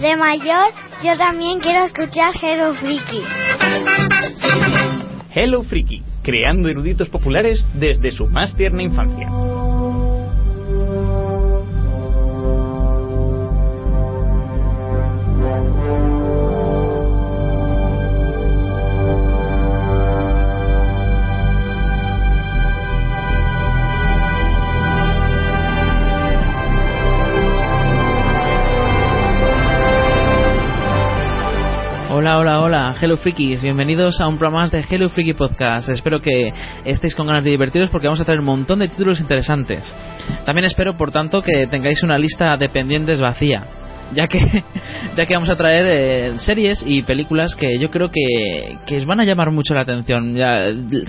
de mayor, yo también quiero escuchar Hello Freaky. Hello Freaky, creando eruditos populares desde su más tierna infancia. Hola, hola, hola, Hello Freakies, bienvenidos a un programa más de Hello Freaky Podcast. Espero que estéis con ganas de divertiros porque vamos a traer un montón de títulos interesantes. También espero, por tanto, que tengáis una lista de pendientes vacía, ya que ya que vamos a traer eh, series y películas que yo creo que, que os van a llamar mucho la atención. Ya,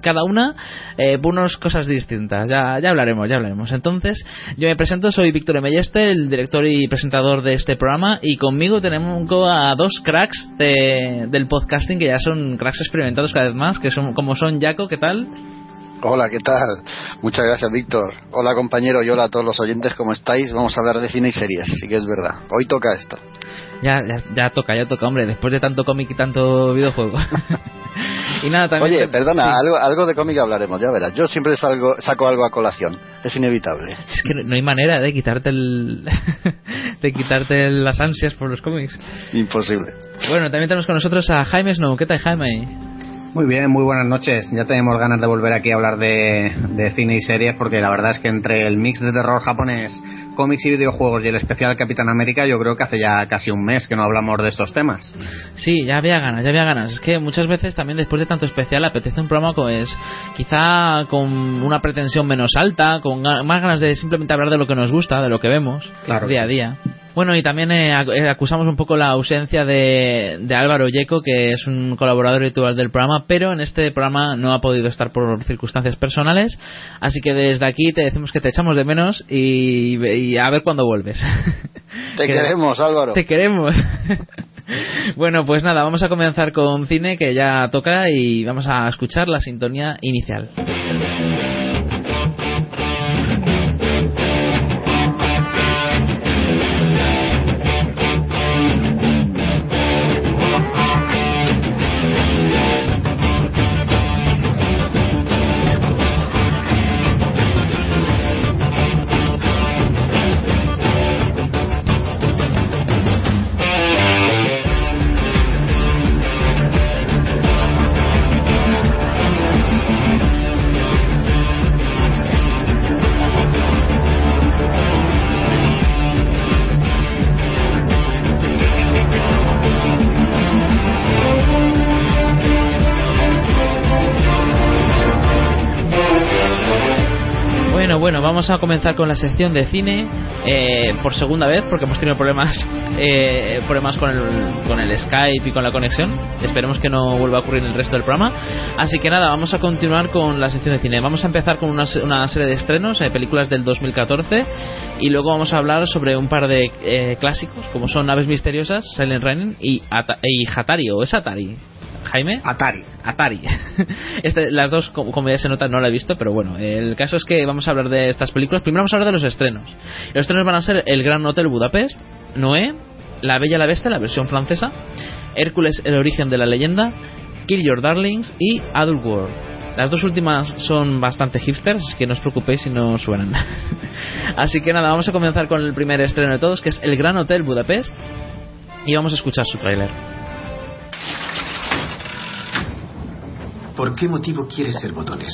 cada una eh, por unas cosas distintas. Ya, ya hablaremos, ya hablaremos. Entonces, yo me presento, soy Víctor Emelleste, el director y presentador de este programa, y conmigo tenemos a dos cracks de- del podcasting que ya son cracks experimentados cada vez más, que son como son Jaco, ¿qué tal? Hola, ¿qué tal? Muchas gracias, Víctor. Hola, compañero, y hola a todos los oyentes, ¿cómo estáis? Vamos a hablar de cine y series, sí que es verdad. Hoy toca esto. Ya, ya, ya toca, ya toca, hombre, después de tanto cómic y tanto videojuego. y nada, también. Oye, te- perdona, sí. algo, algo de cómic hablaremos, ya verás. Yo siempre salgo, saco algo a colación, es inevitable. Es que no- no hay manera de quitarte el de quitarte las ansias por los cómics. Imposible. Bueno, también tenemos con nosotros a Jaime Snow. ¿Qué tal, Jaime? Muy bien, muy buenas noches. Ya tenemos ganas de volver aquí a hablar de, de cine y series porque la verdad es que entre el mix de terror japonés, cómics y videojuegos y el especial Capitán América yo creo que hace ya casi un mes que no hablamos de estos temas. Sí, ya había ganas, ya había ganas. Es que muchas veces también después de tanto especial apetece un programa pues quizá con una pretensión menos alta, con más ganas de simplemente hablar de lo que nos gusta, de lo que vemos Claro que día a día. Bueno, y también eh, eh, acusamos un poco la ausencia de, de Álvaro Yeco, que es un colaborador habitual del programa, pero en este programa no ha podido estar por circunstancias personales, así que desde aquí te decimos que te echamos de menos y, y a ver cuándo vuelves. Te Que- queremos, Álvaro. te queremos. bueno, pues nada, vamos a comenzar con cine que ya toca y vamos a escuchar la sintonía inicial. Bueno, vamos a comenzar con la sección de cine eh, por segunda vez porque hemos tenido problemas eh, problemas con el, con el Skype y con la conexión. Esperemos que no vuelva a ocurrir en el resto del programa. Así que nada, vamos a continuar con la sección de cine. Vamos a empezar con una, una serie de estrenos, eh, películas del 2014 y luego vamos a hablar sobre un par de eh, clásicos como son Aves Misteriosas, Silent Running y Hatari o es Atari. Jaime. Atari. Atari. Este, las dos, como, ya se nota, no la he visto, pero bueno, el caso es que vamos a hablar de estas películas. Primero vamos a hablar de los estrenos. Los estrenos van a ser El Gran Hotel Budapest, Noé, La Bella y la Bestia, la versión francesa, Hércules, el origen de la leyenda, Kill Your Darlings y Adult World. Las dos últimas son bastante hipsters, así que no os preocupéis si no suenan. así que nada, vamos a comenzar con el primer estreno de todos, que es El Gran Hotel Budapest, y vamos a escuchar su tráiler. ¿Por qué motivo quieres ser botones?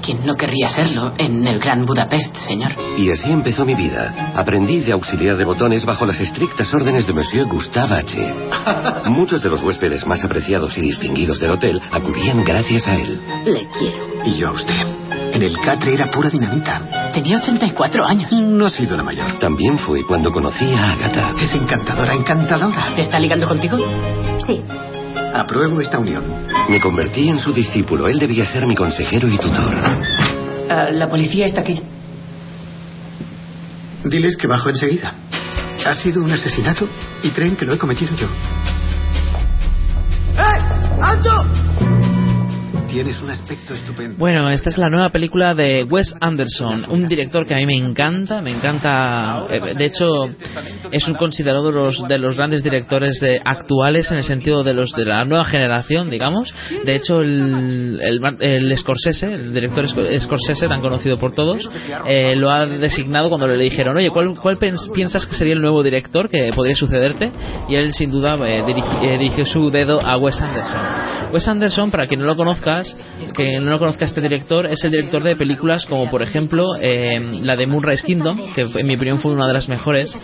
¿Quién no querría serlo en el Gran Budapest, señor? Y así empezó mi vida. Aprendí de auxiliar de botones bajo las estrictas órdenes de Monsieur Gustave H. Muchos de los huéspedes más apreciados y distinguidos del hotel acudían gracias a él. Le quiero. Y yo a usted. En el Catre era pura dinamita. Tenía 84 años. No ha sido la mayor. También fue cuando conocí a Agatha. Es encantadora, encantadora. ¿Está ligando contigo? Sí. Apruebo esta unión. Me convertí en su discípulo. Él debía ser mi consejero y tutor. Ah, la policía está aquí. Diles que bajo enseguida. Ha sido un asesinato y creen que lo he cometido yo. ¡Eh! ¡Alto! Tienes un aspecto estupendo. Bueno, esta es la nueva película de Wes Anderson, un director que a mí me encanta, me encanta. eh, De hecho, es un considerado de los, de los grandes directores de, actuales en el sentido de los de la nueva generación, digamos. De hecho, el, el, el Scorsese, el director Sco- Scorsese, tan conocido por todos, eh, lo ha designado cuando le dijeron, oye, ¿cuál, cuál piensas que sería el nuevo director que podría sucederte? Y él, sin duda, eh, eh, dirigió su dedo a Wes Anderson. Wes Anderson, para quien no lo conozcas, que no conozca este director, es el director de películas como, por ejemplo, eh, la de Moonrise Kingdom, que en mi opinión fue una de las mejores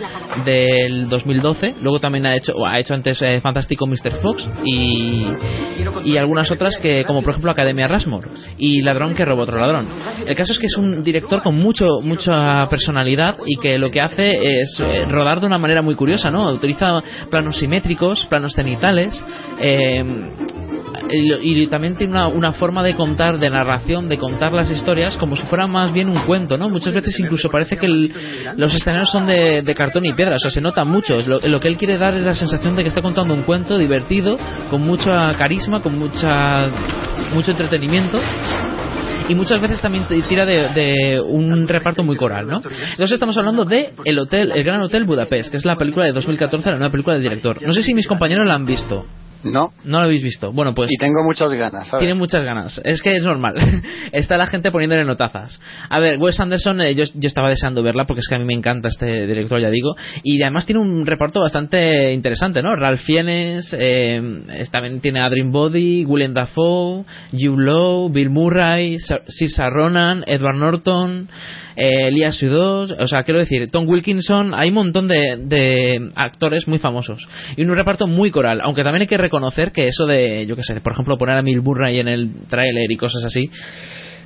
del 2012. Luego también ha hecho, ha hecho antes eh, Fantástico Mr. Fox y, y algunas otras que, como por ejemplo Academia Rasmore y Ladrón que robó otro ladrón. El caso es que es un director con mucho mucha personalidad y que lo que hace es eh, rodar de una manera muy curiosa, ¿no? Utiliza planos simétricos, planos cenitales. eh, y, también tiene una, una forma de contar, de narración, de contar las historias como si fuera más bien un cuento, ¿no? Muchas veces incluso parece que el- los escenarios son de, de cartón y piedra, o sea, se nota mucho. Lo, lo que él quiere dar es la sensación de que está contando un cuento divertido, con mucha carisma, con mucha mucho entretenimiento y muchas veces también te tira de, de un reparto muy coral, ¿no? Entonces estamos hablando de El Hotel, El Gran Hotel Budapest, que es la película de 2014, la nueva película del director. No sé si mis compañeros la han visto. No. No la habéis visto. Bueno, pues Y tengo muchas ganas, ¿sabes? tiene muchas ganas. Es que es normal. Está la gente poniéndole notazas. A ver, Wes Anderson, eh, yo, yo estaba deseando verla porque es que a mí me encanta este director, ya digo. Y además tiene un reparto bastante interesante, ¿no? Ralph Fiennes, eh, también tiene Adrien Body, William Dafoe, Hugh Lowe, Bill Murray, Sa- Saoirse Ronan, Edward Norton, eh, Elias Sudós, o sea, quiero decir, Tom Wilkinson, hay un montón de, de actores muy famosos y un reparto muy coral, aunque también hay que reconocer que eso de, yo qué sé, por ejemplo, poner a Bill Murray en el tráiler y cosas así,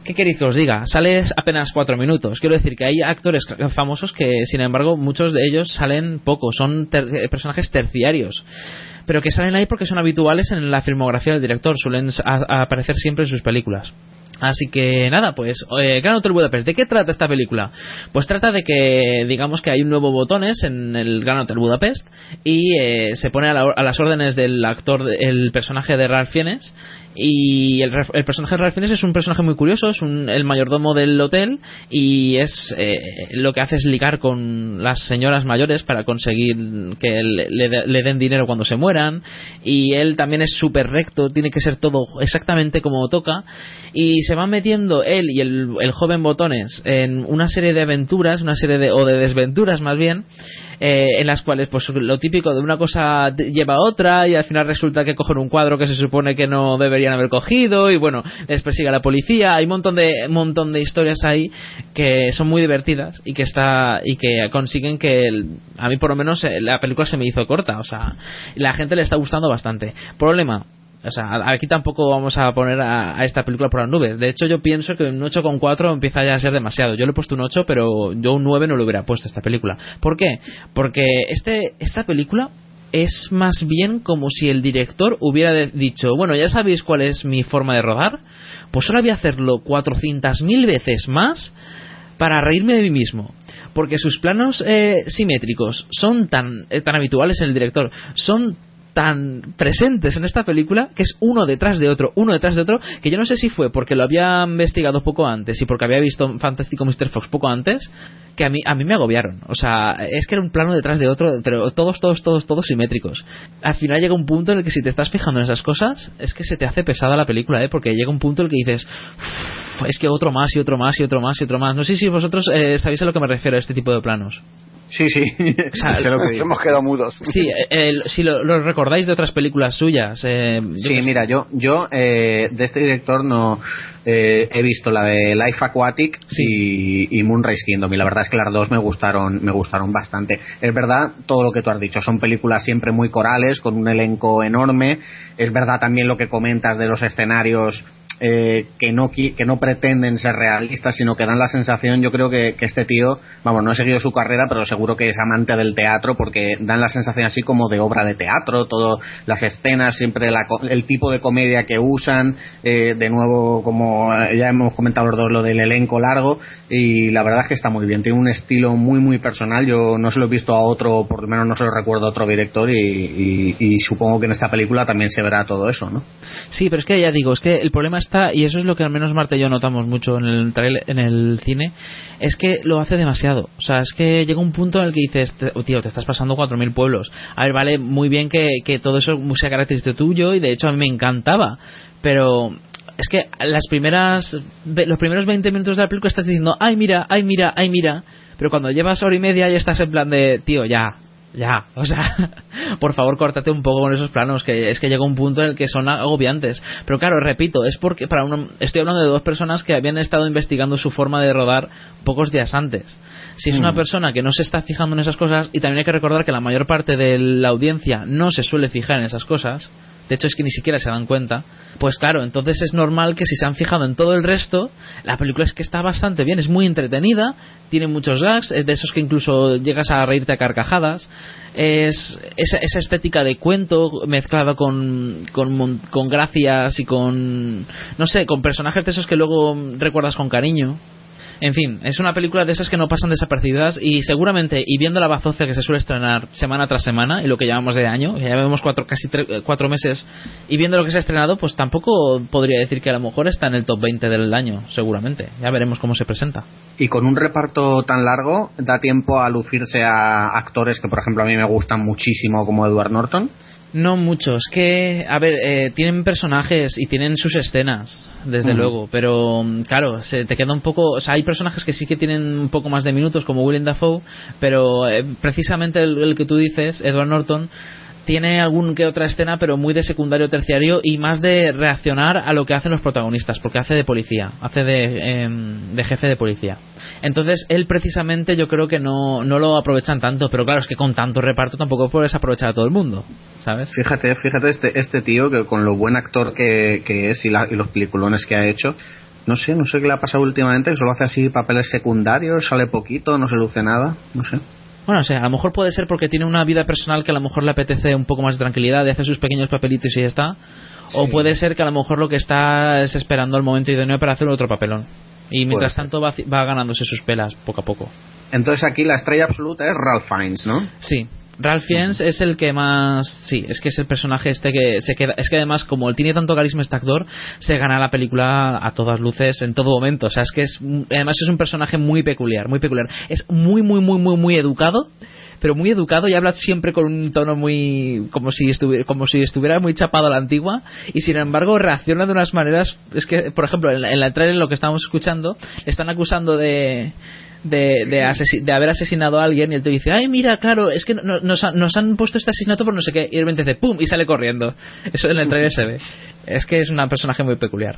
¿Qué queréis que os diga? Sales apenas cuatro minutos. Quiero decir que hay actores famosos que, sin embargo, muchos de ellos salen poco. Son ter- eh, personajes terciarios. Pero que salen ahí porque son habituales en la filmografía del director. Suelen aparecer siempre en sus películas. Así que nada, pues eh, Gran Hotel Budapest. ¿De qué trata esta película? Pues trata de que, digamos que hay un nuevo botones en el Gran Hotel Budapest y eh, se pone a, la- a las órdenes del actor, el personaje de Ralph Fiennes. Y el, el personaje de Ralph es un personaje muy curioso, es un- el mayordomo del hotel y es eh, lo que hace es ligar con las señoras mayores para conseguir que le, le le den dinero cuando se mueran. Y él también es súper recto, tiene que ser todo exactamente como toca. Y se van metiendo él y el, el joven Botones en una serie de aventuras, una serie de, o de desventuras más bien, eh, en las cuales pues lo típico de una cosa lleva a otra y al final resulta que cogen un cuadro que se supone que no deberían haber cogido y bueno, les persigue a la policía, hay un montón de montón de historias ahí que son muy divertidas y que está y que consiguen que a mí por lo menos eh, la película se me hizo corta, o sea, la gente le está gustando bastante. Problema, o sea, aquí tampoco vamos a poner a, esta película por las nubes. De hecho, yo pienso que un 8,4 empieza ya a ser demasiado. Yo le he puesto un 8, pero yo un 9 no le hubiera puesto a esta película. ¿Por qué? Porque este, esta película es más bien como si el director hubiera dicho, bueno, ya sabéis cuál es mi forma de rodar, pues ahora voy a hacerlo 400.000 veces más para reírme de mí mismo. Porque sus planos eh, simétricos son tan, eh, tan habituales en el director, son tan presentes en esta película que es uno detrás de otro, uno detrás de otro, que yo no sé si fue porque lo había investigado poco antes y porque había visto Fantástico Mr. Fox poco antes, que a mí, a mí me agobiaron. O sea, es que era un plano detrás de otro, todos, todos, todos, todos simétricos. Al final llega un punto en el que si te estás fijando en esas cosas, es que se te hace pesada la película, ¿eh? Porque llega un punto en el que dices, "Uf, es que otro más y otro más y otro más y otro más. No sé si vosotros eh, sabéis a lo que me refiero a este tipo de planos. Sí, sí. O sea, Sé lo que Nos hemos quedado mudos. Sí, el- si lo, lo recordáis de otras películas suyas. eh, yo Sí, mira, yo, yo eh, de este director no eh, he visto la de Life Aquatic y, y Moonrise Kingdom y la verdad es que las dos me gustaron, me gustaron bastante. Es verdad todo lo que tú has dicho, son películas siempre muy corales con un elenco enorme. Es verdad también lo que comentas de los escenarios eh, que no que no pretenden ser realistas sino que dan la sensación yo creo que, que este tío vamos no he seguido su carrera pero seguro que es amante del teatro porque dan la sensación así como de obra de teatro todo las escenas siempre la el tipo de comedia que usan eh, de nuevo como ya hemos comentado los dos lo del elenco largo y la verdad es que está muy bien. Tiene un estilo muy muy personal yo no se lo he visto a otro por lo menos no se lo recuerdo a otro director y, y- y supongo que en esta película también se verá todo eso no Sí, pero es que ya digo, es que el problema y eso es lo que al menos Marta y yo notamos mucho en el, trail- en el cine, es que lo hace demasiado. O sea, es que llega un punto en el que dices, "Te- oh, tío, te estás pasando 4.000 pueblos. A ver, vale, muy bien que, que todo eso sea característico tuyo, y de hecho a mí me encantaba, pero es que las primeras, los primeros 20 minutos de la película estás diciendo, ay, mira, ay, mira, ay, mira, pero cuando llevas hora y media ya estás en plan de, tío, ya, ya, o sea, por favor, córtate un poco con esos planos, que es que llega un punto en el que son agobiantes. Pero claro, repito, es porque para una, estoy hablando de dos personas que habían estado investigando su forma de rodar pocos días antes. Si es una Mm. persona que no se está fijando en esas cosas, y también hay que recordar que la mayor parte de la audiencia no se suele fijar en esas cosas, de hecho es que ni siquiera se dan cuenta, pues claro, entonces es normal que si se han fijado en todo el resto, la película es que está bastante bien, es muy entretenida, tiene muchos gags, es de esos que incluso llegas a reírte a carcajadas, es esa, estética de cuento mezclada con, con, con gracias y con, no sé, con personajes de esos que luego recuerdas con cariño. En fin, es una película de esas que no pasan desapercibidas y seguramente, y viendo la bazofia que se suele estrenar semana tras semana y lo que llevamos de año, ya vemos cuatro, casi tre- eh, cuatro meses, y viendo lo que se ha estrenado, pues tampoco podría decir que a lo mejor está en el top 20 del año, seguramente. Ya veremos cómo se presenta. Y con un reparto tan largo, da tiempo a lucirse a actores que, por ejemplo, a mí me gustan muchísimo, como Edward Norton. No muchos, que, a ver, eh, tienen personajes y tienen sus escenas, desde Ujú. luego, pero mm, claro, se te queda un poco, o sea, hay personajes que sí que tienen un poco más de minutos, como Willem Dafoe, pero eh, precisamente el, el que tú dices, Edward Norton, tiene algún que otra escena, pero muy de secundario terciario y más de reaccionar a lo que hacen los protagonistas, porque hace de policía, hace de, em, de jefe de policía. Entonces, él precisamente yo creo que no, no lo aprovechan tanto, pero claro, es que con tanto reparto tampoco puedes aprovechar a todo el mundo, ¿sabes? Fíjate, fíjate este, este tío que con lo buen actor que, que es y, la- y los peliculones que ha hecho, no sé, no sé qué le ha pasado últimamente, que solo hace así papeles secundarios, sale poquito, no se luce nada, no sé. Bueno, o sea, a lo mejor puede ser porque tiene una vida personal que a lo mejor le apetece un poco más de tranquilidad, de hacer sus pequeños papelitos y ya está. O puede ser que a lo mejor lo que está es esperando el momento idóneo para hacer otro papelón. Y mientras tanto va, va ganándose sus pelas poco a poco. Entonces aquí la estrella absoluta es Ralph Fiennes, ¿no? Sí. Ralph Fiennes es el que más sí es que es el personaje este que se queda es que además como él tiene tanto carisma este actor se gana la película a todas luces en todo momento. O sea es que es además es un personaje muy peculiar muy peculiar. Es muy muy muy muy muy educado pero muy educado y habla siempre con un tono muy como si estuviera como si estuviera muy chapado a la antigua y sin embargo reacciona de unas maneras es que por ejemplo en la, en la lo que estamos escuchando le están acusando de de, de, asesi- de haber asesinado a alguien y él te dice, ay mira, claro, es que no- nos, han- nos han puesto este asesinato por no sé qué y de repente dice, pum, y sale corriendo. Eso en el trailer se ve. Es que es un personaje muy peculiar.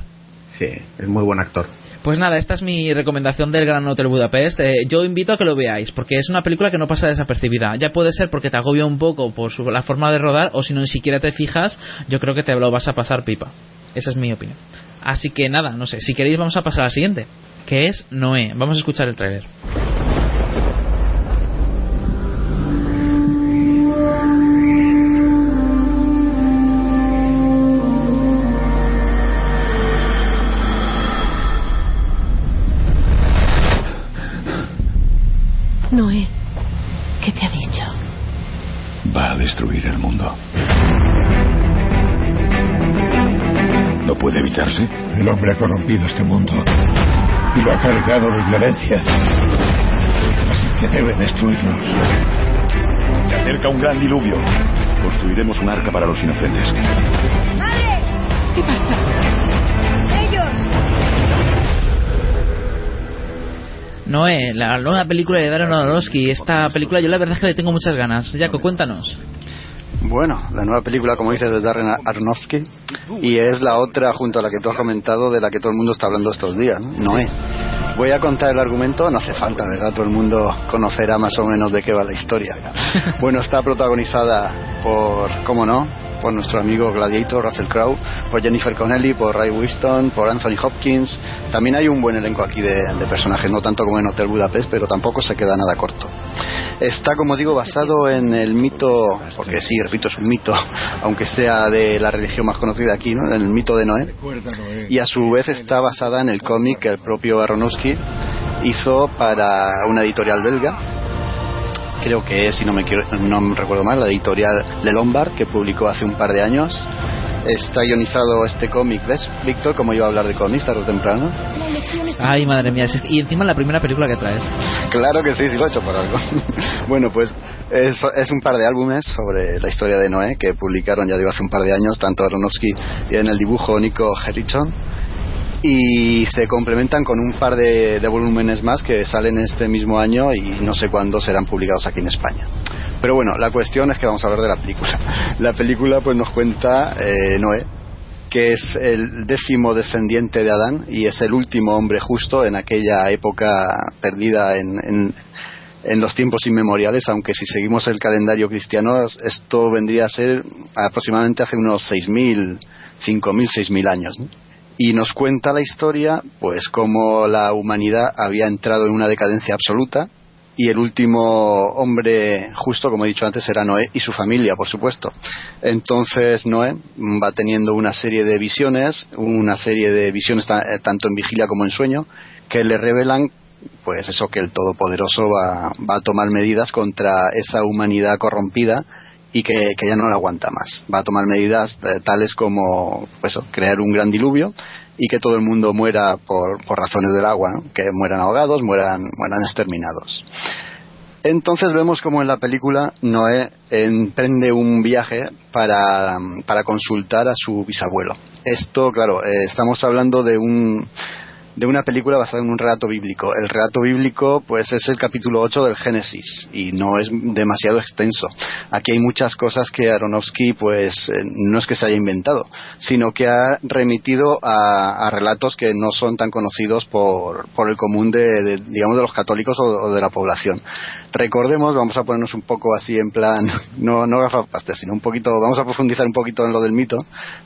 Sí, es muy buen actor. Pues nada, esta es mi recomendación del Gran Hotel Budapest. Eh, yo invito a que lo veáis, porque es una película que no pasa desapercibida. Ya puede ser porque te agobia un poco por su- la forma de rodar, o si no ni siquiera te fijas, yo creo que te lo vas a pasar pipa. Esa es mi opinión. Así que nada, no sé, si queréis vamos a pasar a la siguiente, que es Noé. Vamos a escuchar el tráiler. Noé, ¿qué te ha dicho? Va a destruir el mundo. ¿No puede evitarse? El hombre ha corrompido este mundo y lo ha cargado de violencia. Así que debe destruirnos. Se acerca un gran diluvio. Construiremos un arca para los inocentes. ¿Qué pasa? ¡Ellos! Noé, la nueva película de Darren Aronofsky. Esta película yo la verdad es que le tengo muchas ganas. Jaco, cuéntanos. Bueno, la nueva película, como dices, de Darren Aronofsky y es la otra junto a la que tú has comentado de la que todo el mundo está hablando estos días, ¿no? Noé. Voy a contar el argumento, no hace falta, ¿verdad? Todo el mundo conocerá más o menos de qué va la historia. Bueno, está protagonizada por, ¿cómo no? Por nuestro amigo Gladiator, Russell Crowe, por Jennifer Connelly, por Ray Winston, por Anthony Hopkins. También hay un buen elenco aquí de, personajes, no tanto como en Hotel Budapest, pero tampoco se queda nada corto. Está, como digo, basado en el mito, porque sí, repito, es un mito, aunque sea de la religión más conocida aquí, ¿no? en el mito de Noé. Y a su vez está basada en el cómic que el propio Aronofsky hizo para una editorial belga creo que es, si no me, quiero, no me recuerdo mal, la editorial Le Lombard, que publicó hace un par de años. Está ionizado este cómic, ¿ves, Víctor? Como iba a hablar de cómics tarde o temprano. Ay, madre mía. Y encima la primera película que traes. Claro que sí, sí lo he hecho por algo. bueno, pues es, es, un par de álbumes sobre la historia de Noé que publicaron, ya digo, hace un par de años, tanto Aronofsky y en el dibujo Nico Herrichon y se complementan con un par de, volúmenes más que salen este mismo año y no sé cuándo serán publicados aquí en España. Pero bueno, la cuestión es que vamos a hablar de la película. La película pues nos cuenta eh, Noé, que es el décimo descendiente de Adán y es el último hombre justo en aquella época perdida en, en, los tiempos inmemoriales, aunque si seguimos el calendario cristiano, esto vendría a ser aproximadamente hace unos 6.000, 5.000, 6.000 años. Y nos cuenta la historia, pues cómo la humanidad había entrado en una decadencia absoluta y el último hombre justo, como he dicho antes, era Noé y su familia, por supuesto. Entonces Noé va teniendo una serie de visiones, una serie de visiones eh, tanto en vigilia como en sueño, que le revelan pues eso que el Todopoderoso va, va a tomar medidas contra esa humanidad corrompida y que, ya no la aguanta más. Va a tomar medidas eh, tales como pues, crear un gran diluvio y que todo el mundo muera por, por razones del agua, que mueran ahogados, mueran, mueran exterminados. Entonces vemos como en la película Noé emprende un viaje para, para consultar a su bisabuelo. Esto, claro, eh, estamos hablando de un, de una película basada en un relato bíblico. El relato bíblico pues es el capítulo 8 del Génesis y no es demasiado extenso. Aquí hay muchas cosas que Aronofsky pues eh, no es que se haya inventado, sino que ha remitido a, relatos que no son tan conocidos por, por el común de, digamos de los católicos o, de la población. Recordemos, vamos a ponernos un poco así en plan, no, no gafapastes, sino un poquito, vamos a profundizar un poquito en lo del mito.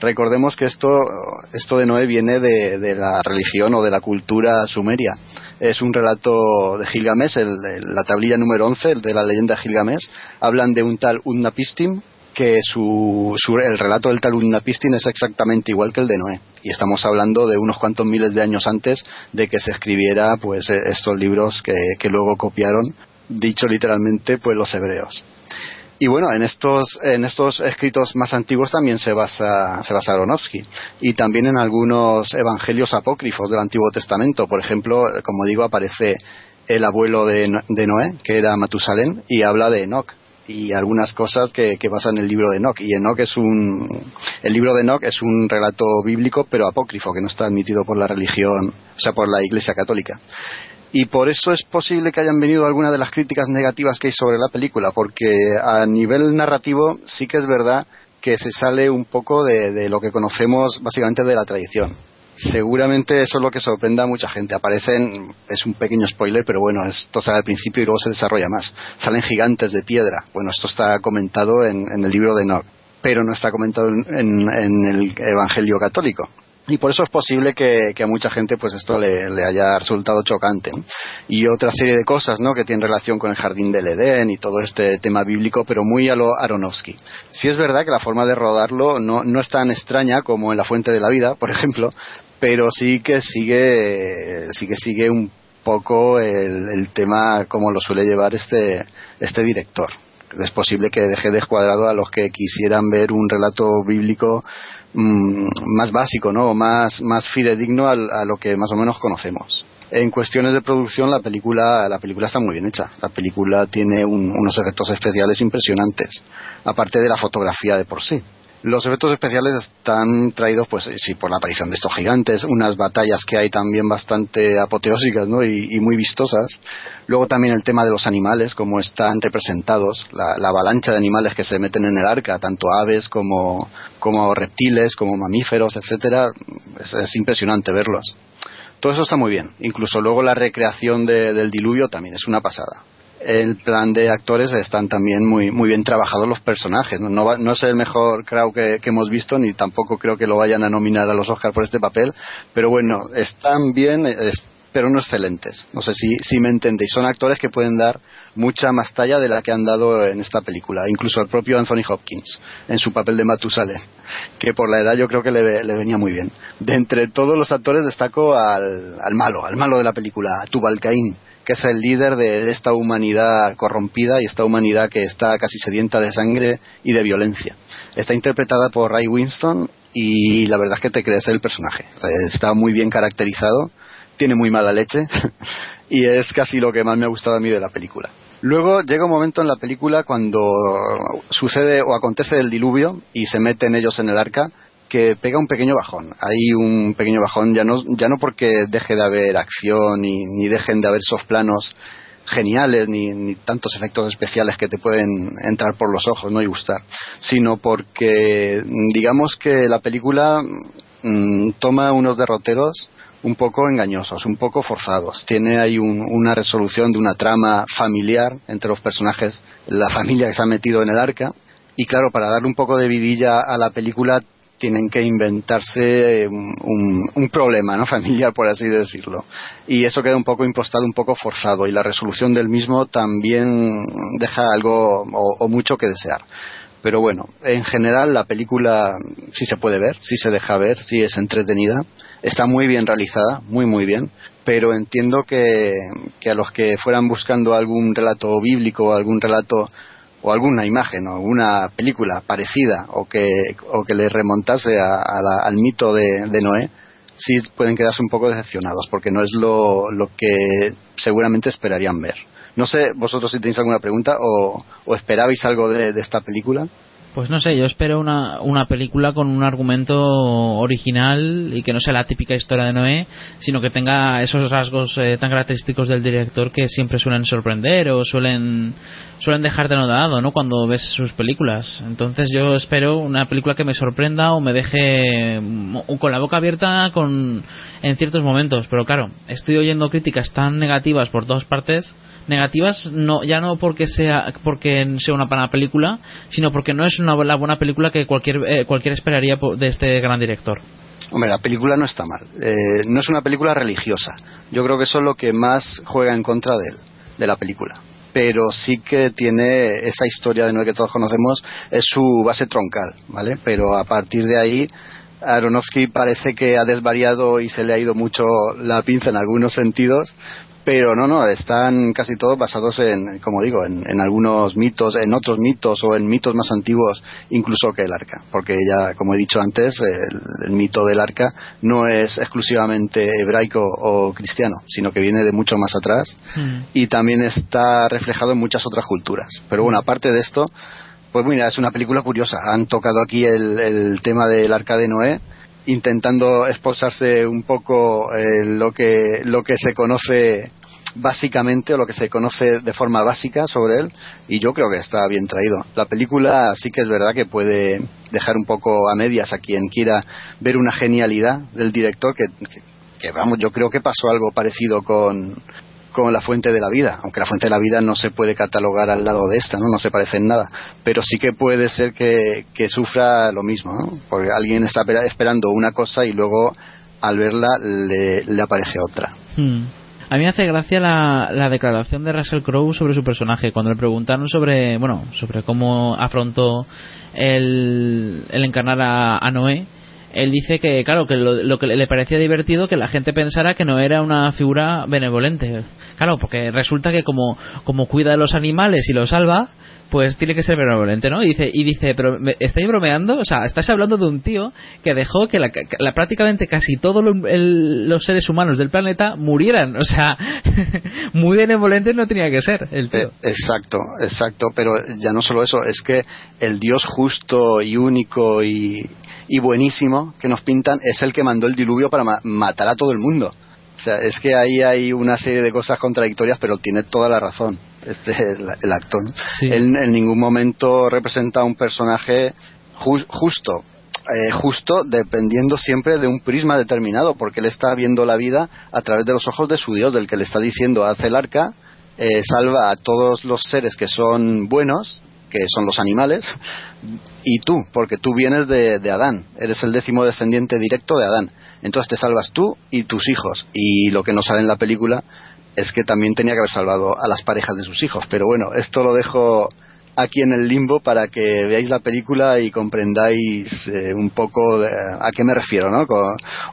Recordemos que esto, esto de Noé viene de, de la religión o de la cultura sumeria. Es un relato de Gilgamesh, la tablilla número 11, el de la leyenda Gilgamesh. Hablan de un tal Utnapishtim, que su, el relato del tal Utnapishtim es exactamente igual que el de Noé. Y estamos hablando de unos cuantos miles de años antes de que se escribiera pues estos libros que, que luego copiaron, dicho literalmente, pues los hebreos. Y bueno, en estos, en estos escritos más antiguos también se basa, se basa Aronofsky. Y también en algunos evangelios apócrifos del Antiguo Testamento. Por ejemplo, como digo, aparece el abuelo de, Noé, que era Matusalén, y habla de Enoch y algunas cosas que, que basan el libro de Enoch. Y Enoch es un, el libro de Enoch es un relato bíblico, pero apócrifo, que no está admitido por la religión, o sea, por la Iglesia Católica y por eso es posible que hayan venido algunas de las críticas negativas que hay sobre la película, porque a nivel narrativo sí que es verdad que se sale un poco de, lo que conocemos básicamente de la tradición. Seguramente eso es lo que sorprenda a mucha gente. Aparecen, es un pequeño spoiler, pero bueno, esto sale al principio y luego se desarrolla más. Salen gigantes de piedra. Bueno, esto está comentado en, el libro de Enoch, pero no está comentado en el Evangelio católico y por eso es posible que, a mucha gente pues esto le, haya resultado chocante y otra serie de cosas ¿no? que tienen relación con el jardín del Edén y todo este tema bíblico pero muy a lo Aronofsky. Sí es verdad que la forma de rodarlo no, no es tan extraña como en la fuente de la vida por ejemplo pero sí que sigue sí que sigue un poco el, el tema como lo suele llevar este este director. Es posible que deje descuadrado a los que quisieran ver un relato bíblico Mm, más básico, ¿no? más, más fidedigno a, lo que más o menos conocemos. En cuestiones de producción, la película, la película está muy bien hecha. La película tiene unos efectos especiales impresionantes, aparte de la fotografía de por sí. Los efectos especiales están traídos, pues sí, por la aparición de estos gigantes, unas batallas que hay también bastante apoteósicas ¿no? y, muy vistosas. Luego también el tema de los animales, cómo están representados, la, avalancha de animales que se meten en el arca, tanto aves como, como reptiles, como mamíferos, etcétera, es, impresionante verlos. Todo eso está muy bien. Incluso luego la recreación del diluvio también es una pasada el plan de actores están también muy muy bien trabajados los personajes. No, no, es el mejor crowd que, hemos visto, ni tampoco creo que lo vayan a nominar a los Oscars por este papel, pero bueno, están bien, pero no excelentes. No sé si, si me entendéis. Son actores que pueden dar mucha más talla de la que han dado en esta película. Incluso el propio Anthony Hopkins, en su papel de Matusalem, que por la edad yo creo que le, le venía muy bien. De entre todos los actores destaco al, al malo, al malo de la película, a Tubal Cain que es el líder de esta humanidad corrompida y esta humanidad que está casi sedienta de sangre y de violencia. Está interpretada por Ray Winston y la verdad es que te crees el personaje. Está muy bien caracterizado, tiene muy mala leche y es casi lo que más me ha gustado a mí de la película. Luego llega un momento en la película cuando sucede o acontece el diluvio y se meten ellos en el arca que pega un pequeño bajón. Hay un pequeño bajón, ya no, ya no porque deje de haber acción ni, ni dejen de haber esos planos geniales ni, ni, tantos efectos especiales que te pueden entrar por los ojos ¿no? y gustar, sino porque digamos que la película mm, toma unos derroteros un poco engañosos, un poco forzados. Tiene ahí una resolución de una trama familiar entre los personajes, la familia que se ha metido en el arca. Y claro, para darle un poco de vidilla a la película tienen que inventarse un, problema ¿no? familiar, por así decirlo. Y eso queda un poco impostado, un poco forzado, y la resolución del mismo también deja algo o, mucho que desear. Pero bueno, en general la película sí se puede ver, sí se deja ver, sí es entretenida, está muy bien realizada, muy muy bien, pero entiendo que, que a los que fueran buscando algún relato bíblico, o algún relato o alguna imagen o alguna película parecida o que, o que le remontase al mito de, Noé, sí pueden quedarse un poco decepcionados porque no es lo, lo que seguramente esperarían ver. No sé vosotros si tenéis alguna pregunta o, o esperabais algo de esta película. Pues no sé, yo espero una, una película con un argumento original y que no sea la típica historia de Noé, sino que tenga esos rasgos eh, tan característicos del director que siempre suelen sorprender o suelen suelen dejarte anodado, ¿no? Cuando ves sus películas. Entonces yo espero una película que me sorprenda o me deje mm, con la boca abierta con en ciertos momentos, pero claro, estoy oyendo críticas tan negativas por todas partes negativas no ya no porque sea porque sea una buena película sino porque no es una la buena película que cualquier eh, cualquier esperaría de este gran director Hombre, la película no está mal. Eh, no es una película religiosa. Yo creo que eso es lo que más juega en contra de él, de la película. Pero sí que tiene esa historia de nuevo que todos conocemos, es su base troncal, ¿vale? Pero a partir de ahí, Aronofsky parece que ha desvariado y se le ha ido mucho la pinza en algunos sentidos, pero no, no, están casi todos basados en, como digo, en, algunos mitos, en otros mitos o en mitos más antiguos incluso que el arca, porque ya, como he dicho antes, el, mito del arca no es exclusivamente hebraico o cristiano, sino que viene de mucho más atrás mm. y también está reflejado en muchas otras culturas. Pero bueno, aparte de esto, pues mira, es una película curiosa. Han tocado aquí el, el tema del arca de Noé intentando esposarse un poco eh, lo que lo que se conoce básicamente o lo que se conoce de forma básica sobre él y yo creo que está bien traído. La película sí que es verdad que puede dejar un poco a medias a quien quiera ver una genialidad del director que, que vamos, yo creo que pasó algo parecido con con la fuente de la vida, aunque la fuente de la vida no se puede catalogar al lado de esta, no, no se parece en nada, pero sí que puede ser que, sufra lo mismo, ¿no? porque alguien está esperando una cosa y luego al verla le, aparece otra. Hmm. A mí me hace gracia la, la, declaración de Russell Crowe sobre su personaje. Cuando le preguntaron sobre, bueno, sobre cómo afrontó el encarnar a Noé, él dice que, claro, que lo, que le parecía divertido que la gente pensara que no era una figura benevolente. Claro, porque resulta que como, como cuida de los animales y los salva, pues tiene que ser benevolente, ¿no? Y dice, y dice pero ¿me ¿estáis bromeando? O sea, estás hablando de un tío que dejó que la, la- prácticamente casi todos los, seres humanos del planeta murieran. O sea, muy benevolente no tenía que ser el tío. Eh, exacto, exacto, pero ya no solo eso, es que el Dios justo y único y, buenísimo que nos pintan es el que mandó el diluvio para ma- matar a todo el mundo. O sea, es que ahí hay una serie de cosas contradictorias, pero tiene toda la razón este el, el actor. Él en ningún momento representa a un personaje ju- justo, eh, justo dependiendo siempre de un prisma determinado, porque él está viendo la vida a través de los ojos de su Dios, del que le está diciendo haz el arca, eh, salva a todos los seres que son buenos, que son los animales, y tú, porque tú vienes de, de Adán, eres el décimo descendiente directo de Adán. Entonces te salvas tú y tus hijos. Y lo que no sale en la película es que también tenía que haber salvado a las parejas de sus hijos. Pero bueno, esto lo dejo aquí en el limbo para que veáis la película y comprendáis eh, un poco de- a qué me refiero, ¿no?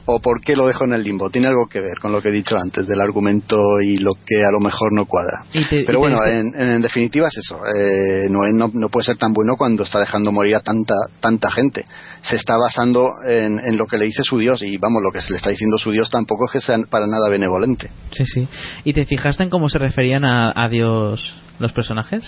O por qué lo dejo en el limbo. Tiene algo que ver con lo que he dicho antes del argumento y lo que a lo mejor no cuadra. Te- Pero bueno, en, en definitiva es eso. Eh, no, no puede ser tan bueno cuando está dejando morir a tanta tanta gente. Se está basando en, en lo que le dice su Dios y vamos, lo que se le está diciendo su Dios tampoco es que sea para nada benevolente. Sí, sí. ¿Y te fijaste en cómo se referían a, a Dios los personajes?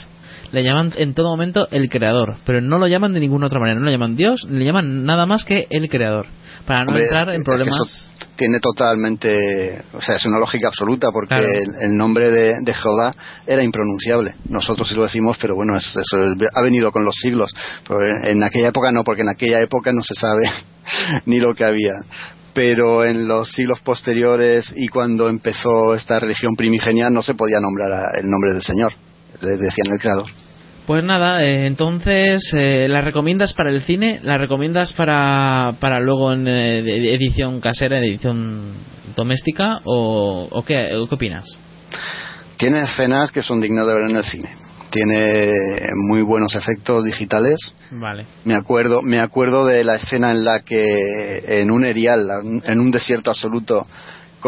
Le llaman en todo momento el creador, pero no lo llaman de ninguna otra manera. No lo llaman Dios, le llaman nada más que el creador. Para no Hombre, entrar en es que problemas. eso tiene totalmente, o sea, es una lógica absoluta porque Claro. el, el nombre de, de Jehová era impronunciable. Nosotros sí lo decimos, pero bueno, es- eso es- ha venido con los siglos. Pero en, en aquella época no, porque en aquella época no se sabe ni lo que había. Pero en los siglos posteriores y cuando empezó esta religión primigenia no se podía nombrar a- el nombre del Señor. Le decían el creador. Pues nada, eh, entonces, eh, ¿la recomiendas para el cine? ¿La recomiendas para, para luego en eh, edición casera, en edición doméstica? ¿O, o qué, o qué opinas? Tiene escenas que son dignas de ver en el cine. Tiene muy buenos efectos digitales. Vale. Me acuerdo, me acuerdo de la escena en la que en un erial, en un desierto absoluto,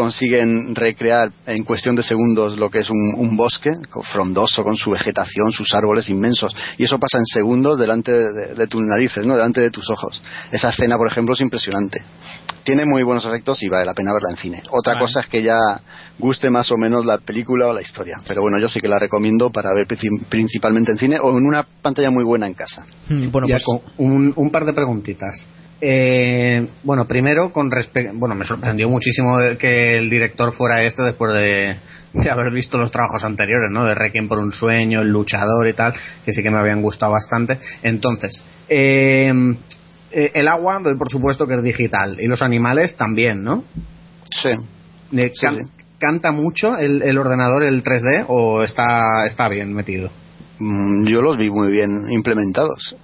consiguen recrear en cuestión de segundos lo que es un, un bosque frondoso con su vegetación, sus árboles inmensos y eso pasa en segundos delante de, de- de tus narices, ¿no? delante de tus ojos. Esa escena, por ejemplo, es impresionante. Tiene muy buenos efectos y vale la pena verla en cine. Otra Vale. cosa es que ya guste más o menos la película o la historia, pero bueno, yo sí que la recomiendo para ver princi- principalmente en cine o en una pantalla muy buena en casa. Mm, Bueno, Ya pues con un, un par de preguntitas. Eh, bueno, primero, con respecto. Bueno, me sorprendió muchísimo que el director fuera este después de, de haber visto los trabajos anteriores, ¿no? De Requiem por un sueño, El luchador y tal, que sí que me habían gustado bastante. Entonces, eh, eh, el agua, doy por supuesto que es digital, y los animales también, ¿no? Sí. Eh, Sí, can- sí. ¿Canta mucho el, el ordenador, el 3D, o está, está bien metido? Mm, yo los vi muy bien implementados.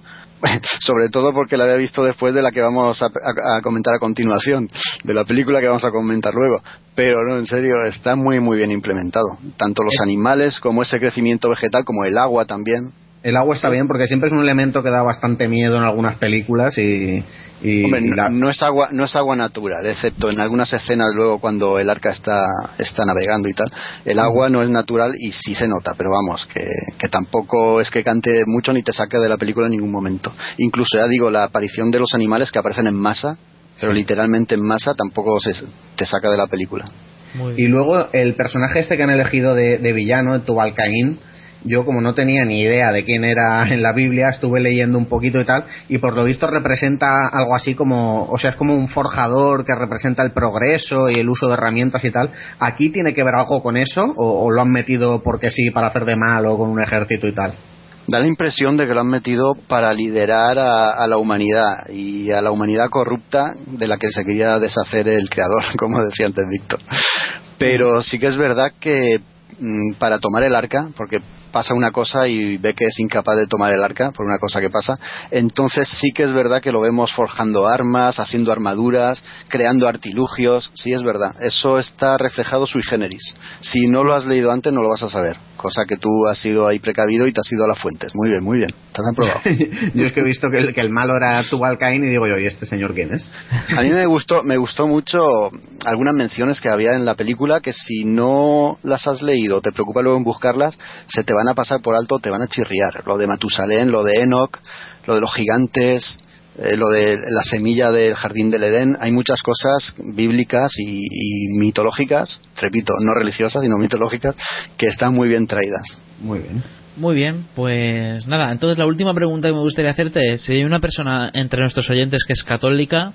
Sobre todo porque la había visto después de la que vamos a, a- a comentar a continuación, de la película que vamos a comentar luego. Pero no, en serio, está muy, muy bien implementado. Tanto los animales como ese crecimiento vegetal, como el agua también. El agua está bien porque siempre es un elemento que da bastante miedo en algunas películas y, y- Hombre, y no, la- no es agua, no es agua natural, excepto en algunas escenas luego cuando el arca está, está navegando y tal. El agua no es natural y sí se nota, pero vamos, que, que tampoco es que cante mucho ni te saque de la película en ningún momento. Incluso ya digo, la aparición de los animales que aparecen en masa, pero literalmente en masa, tampoco se, te saca de la película. muy y luego el personaje este que han elegido de, de villano, Tubal Caín, yo como no tenía ni idea de quién era en la Biblia, estuve leyendo un poquito y tal, y por lo visto representa algo así como, o sea, es como un forjador que representa el progreso y el uso de herramientas y tal. ¿Aquí tiene que ver algo con eso? ¿O, o lo han metido porque sí, para hacer de malo con un ejército y tal? Da la impresión de que lo han metido para liderar a, a la humanidad y a la humanidad corrupta de la que se quería deshacer el creador, como decía antes Víctor. Pero sí que es verdad que mm, para tomar el arca, porque pasa una cosa y ve que es incapaz de tomar el arca por una cosa que pasa, entonces sí que es verdad que lo vemos forjando armas, haciendo armaduras, creando artilugios, sí es verdad, eso está reflejado sui generis. Si no lo has leído antes no lo vas a saber cosa que tú has sido ahí precavido y te has ido a las fuentes. Muy bien, muy bien. Estás aprobado. yo es que he visto que el, que el malo era Tubal Cain y digo yo, ¿y este señor quién es? A mí me gustó, me gustó mucho algunas menciones que había en la película que si no las has leído, te preocupa luego en buscarlas, se te van a pasar por alto, te van a chirriar. Lo de Matusalén, lo de Enoch, lo de los gigantes, eh, lo de la semilla del jardín del Edén, hay muchas cosas bíblicas y, mitológicas, repito, no religiosas, sino mitológicas, que están muy bien traídas. Muy bien. Muy bien, pues nada, entonces la última pregunta que me gustaría hacerte es, si hay una persona entre nuestros oyentes que es católica,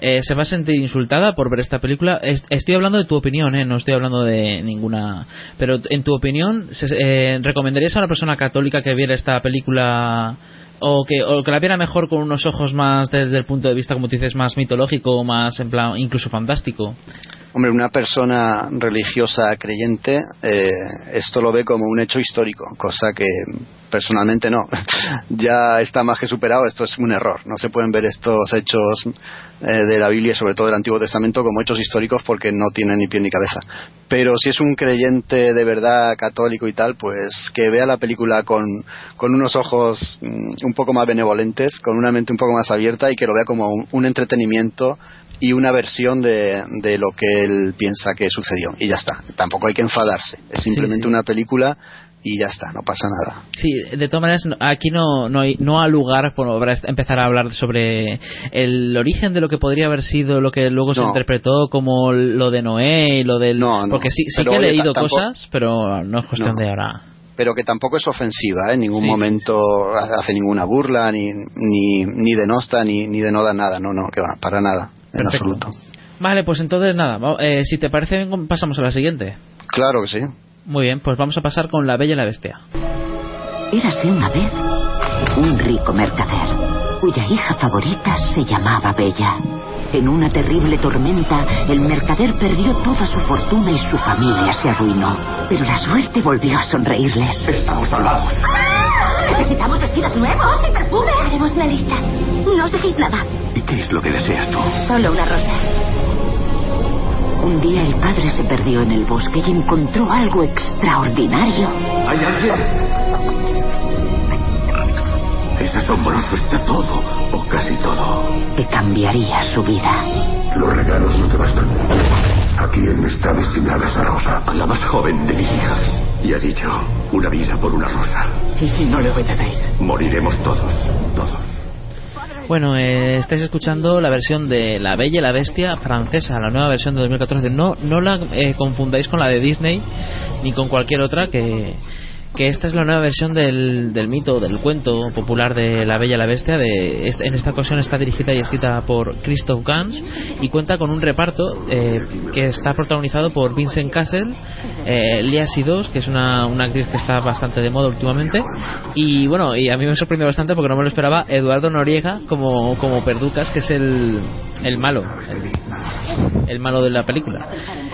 eh, ¿se va a sentir insultada por ver esta película? estoy hablando de tu opinión, ¿eh? no estoy hablando de ninguna... Pero en tu opinión, eh, ¿recomendarías a una persona católica que viera esta película o que, o que la viera mejor con unos ojos más desde el punto de vista, como tú dices, más mitológico, más en plan, incluso fantástico? Hombre, una persona religiosa creyente eh, esto lo ve como un hecho histórico, cosa que personalmente no. ya está más que superado, esto es un error. No se pueden ver estos hechos eh, de la Biblia y sobre todo del Antiguo Testamento como hechos históricos porque no tienen ni pie ni cabeza. Pero si es un creyente de verdad católico y tal, pues que vea la película con, con unos ojos mm, un poco más benevolentes, con una mente un poco más abierta y que lo vea como un entretenimiento y una versión de, de, lo que él piensa que sucedió. Y ya está. Tampoco hay que enfadarse. Es simplemente una película y ya está, no pasa nada. Sí, de todas maneras, aquí no, no, hay, no ha lugar para empezar a hablar sobre el origen de lo que podría haber sido lo que luego se interpretó como lo de Noé y lo del. No, Porque sí, sí que he leído cosas, pero no es cuestión de ahora pero que tampoco es ofensiva, ¿eh? en ningún momento hace ninguna burla, ni, ni, ni denosta, ni, ni denoda nada, no, no, que va, para nada en absoluto. Vale, pues entonces nada, eh, si te parece bien, pasamos a la siguiente. Claro que sí. Muy bien, pues vamos a pasar con La Bella y la Bestia. Érase una vez un rico mercader, cuya hija favorita se llamaba Bella. En una terrible tormenta, el mercader perdió toda su fortuna y su familia se arruinó. Pero la suerte volvió a sonreírles. Estamos salvados. Necesitamos vestidos nuevos y perfumes. Haremos una lista. No os dejéis nada. ¿Y qué es lo que deseas tú? Solo una rosa. Un día el padre se perdió en el bosque y encontró algo extraordinario. ¿Hay alguien? Es asombroso, está todo, o casi todo. Que cambiaría su vida. Los regalos no te bastan. ¿A quién está destinada esa rosa? A la más joven de mis hijas. Y ha dicho, una vida por una rosa. ¿Y si no le obedecéis? Moriremos todos, todos. Bueno, eh, estáis escuchando la versión de La Bella y la Bestia francesa, la nueva versión de 2014. No, no la eh, confundáis con la de Disney ni con cualquier otra que, que esta es la nueva versión del, del mito, del cuento popular de La Bella y la Bestia. De, en esta ocasión está dirigida y escrita por Christoph Gans y cuenta con un reparto eh, que está protagonizado por Vincent Castle, eh, Lia Sidos, que es una, una, actriz que está bastante de moda últimamente, y bueno, y a mí me sorprendió bastante porque no me lo esperaba, Eduardo Noriega como, como Perducas, que es el, el malo, el, el, malo de la película.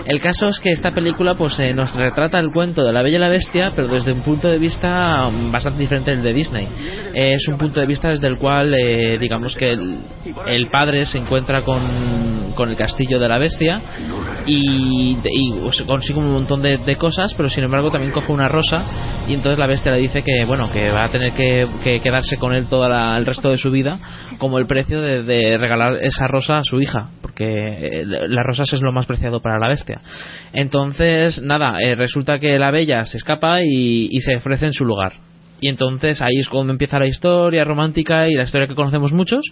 El caso es que esta película pues eh, nos retrata el cuento de La Bella y la Bestia, pero desde un punto de vista bastante diferente del de Disney. es un punto de vista desde el cual, eh, digamos que el, padre se encuentra con, con, el castillo de la bestia y, consigue un montón de, cosas, pero sin embargo también coge una rosa y entonces la bestia le dice que bueno que va a tener que, quedarse con él todo el resto de su vida como el precio de, regalar esa rosa a su hija, porque eh, las rosas es lo más preciado para la bestia. Entonces, nada, eh, resulta que la bella se escapa y se ofrece en su lugar. Y entonces ahí es cuando empieza la historia romántica y la historia que conocemos muchos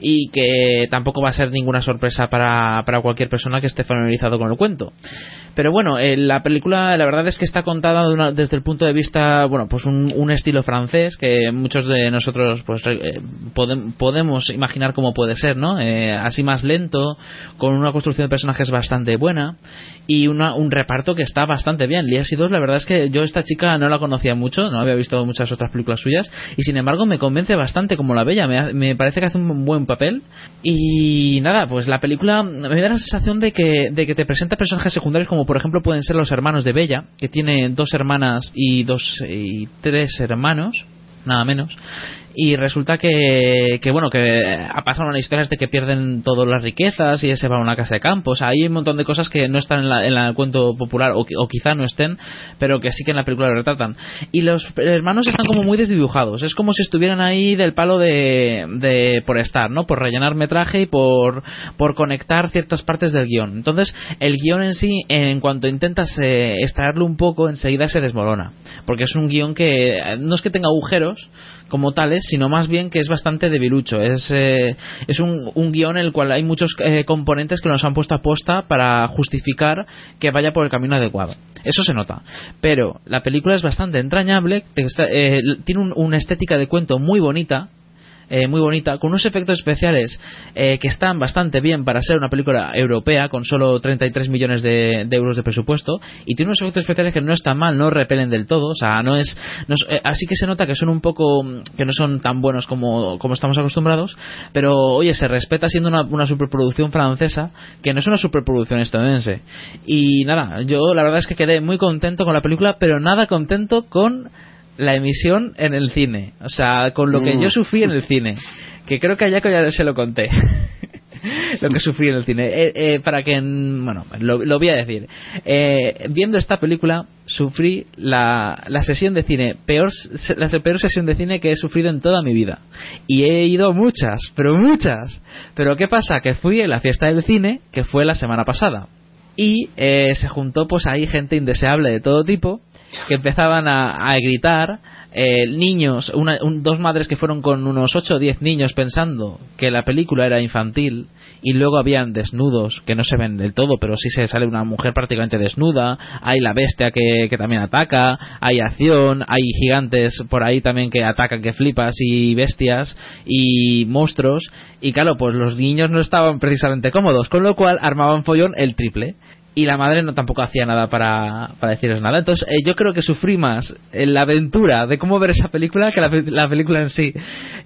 y que tampoco va a ser ninguna sorpresa para, para cualquier persona que esté familiarizado con el cuento. Pero bueno, eh, la película la verdad es que está contada desde el punto de vista, bueno, pues un, estilo francés que muchos de nosotros pues eh, podemos imaginar cómo puede ser, ¿no? Eh, así más lento, con una construcción de personajes bastante buena y una, un reparto que está bastante bien. Lía 2, la verdad es que yo esta chica no la conocía mucho, no había visto muchas otras películas suyas y sin embargo me convence bastante como la bella, me, me parece que hace un buen papel y nada, pues la película me da la sensación de que, de que te presenta personajes secundarios como por ejemplo pueden ser los hermanos de Bella, que tiene dos hermanas y dos y tres hermanos, nada menos. Y resulta que, que bueno, que ha pasado una historia de que pierden todas las riquezas y se va a una casa de campo. O sea, hay un montón de cosas que no están en, la, en el cuento popular o, o quizá no estén, pero que sí que en la película lo retratan. Y los hermanos están como muy desdibujados. Es como si estuvieran ahí del palo de, de por estar, ¿no? Por rellenar metraje y por, por conectar ciertas partes del guion. Entonces, el guion en sí, en cuanto intentas eh, extraerlo un poco, enseguida se desmorona. Porque es un guion que eh, no es que tenga agujeros como tales, sino más bien que es bastante debilucho. Es, eh, es un, un guion en el cual hay muchos eh, componentes que nos han puesto a posta para justificar que vaya por el camino adecuado. Eso se nota. Pero la película es bastante entrañable, eh, tiene un- una estética de cuento muy bonita, eh, muy bonita, con unos efectos especiales eh, que están bastante bien para ser una película europea con solo 33 millones de, de euros de presupuesto y tiene unos efectos especiales que no están mal, no repelen del todo, o sea, no es, no eh, así que se nota que son un poco, que no son tan buenos como, como estamos acostumbrados, pero oye, se respeta siendo una, una superproducción francesa que no es una superproducción estadounidense. Y nada, yo la verdad es que quedé muy contento con la película, pero nada contento con la emisión en el cine. O sea, con lo que Mm. yo sufrí en el cine. Que creo que a Jaco ya se lo conté. lo que sufrí en el cine. Eh, eh, para que, mm, bueno, lo, lo voy a decir. Eh, viendo esta película, sufrí la, la sesión de cine, peor, la peor sesión de cine que he sufrido en toda mi vida. Y he ido muchas, pero muchas. Pero ¿qué pasa? Que fui en la fiesta del cine, que fue la semana pasada. Y eh, se juntó pues ahí gente indeseable de todo tipo que empezaban a, gritar eh, niños, una- un- dos madres que fueron con unos 8 o 10 niños pensando que la película era infantil y luego habían desnudos que no se ven del todo, pero sí se sale una mujer prácticamente desnuda, hay la bestia que, que también ataca, hay acción, hay gigantes por ahí también que atacan que flipas y bestias y monstruos y claro, pues los niños no estaban precisamente cómodos, con lo cual armaban follón el triple y la madre no tampoco hacía nada para, para decirles nada. Entonces, eh, yo creo que sufrí más en la aventura de cómo ver esa película que la, pe- la película en sí.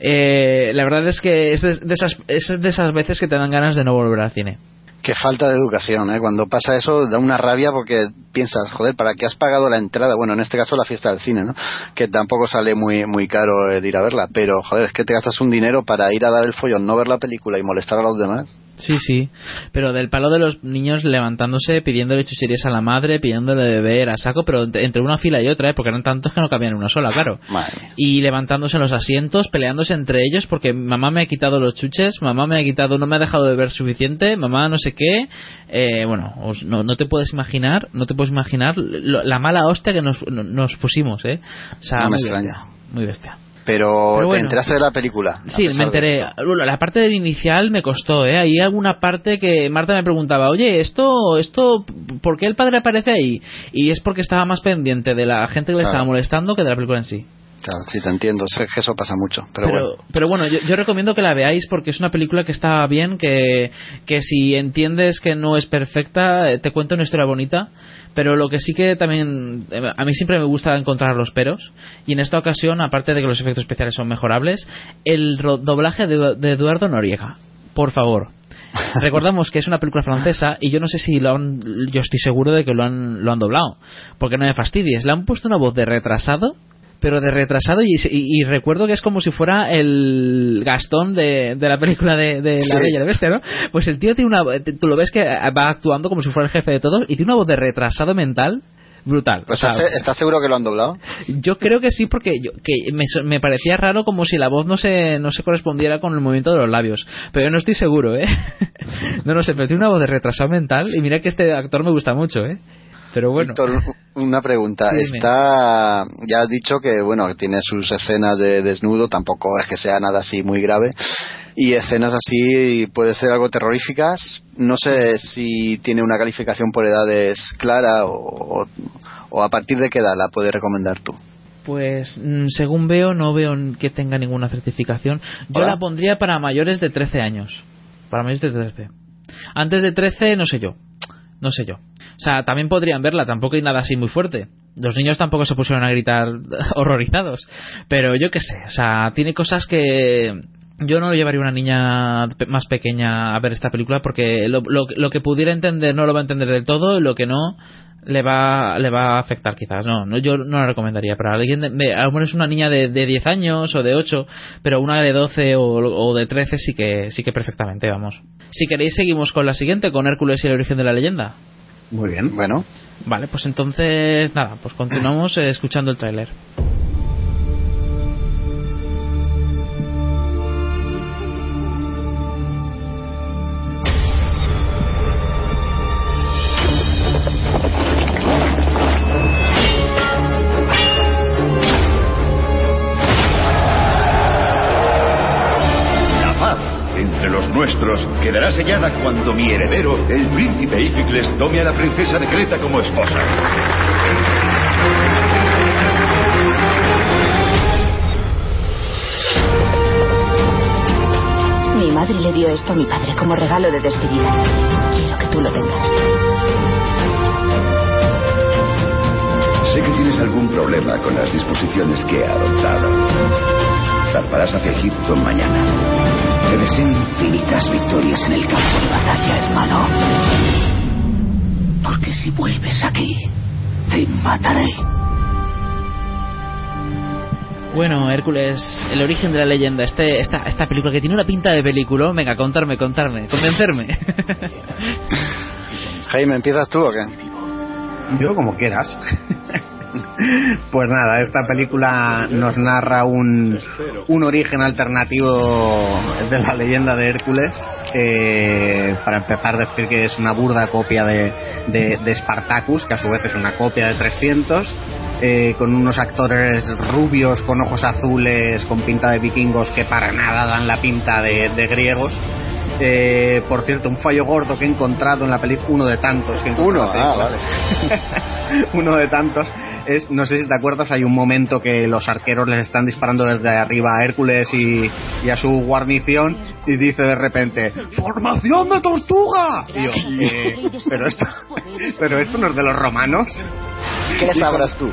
Eh, la verdad es que es de, de esas, es de esas veces que te dan ganas de no volver al cine. Qué falta de educación, ¿eh? Cuando pasa eso da una rabia porque piensas, joder, ¿para qué has pagado la entrada? Bueno, en este caso la fiesta del cine, ¿no? Que tampoco sale muy muy caro el ir a verla, pero joder, es que te gastas un dinero para ir a dar el follón, no ver la película y molestar a los demás. Sí, sí. Pero del palo de los niños levantándose, pidiéndole chucherías a la madre, pidiéndole beber a saco, pero entre una fila y otra, ¿eh? porque eran tantos que no cabían en una sola, claro. Madre y levantándose en los asientos, peleándose entre ellos porque mamá me ha quitado los chuches, mamá me ha quitado, no me ha dejado de ver suficiente, mamá no sé qué. Eh, bueno, os- no, no te puedes imaginar, no te puedes imaginar lo- la mala hostia que nos, no- nos pusimos, ¿eh? O sea, No me muy extraña. bestia, muy bestia. Pero, Pero bueno. te enteraste de la película. Sí, me enteré. Bueno, La parte del inicial me costó, ¿eh? Hay alguna parte que Marta me preguntaba, oye, esto, esto, ¿por qué el padre aparece ahí? Y es porque estaba más pendiente de la gente que le Claro. estaba molestando que de la película en sí. Claro, sí, te entiendo. Sé que eso pasa mucho, pero, pero, bueno. pero bueno, yo, yo recomiendo que la veáis porque es una película que está bien, que, que si entiendes que no es perfecta, eh, te cuenta una historia bonita, pero lo que sí que también, eh, a mí siempre me gusta encontrar los peros, y en esta ocasión, aparte de que los efectos especiales son mejorables, el doblaje de, de Eduardo Noriega, por favor. Recordamos que es una película francesa y yo no sé si lo han, yo estoy seguro de que lo han, lo han doblado, porque no me fastidies, le han puesto una voz de retrasado pero de retrasado y, y- y recuerdo que es como si fuera el Gastón de, de la película de, de La Sí. Bella y la Bestia, ¿no? Pues el tío tiene una... tú lo ves que va actuando como si fuera el jefe de todos y tiene una voz de retrasado mental brutal. Pues O sea, ¿estás, seguro que lo han doblado? yo creo que sí porque yo, que me, parecía raro como si la voz no se, no se correspondiera con el movimiento de los labios. Pero yo no estoy seguro, ¿eh? no lo sé, pero tiene una voz de retrasado mental y mira que este actor me gusta mucho, ¿eh? Pero bueno. Víctor, una pregunta. Sí. Está, ya has dicho que bueno tiene sus escenas de desnudo, tampoco es que sea nada así muy grave. Y escenas así puede ser algo terroríficas. No sé si tiene una calificación por edades clara o, o, o a partir de qué edad la puedes recomendar tú. Pues mm, según veo, no veo que tenga ninguna certificación. Yo Hola. la pondría para mayores de 13 años. Para mayores de 13. Antes de 13, no sé yo. No sé yo. O sea, también podrían verla, tampoco hay nada así muy fuerte. Los niños tampoco se pusieron a gritar horrorizados. Pero yo qué sé, o sea, tiene cosas que. Yo no lo llevaría una niña más pequeña a ver esta película porque lo, lo- que pudiera entender no lo va a entender del todo y lo que no le va le va a afectar quizás no, no yo no la recomendaría para alguien de, a lo mejor es una niña de, de 10 años o de 8 pero una de 12 o, o, de 13 sí que sí que perfectamente vamos si queréis seguimos con la siguiente con Hércules y el origen de la leyenda muy bien. Bueno. Vale pues entonces nada pues continuamos eh, escuchando el tráiler nuestros quedará sellada cuando mi heredero, el príncipe Ificles, tome a la princesa de Creta como esposa. Mi madre le dio esto a mi padre como regalo de despedida. Quiero que tú lo tengas. Sé que tienes algún problema con las disposiciones que he adoptado. Zarparás hacia Egipto mañana. Te deseo infinitas victorias en el campo de batalla, hermano. Porque si vuelves aquí, te mataré. Bueno, Hércules, el origen de la leyenda, este, esta, esta película que tiene una pinta de película, venga, contarme, contarme, convencerme. Jaime, ¿empiezas tú o qué? Yo como quieras. Pues nada, esta película nos narra un, un origen alternativo de la leyenda de Hércules. Para empezar, decir que es una burda copia de, de, Spartacus, que a su vez es una copia de 300, eh, con unos actores rubios, con ojos azules, con pinta de vikingos que para nada dan la pinta de griegos. Eh, por cierto, un fallo gordo que he encontrado en la película, uno de tantos que he Uno, ah, vale. uno de tantos es, no sé si te acuerdas, hay un momento que los arqueros les están disparando desde arriba a Hércules y, y a su guarnición y dice de repente ¡Formación de tortuga! Y yo, eh, pero esto, pero esto no es de los romanos. ¿Qué sabrás tú?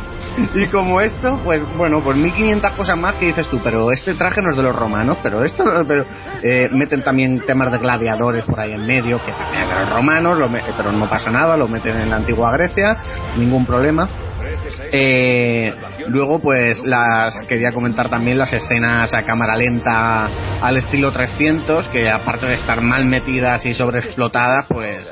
Y como esto, pues bueno, pues 1500 cosas más que dices tú, pero este traje no es de los romanos, pero esto, pero eh, meten también temas de gladiadores por ahí en medio, que también de los romanos, lo, pero no pasa nada, lo meten en la antigua Grecia, ningún problema. Eh, luego, pues las quería comentar también las escenas a cámara lenta al estilo 300, que aparte de estar mal metidas y sobreexplotadas, pues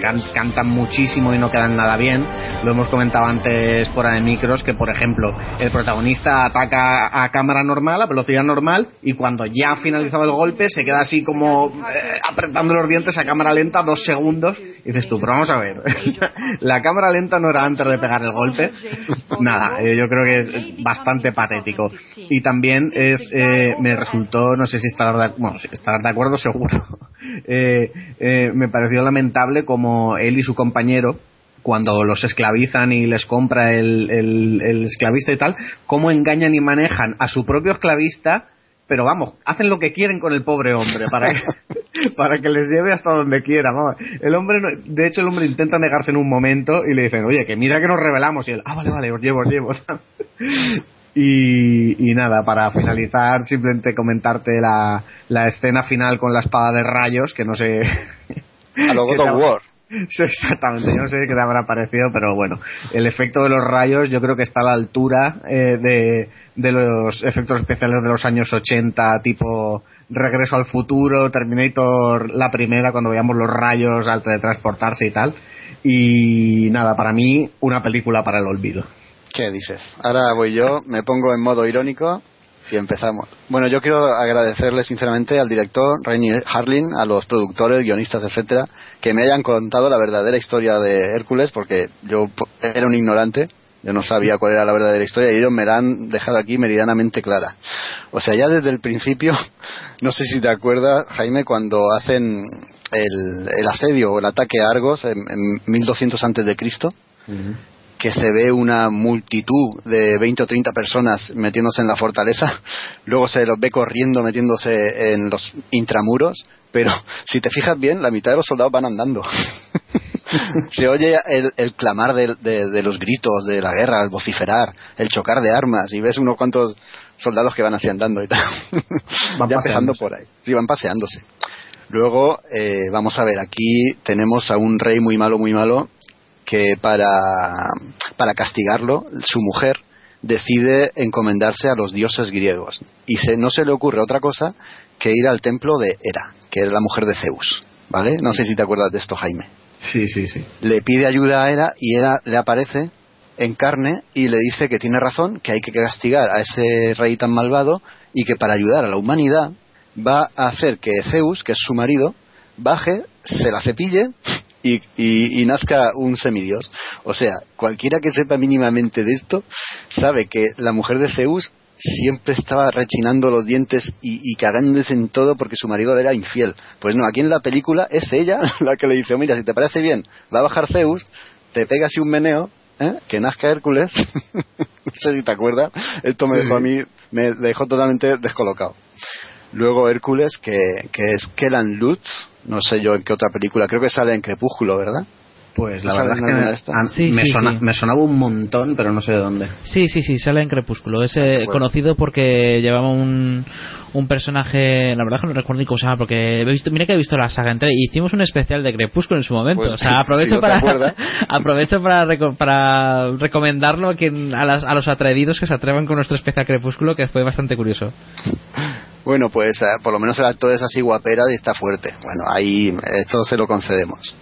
can, cantan muchísimo y no quedan nada bien. Lo hemos comentado antes por de micros, que por ejemplo, el protagonista ataca a cámara normal, a velocidad normal, y cuando ya ha finalizado el golpe, se queda así como eh, apretando los dientes a cámara lenta dos segundos. Y dices tú, pero vamos a ver, la cámara lenta no era antes de pegar el golpe. Nada, eh, yo creo que es bastante patético. Y también es, eh, me resultó, no sé si estarás de, bueno, si estarás de acuerdo seguro, eh, eh, me pareció lamentable como él y su compañero, cuando los esclavizan y les compra el, el, el esclavista y tal, cómo engañan y manejan a su propio esclavista pero vamos, hacen lo que quieren con el pobre hombre para que, para que les lleve hasta donde quiera. Vamos. El hombre, no, de hecho, el hombre intenta negarse en un momento y le dicen, oye, que mira que nos revelamos. Y él, ah, vale, vale, os llevo, os llevo. y, y, nada, para finalizar, simplemente comentarte la, la escena final con la espada de rayos, que no sé. A lo God of War. Sí, exactamente, yo no sé qué te habrá parecido, pero bueno, el efecto de los rayos yo creo que está a la altura eh, de, de los efectos especiales de los años 80, tipo Regreso al futuro, Terminator, la primera, cuando veíamos los rayos al teletransportarse y tal. Y nada, para mí, una película para el olvido. ¿Qué dices? Ahora voy yo, me pongo en modo irónico y empezamos. Bueno, yo quiero agradecerle sinceramente al director Rainy Harlin, a los productores, guionistas, etcétera, que me hayan contado la verdadera historia de Hércules, porque yo era un ignorante, yo no sabía cuál era la verdadera historia y ellos me la han dejado aquí meridianamente clara. O sea, ya desde el principio, no sé si te acuerdas, Jaime, cuando hacen el, el asedio o el ataque a Argos en, en 1200 antes de Cristo, que se ve una multitud de 20 o 30 personas metiéndose en la fortaleza, luego se los ve corriendo metiéndose en los intramuros, pero si te fijas bien, la mitad de los soldados van andando. se oye el, el clamar de, de, de, los gritos de la guerra, el vociferar, el chocar de armas, y ves unos cuantos soldados que van así andando y tal. Van ya empezando por ahí. Sí, van paseándose. Luego, eh, vamos a ver, aquí tenemos a un rey muy malo, muy malo, que para, para castigarlo, su mujer decide encomendarse a los dioses griegos y se, no se le ocurre otra cosa que ir al templo de Hera, que era la mujer de Zeus, ¿vale? No sé si te acuerdas de esto, Jaime. Sí, sí, sí. Le pide ayuda a Hera y Hera le aparece en carne y le dice que tiene razón, que hay que castigar a ese rey tan malvado y que para ayudar a la humanidad va a hacer que Zeus, que es su marido, baje, se la cepille y, y, y, nazca un semidios. O sea, cualquiera que sepa mínimamente de esto sabe que la mujer de Zeus siempre estaba rechinando los dientes y, y, cagándose en todo porque su marido era infiel. Pues no, aquí en la película es ella la que le dice, mira, si te parece bien, va a bajar Zeus, te pega así un meneo, ¿eh? que nazca Hércules. no sé si te acuerdas. Esto me dejó a mí, me dejó totalmente descolocado. Luego Hércules, que, que es Kellan Lutz, no sé yo en qué otra película, creo que sale en Crepúsculo, ¿verdad? Pues la verdad es que me, sí, me, sí, sona, sí. me, sonaba un montón, pero no sé de dónde. Sí, sí, sí, sale en Crepúsculo. Es eh, bueno. conocido porque llevaba un, un personaje, la verdad que no recuerdo ni cómo se llama, porque he visto, mira que he visto la saga entera y hicimos un especial de Crepúsculo en su momento. Pues, o sea, aprovecho no para aprovecho para, reco para recomendarlo a, quien, a, las, a los atrevidos que se atrevan con nuestro especial Crepúsculo, que fue bastante curioso. Bueno, pues eh, por lo menos el actor es así guapera y está fuerte. Bueno, ahí esto se lo concedemos.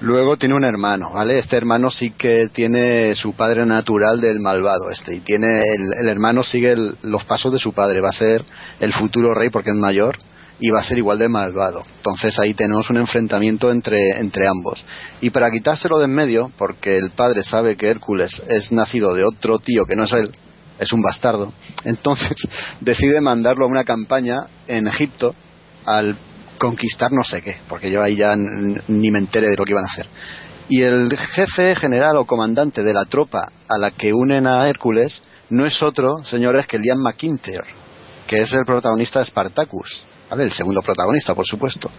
Luego tiene un hermano, ¿vale? Este hermano sí que tiene su padre natural del malvado, este, y tiene el, el hermano sigue el, los pasos de su padre, va a ser el futuro rey porque es mayor y va a ser igual de malvado. Entonces ahí tenemos un enfrentamiento entre, entre ambos. Y para quitárselo de en medio, porque el padre sabe que Hércules es nacido de otro tío que no es él, es un bastardo, entonces decide mandarlo a una campaña en Egipto al conquistar no sé qué, porque yo ahí ya ni me enteré de lo que iban a hacer. Y el jefe general o comandante de la tropa a la que unen a Hércules no es otro, señores, que Liam McIntyre, que es el protagonista de Spartacus. ¿Vale? El segundo protagonista, por supuesto.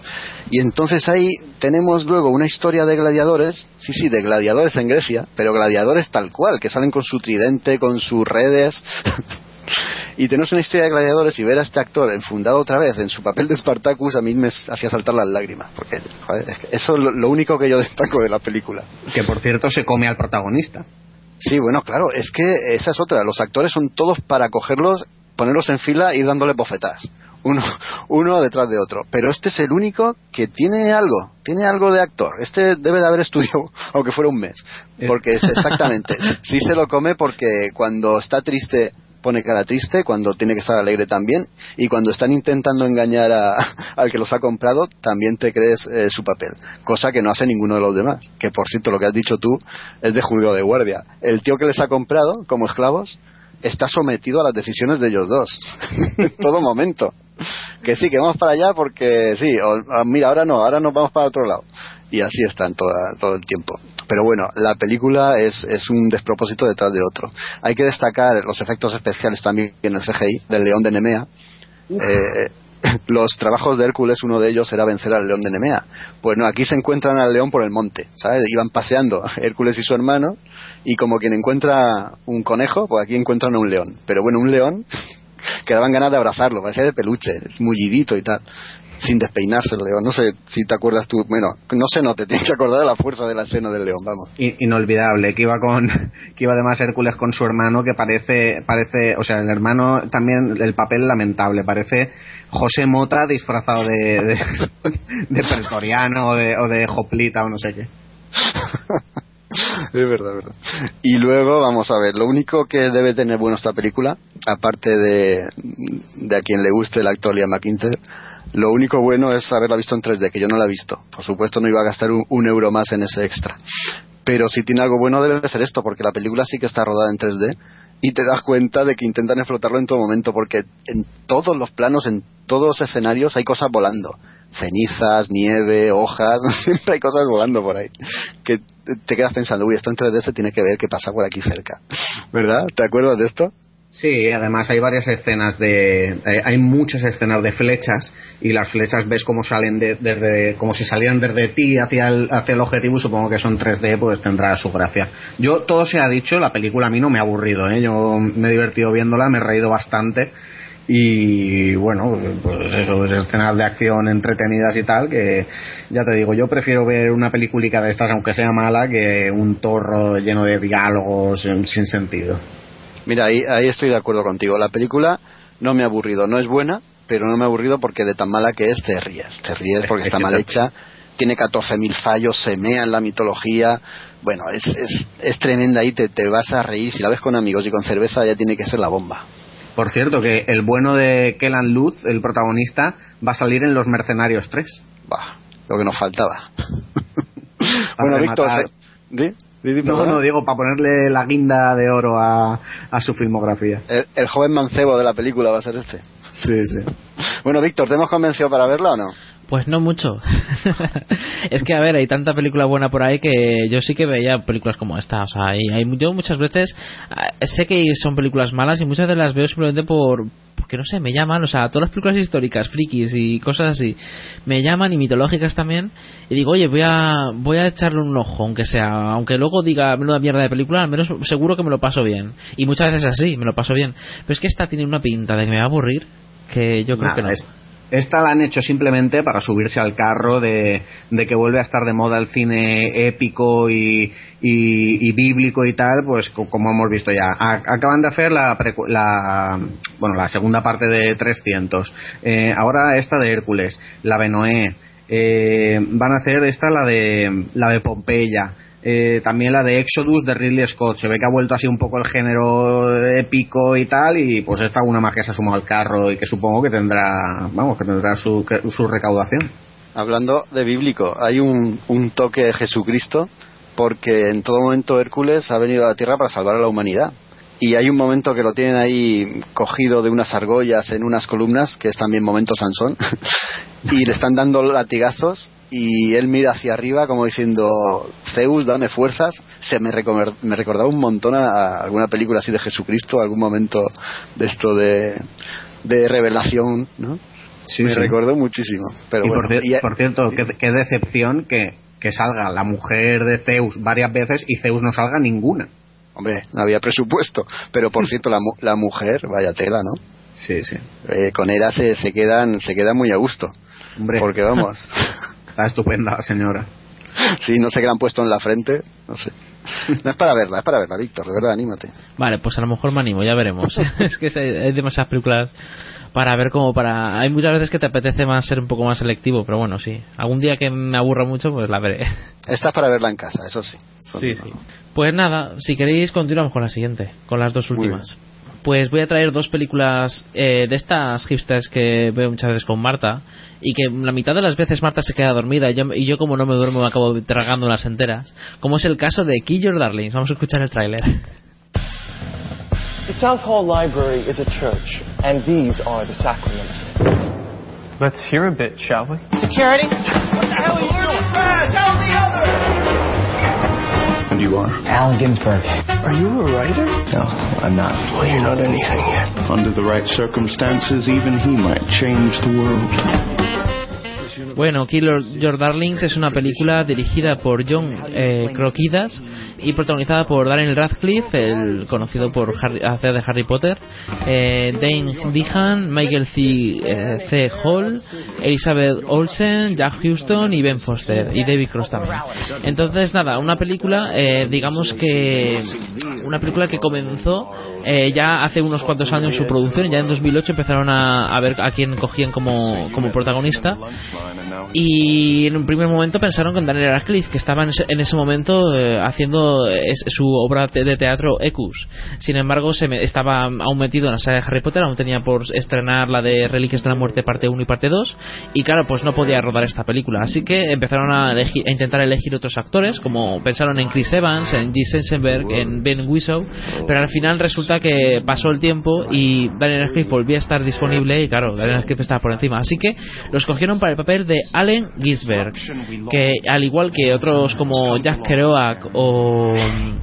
Y entonces ahí tenemos luego una historia de gladiadores, sí, sí, de gladiadores en Grecia, pero gladiadores tal cual, que salen con su tridente, con sus redes. y tenemos una historia de gladiadores y ver a este actor enfundado otra vez en su papel de Spartacus a mí me hacía saltar las lágrimas porque joder, eso es lo, único que yo destaco de la película que por cierto se come al protagonista sí bueno claro es que esa es otra los actores son todos para cogerlos ponerlos en fila e ir dándoles bofetadas uno, uno detrás de otro. Pero este es el único que tiene algo, tiene algo de actor. Este debe de haber estudiado, aunque fuera un mes. Porque es exactamente, sí se lo come porque cuando está triste pone cara triste, cuando tiene que estar alegre también, y cuando están intentando engañar a, al que los ha comprado, también te crees eh, su papel, cosa que no hace ninguno de los demás. Que por cierto, lo que has dicho tú es de judío de guardia. El tío que les ha comprado como esclavos está sometido a las decisiones de ellos dos, en todo momento. Que sí, que vamos para allá porque sí, o, o, mira, ahora no, ahora nos vamos para otro lado. Y así están toda, todo el tiempo pero bueno, la película es, es un despropósito detrás de otro. Hay que destacar los efectos especiales también en el CGI del león de Nemea. Eh, los trabajos de Hércules, uno de ellos era vencer al león de Nemea. Pues no, aquí se encuentran al león por el monte, ¿sabes? Iban paseando Hércules y su hermano, y como quien encuentra un conejo, pues aquí encuentran a un león. Pero bueno, un león que daban ganas de abrazarlo, parecía de peluche, mullidito y tal sin despeinarse el león. No sé si te acuerdas tú, bueno, no sé, no te tienes que acordar de la fuerza de la escena del león, vamos. Inolvidable, que iba con, que iba además Hércules con su hermano, que parece, parece, o sea, el hermano también, el papel lamentable, parece José Mota disfrazado de, de, de pretoriano o de, o de joplita o no sé qué. es verdad, verdad. Y luego, vamos a ver, lo único que debe tener bueno esta película, aparte de, a quien le guste el actor Liam McIntyre, lo único bueno es haberla visto en 3D, que yo no la he visto. Por supuesto no iba a gastar un, un, euro más en ese extra. Pero si tiene algo bueno debe ser esto, porque la película sí que está rodada en 3D y te das cuenta de que intentan explotarlo en todo momento, porque en todos los planos, en todos los escenarios hay cosas volando. Cenizas, nieve, hojas, siempre hay cosas volando por ahí. Que te quedas pensando, uy, esto en 3D se tiene que ver qué pasa por aquí cerca. ¿Verdad? ¿Te acuerdas de esto? Sí, además hay varias escenas de. Eh, hay muchas escenas de flechas y las flechas ves cómo salen de, desde. como si salieran desde ti hacia el, hacia el objetivo y supongo que son 3D, pues tendrá su gracia. Yo, todo se ha dicho, la película a mí no me ha aburrido, ¿eh? Yo me he divertido viéndola, me he reído bastante y bueno, pues eso, es escenas de acción entretenidas y tal, que ya te digo, yo prefiero ver una película de estas, aunque sea mala, que un torro lleno de diálogos sin sentido. Mira, ahí, ahí estoy de acuerdo contigo. La película no me ha aburrido, no es buena, pero no me ha aburrido porque de tan mala que es te ríes, te ríes porque está mal hecha, tiene 14.000 fallos, se mea en la mitología, bueno, es, es, es tremenda y te, te vas a reír, si la ves con amigos y con cerveza ya tiene que ser la bomba. Por cierto, que el bueno de Kellan Lutz, el protagonista, va a salir en Los Mercenarios 3. Bah, lo que nos faltaba. bueno, Víctor, ¿sí? no, no, digo, para ponerle la guinda de oro a, a su filmografía. El, joven mancebo de la película va a ser este. Sí, sí. Bueno, Víctor, ¿te hemos convencido para verla o no? Pues no mucho. es que, a ver, hay tanta película buena por ahí que yo sí que veía películas como esta. O sea, hay, yo muchas veces eh, sé que son películas malas y muchas veces las veo simplemente por, porque no sé, me llaman, o sea, todas las películas históricas, frikis y cosas así, me llaman y mitológicas también, y digo, oye, voy a, voy a echarle un ojo, aunque sea, aunque luego diga menuda mierda de película, al menos seguro que me lo paso bien. Y muchas veces así, me lo paso bien. Pero es que esta tiene una pinta de que me va a aburrir, que yo creo que no. Es esta la han hecho simplemente para subirse al carro de, que vuelve a estar de moda el cine épico y, bíblico y tal, pues como hemos visto ya. acaban de hacer la, la, bueno, la segunda parte de 300. Eh, ahora esta de Hércules, la de Noé. Eh, van a hacer esta la de la de Pompeya eh, también la de Exodus de Ridley Scott. Se ve que ha vuelto así un poco el género épico y tal, y pues esta una más que se ha sumado al carro y que supongo que tendrá, vamos, que tendrá su, su recaudación. Hablando de bíblico, hay un, un toque de Jesucristo porque en todo momento Hércules ha venido a la tierra para salvar a la humanidad. Y hay un momento que lo tienen ahí cogido de unas argollas en unas columnas, que es también momento Sansón, y le están dando latigazos y él mira hacia arriba como diciendo Zeus dame fuerzas se me, me recordaba un montón a, alguna película así de Jesucristo algún momento de esto de, de revelación ¿no? Sí, me recordó muchísimo pero por, cierto qué, decepción que, que salga la mujer de Zeus varias veces y Zeus no salga ninguna. Hombre no había presupuesto pero por cierto la, la mujer vaya tela no sí sí. Eh, con Hera se, se quedan se quedan muy a gusto hombre. porque vamos Está estupenda señora. Sí, no sé qué le han puesto en la frente, no sé. No es para verla, es para verla, Víctor, de verdad, anímate. Vale, pues a lo mejor me animo, ya veremos. es que hay demasiadas películas para ver como para... Hay muchas veces que te apetece más ser un poco más selectivo, pero bueno, sí. Algún día que me aburra mucho, pues la veré. Esta es para verla en casa, eso sí. sí, sí. Pues nada, si queréis continuamos con la siguiente, con las dos últimas pues voy a traer dos películas eh, de estas hipsters que veo muchas veces con Marta y que la mitad de las veces Marta se queda dormida y yo, y yo como no me duermo me acabo tragando las enteras como es el caso de Kill Your Darlings vamos a escuchar el tráiler The South Hall Library is a church and these are the sacraments Let's hear a bit, shall we? Security? What the hell are you doing? Tell the other! And you are? Allen Ginsberg. Are you a writer? No, I'm not. Well, you're not anything yet. Under the right circumstances, even he might change the world. Bueno, Kill Your Darlings es una película dirigida por John eh, Croquidas y protagonizada por Daniel Radcliffe, el conocido por hacer de Harry Potter, eh, Dane Dehan, Michael C. Eh, C. Hall, Elizabeth Olsen, Jack Houston y Ben Foster y David Cross también. Entonces, nada, una película, eh, digamos que una película que comenzó eh, ya hace unos cuantos años su producción, ya en 2008 empezaron a, a ver a quién cogían como, como protagonista y en un primer momento pensaron con Daniel Radcliffe, que estaba en ese, momento eh, haciendo su obra de teatro Ecus. Sin embargo, se estaba aún metido en la saga de Harry Potter, aún tenía por estrenar la de Reliquias de la Muerte parte 1 y parte 2. Y claro, pues no podía rodar esta película. Así que empezaron a, intentar elegir otros actores, como pensaron en Chris Evans, en G. Sensenberg, en Ben Whishaw. Pero al final resulta que pasó el tiempo y Daniel Radcliffe volvía a estar disponible y claro, Daniel Radcliffe estaba por encima. Así que los cogieron para el papel de Allen Ginsberg, que al igual que otros como Jack Kerouac o,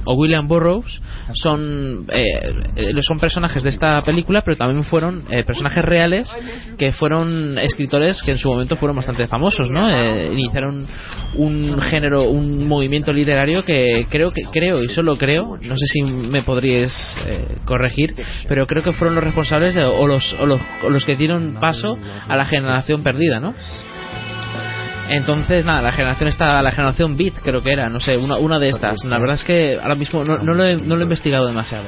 William Burroughs, son, eh, son personajes de esta película, pero también fueron eh, personajes reales que fueron escritores que en su momento fueron bastante famosos, ¿no? Eh, iniciaron un género, un movimiento literario que creo que creo y solo creo, no sé si me podríais corregir, pero creo que fueron los responsables o, los, o los, o los que dieron paso a la generación perdida, ¿no? Entonces, nada, la generación está, la generación Beat creo que era, no sé, una, una de estas. La verdad es que ahora mismo no, no, lo, he, no lo he investigado demasiado.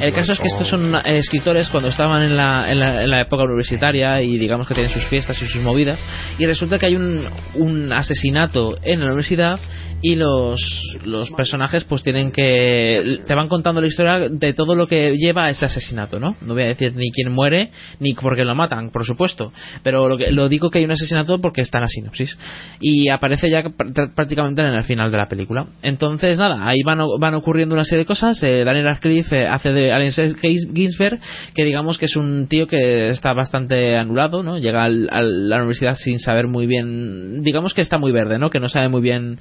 El caso es que estos son eh, escritores cuando estaban en la, en la, en la época universitaria y digamos que tienen sus fiestas y sus movidas y resulta que hay un, un asesinato en la universidad y los, los personajes pues tienen que te van contando la historia de todo lo que lleva a ese asesinato no no voy a decir ni quién muere ni por qué lo matan por supuesto. Pero lo, que, lo digo que hay un asesinato porque está en la sinopsis. Y aparece ya prácticamente en el final de la película. Entonces nada ahí van, van ocurriendo una serie de cosas. Eh, Daniel Radcliffe eh, hace de Allen Ginsberg que digamos que es un tío que está bastante anulado no llega a la universidad sin saber muy bien digamos que está muy verde no que no sabe muy bien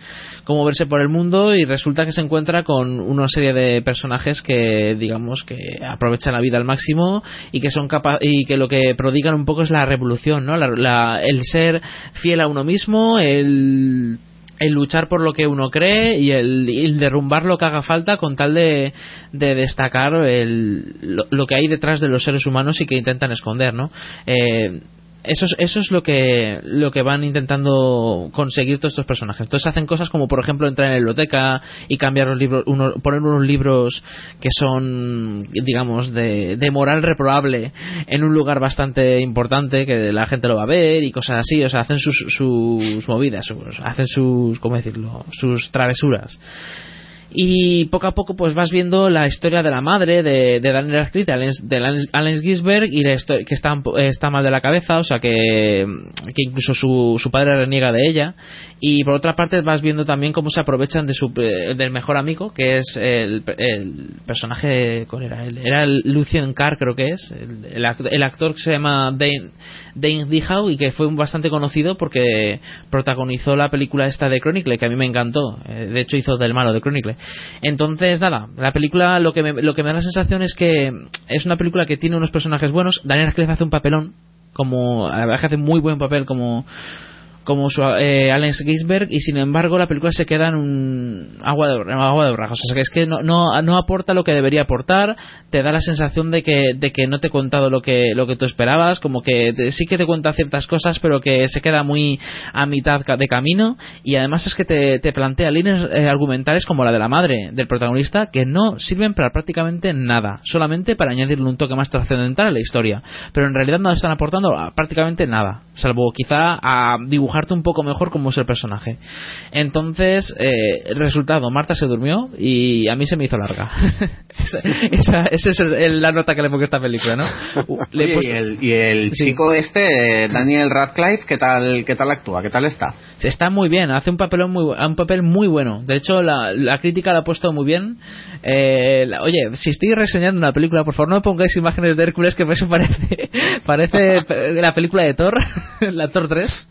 cómo verse por el mundo y resulta que se encuentra con una serie de personajes que digamos que aprovechan la vida al máximo y que son capaz y que lo que prodigan un poco es la revolución, ¿no? el ser fiel a uno mismo, el el luchar por lo que uno cree y el, derrumbar lo que haga falta con tal de, de destacar el, lo, que hay detrás de los seres humanos y que intentan esconder, ¿no? Eh, eso es, eso es lo que lo que van intentando conseguir todos estos personajes. Entonces hacen cosas como por ejemplo entrar en la biblioteca y cambiar los libros, poner unos libros que son digamos de, de, moral reprobable en un lugar bastante importante que la gente lo va a ver y cosas así. O sea, hacen sus, sus movidas, hacen sus, ¿cómo decirlo? Sus travesuras y poco a poco pues vas viendo la historia de la madre de, de Daniel Radcliffe, de Allen, Gisberg y que está, mal de la cabeza, o sea que, incluso su, su padre reniega de ella. Y por otra parte vas viendo también cómo se aprovechan de su, del mejor amigo que es el, el personaje ¿cuál era? era el Lucien Carr creo que es. El, el, actor que se llama Dane, Dane y que fue bastante conocido porque protagonizó la película esta de Chronicle que a mí me encantó. Eh, de hecho hizo del malo de Chronicle entonces nada la película lo que me, lo que me da la sensación es que es una película que tiene unos personajes buenos. Daniel Radcliffe hace un papelón como la verdad que hace muy buen papel como como su, eh, Alex Ginsberg y sin embargo la película se queda en un agua de, agua de borrajos. O sea que es que no, no, no, aporta lo que debería aportar, te da la sensación de que, de que no te he contado lo que, lo que tú esperabas, como que sí que te cuenta ciertas cosas pero que se queda muy a mitad de camino y además es que te, te plantea líneas eh, argumentales como la de la madre del protagonista que no sirven para prácticamente nada, solamente para añadirle un toque más trascendental a la historia, pero en realidad no están aportando prácticamente nada, salvo quizá a dibujar un poco mejor como es el personaje. Entonces, eh, el resultado, Marta se durmió y a mí se me hizo larga. esa, esa, es la nota que le pongo a esta película, ¿no? y el, chico este, Daniel Radcliffe, ¿qué tal, ¿qué tal actúa? ¿Qué tal está? Está muy bien, hace un papel muy, un papel muy bueno. De hecho, la, la crítica la ha puesto muy bien. Eh, oye, si estoy reseñando una película, por favor no me pongáis imágenes de Hércules que eso parece, parece la película de Thor, la Thor 3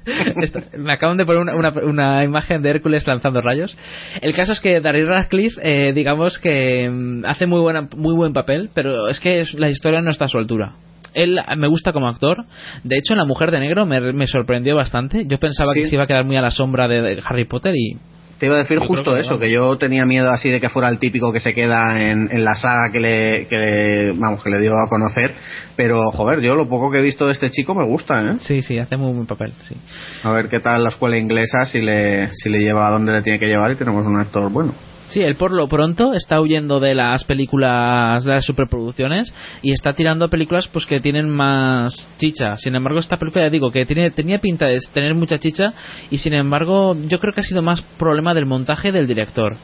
me acaban de poner una, una, imagen de Hércules lanzando rayos. El caso es que Daniel Radcliffe, eh, digamos que mm, hace muy, buena, muy buen papel, pero es que la historia no está a su altura él me gusta como actor. De hecho, en La Mujer de Negro me, sorprendió bastante. Yo pensaba que se iba a quedar muy a la sombra de Harry Potter y te iba a decir justo eso, que yo tenía miedo así de que fuera el típico que se queda en, en la saga que le, que vamos, que le dio a conocer, pero joder, yo lo poco que he visto de este chico me gusta, ¿eh? Sí, sí, hace muy buen papel, sí. A ver qué tal la escuela inglesa, si le, si le lleva a donde le tiene que llevar y tenemos un actor bueno. Sí, él por lo pronto está huyendo de las películas, de las superproducciones y está tirando películas pues que tienen más chicha. Sin embargo, esta película ya digo que tiene, tenía pinta de tener mucha chicha y sin embargo yo creo que ha sido más problema del montaje del director.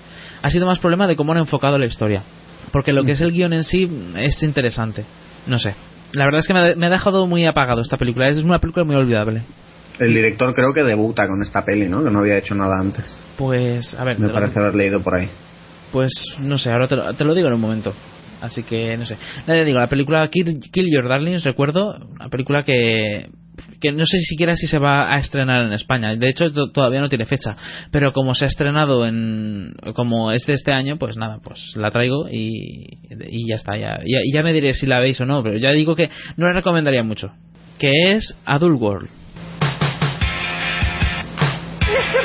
Ha sido más problema de cómo han enfocado la historia. Porque lo que es el guion en sí es interesante. No sé. La verdad es que me ha, me ha dejado muy apagado esta película. Es una película muy olvidable. El director creo que debuta con esta peli, ¿no? Que no había hecho nada antes. Pues, a ver. Me parece haber leído por ahí. Pues, no sé, ahora te lo, digo en un momento. Así que, no sé. Le digo, la película Kill, Your Darlings, recuerdo, una película que que no sé siquiera si se va a estrenar en España. De hecho, todavía no tiene fecha. Pero como se ha estrenado en. como es de este año, pues nada, pues la traigo y, y ya está. Ya, ya, ya me diré si la veis o no, pero ya digo que no la recomendaría mucho. Que es Adult World.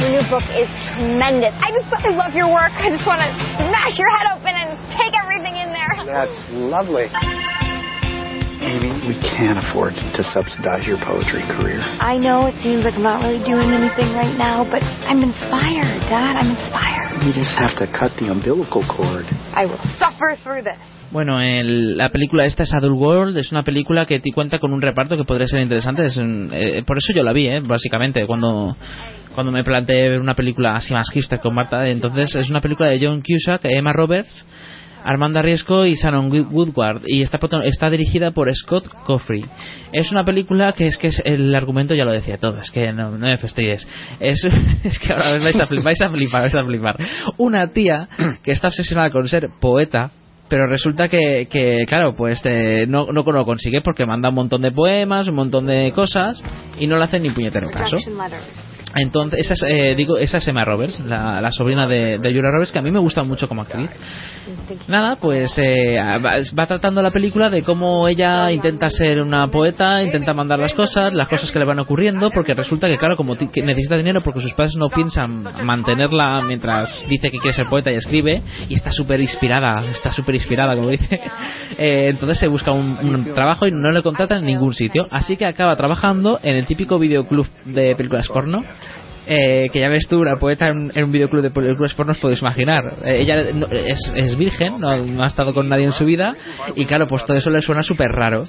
Your new book is tremendous. I just I love your work. I just want to smash your head open and take everything in there. That's lovely. Amy, we can't afford to subsidize your poetry career. I know it seems like I'm not really doing anything right now, but I'm inspired, Dad. I'm inspired. You just have to cut the umbilical cord. I will suffer through this. Bueno, el, la película esta es Adult World, es una película que te cuenta con un reparto que podría ser interesante. Es, eh, por eso yo la vi, eh, básicamente, cuando, cuando me planteé ver una película así más hipster con Marta. Entonces, es una película de John Cusack, Emma Roberts, Armanda Riesco y Shannon Woodward y está, está dirigida por Scott Coffrey. Es una película que es que es, el argumento ya lo decía todo, es que no, no me fastidies. Es, es que ahora vais a, flipar, vais a flipar, vais a flipar. Una tía que está obsesionada con ser poeta pero resulta que, que claro, pues eh, no, no lo consigue porque manda un montón de poemas, un montón de cosas y no le hacen ni puñetero caso. Entonces, esa es, eh, digo, esa es Emma Roberts, la, sobrina de, de, Julia Roberts, que a mí me gusta mucho como actriz. Nada, pues eh, va, tratando la película de cómo ella intenta ser una poeta, intenta mandar las cosas, las cosas que le van ocurriendo, porque resulta que, claro, como que necesita dinero porque sus padres no piensan mantenerla mientras dice que quiere ser poeta y escribe, y está súper inspirada, está súper inspirada, como dice. Eh, entonces se busca un, un trabajo y no le contrata en ningún sitio. Así que acaba trabajando en el típico videoclub de películas porno eh, que ya ves tú, una poeta en, un videoclub de películas pornos, podéis imaginar. Eh, ella es, es, virgen, no, ha estado con nadie en su vida, y claro, pues todo eso le suena súper raro.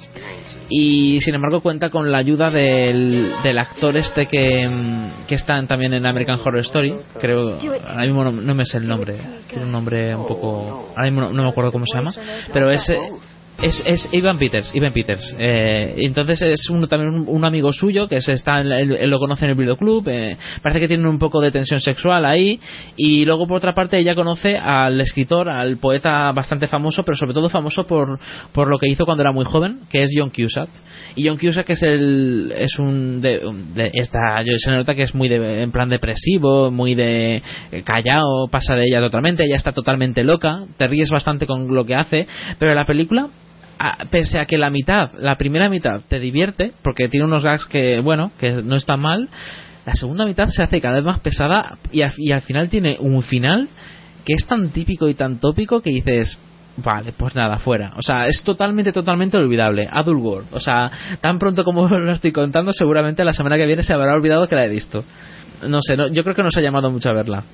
Y sin embargo cuenta con la ayuda del, del actor este que, mm, que está también en American Horror Story, creo, ahora mismo no, me sé el nombre, tiene un nombre un poco, ahora mismo no, no me acuerdo cómo se llama, pero es es, es Ivan Peters, Ivan Peters. Eh, entonces es un, también un, amigo suyo que se está, él, lo conoce en el videoclub. Eh, parece que tiene un poco de tensión sexual ahí. Y luego por otra parte ella conoce al escritor, al poeta bastante famoso, pero sobre todo famoso por, por lo que hizo cuando era muy joven, que es John Cusack. Y John Cusack es el es un de, esta se nota que es muy de, en plan depresivo, muy de callado, pasa de ella totalmente, ella está totalmente loca, te ríes bastante con lo que hace, pero la película pese a que la mitad, la primera mitad te divierte, porque tiene unos gags que, bueno, que no están mal, la segunda mitad se hace cada vez más pesada y al, final tiene un final que es tan típico y tan tópico que dices, Vale, pues nada, fuera. O sea, es totalmente, totalmente olvidable. Adult World. O sea, tan pronto como lo estoy contando, seguramente la semana que viene se habrá olvidado que la he visto. No sé, no, yo creo que nos ha llamado mucho a verla.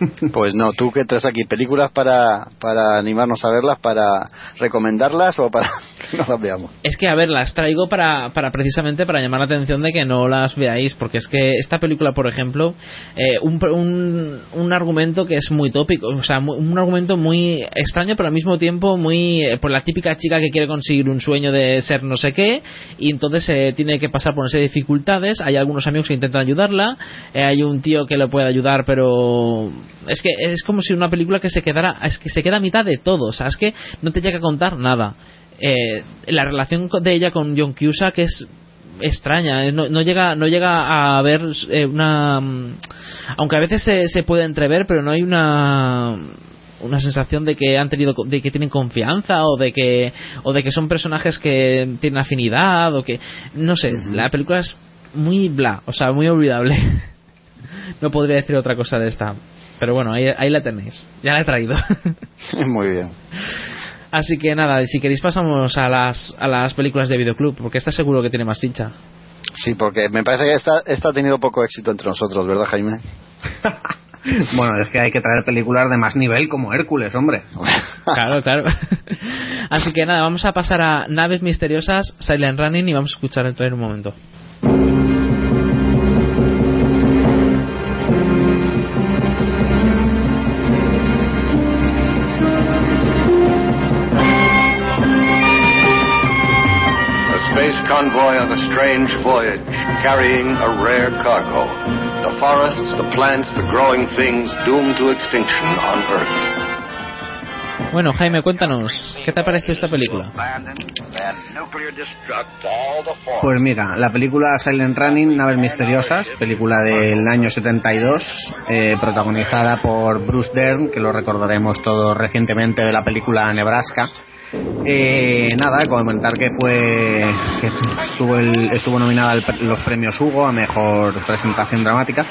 Pues no, tú que traes aquí películas para, para animarnos a verlas, para recomendarlas o para que no las veamos. Es que, a ver, las traigo para, para precisamente para llamar la atención de que no las veáis, porque es que esta película, por ejemplo, eh, un, un, un, argumento que es muy tópico, o sea, un argumento muy extraño, pero al mismo tiempo muy. Eh, por la típica chica que quiere conseguir un sueño de ser no sé qué, y entonces eh, tiene que pasar por una serie de dificultades. Hay algunos amigos que intentan ayudarla, eh, hay un tío que le puede ayudar, pero es que es como si una película que se quedara es que se queda a mitad de todo o sea es que no te llega a contar nada. Eh, la relación de ella con John Cusack es extraña no, no, llega no llega a haber eh, una mm, aunque a veces se, se puede entrever pero no hay una una sensación de que han tenido de que tienen confianza o de que o de que son personajes que tienen afinidad o que no sé la película es muy bla o sea muy olvidable. No podría decir otra cosa de esta pero bueno, ahí, ahí la tenéis. Ya la he traído. Muy bien. Así que nada, si queréis pasamos a las, a las películas de videoclub, porque esta seguro que tiene más hincha. Sí, porque me parece que esta, esta ha tenido poco éxito entre nosotros, ¿verdad, Jaime? bueno, es que hay que traer películas de más nivel como Hércules, hombre. claro, claro. Así que nada, vamos a pasar a Naves Misteriosas, Silent Running y vamos a escuchar el trailer un momento. Convoy on a strange voyage, carrying a rare cargo. The forests, the plants, the growing things doomed to extinction on Earth. Bueno, Jaime, cuéntanos, ¿qué te parece esta película? Pues mira, la película Silent Running, Naves Misteriosas, película del año 72, eh, protagonizada por Bruce Dern, que lo recordaremos todos recientemente de la película Nebraska. Eh, nada, comentar que fue que estuvo el, estuvo nominada a los premios Hugo a mejor presentación dramática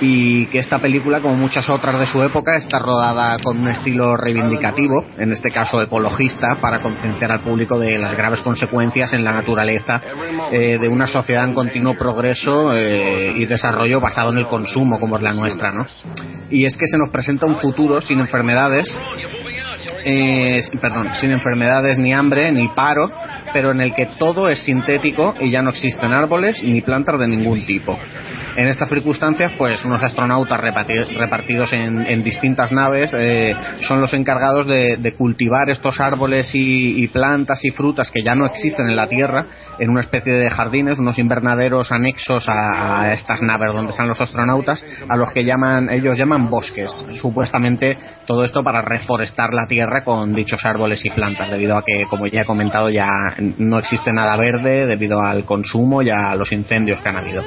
y que esta película, como muchas otras de su época, está rodada con un estilo reivindicativo, en este caso ecologista, para concienciar al público de las graves consecuencias en la naturaleza eh, de una sociedad en continuo progreso eh, y desarrollo basado en el consumo, como es la nuestra, ¿no? Y es que se nos presenta un futuro sin enfermedades eh, perdón, sin enfermedades ni hambre ni paro, pero en el que todo es sintético y ya no existen árboles ni plantas de ningún tipo. En estas circunstancias, pues unos astronautas repartidos en, distintas naves eh, son los encargados de, cultivar estos árboles y, plantas y frutas que ya no existen en la Tierra en una especie de jardines, unos invernaderos anexos a, estas naves donde están los astronautas, a los que llaman ellos llaman bosques. Supuestamente todo esto para reforestar la Tierra con dichos árboles y plantas, debido a que, como ya he comentado, ya no existe nada verde debido al consumo y a los incendios que han habido.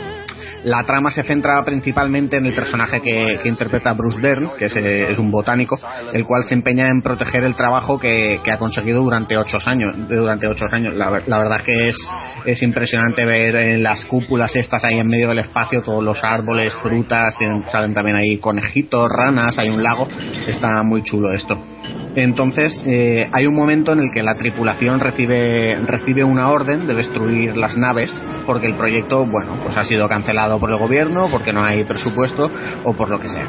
La trama se centra principalmente en el personaje que, interpreta Bruce Dern, que es, un botánico, el cual se empeña en proteger el trabajo que, ha conseguido durante ocho años. Durante ocho años. La, verdad es que es, es impresionante ver en las cúpulas estas ahí en medio del espacio, todos los árboles, frutas, tienen, salen también ahí conejitos, ranas, hay un lago. Está muy chulo esto. Entonces, eh, hay un momento en el que la tripulación recibe, recibe una orden de destruir las naves porque el proyecto, bueno, pues ha sido cancelado por el gobierno, porque no hay presupuesto o por lo que sea.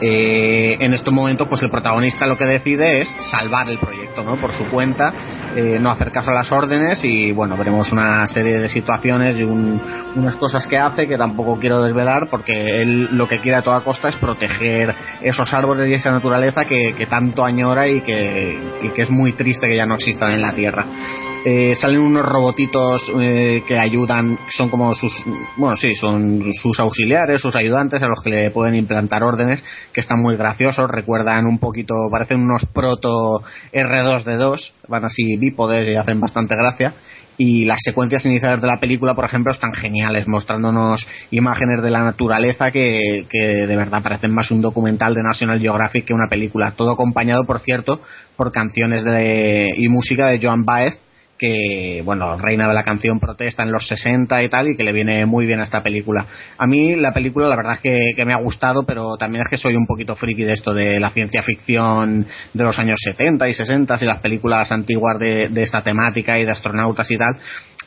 Eh, en estos momentos, pues el protagonista lo que decide es salvar el proyecto, ¿no? Por su cuenta, eh, no hacer caso a las órdenes y, bueno, veremos una serie de situaciones y unas cosas que hace que tampoco quiero desvelar porque él lo que quiere a toda costa es proteger esos árboles y esa naturaleza que, tanto añora y que, y que es muy triste que ya no existan en la Tierra. Eh, salen unos robotitos eh, que ayudan, son como sus, bueno, sí, son sus auxiliares, sus ayudantes a los que le pueden implantar órdenes, que están muy graciosos, recuerdan un poquito, parecen unos proto R2D2, van así bípodes y hacen bastante gracia. Y las secuencias iniciales de la película, por ejemplo, están geniales, mostrándonos imágenes de la naturaleza que, que de verdad parecen más un documental de National Geographic que una película. Todo acompañado, por cierto, por canciones de, y música de Joan Baez, que, bueno, reina de la canción protesta en los 60 y tal, y que le viene muy bien a esta película. A mí la película la verdad es que, me ha gustado, pero también es que soy un poquito friki de esto de la ciencia ficción de los años 70 y 60 y las películas antiguas de esta temática y de astronautas y tal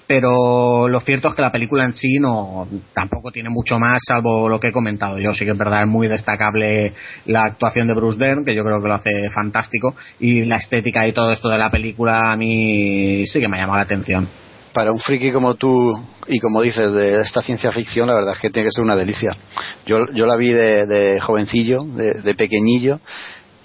pero lo cierto es que la película en sí no tampoco tiene mucho más salvo lo que he comentado yo. Sí que es verdad es muy destacable la actuación de Bruce Dern que yo creo que lo hace fantástico y la estética y todo esto de la película a mí sí que me ha llamado la atención. Para un friki como tú y como dices de esta ciencia ficción la verdad es que tiene que ser una delicia. Yo, yo la vi de, jovencillo de pequeñillo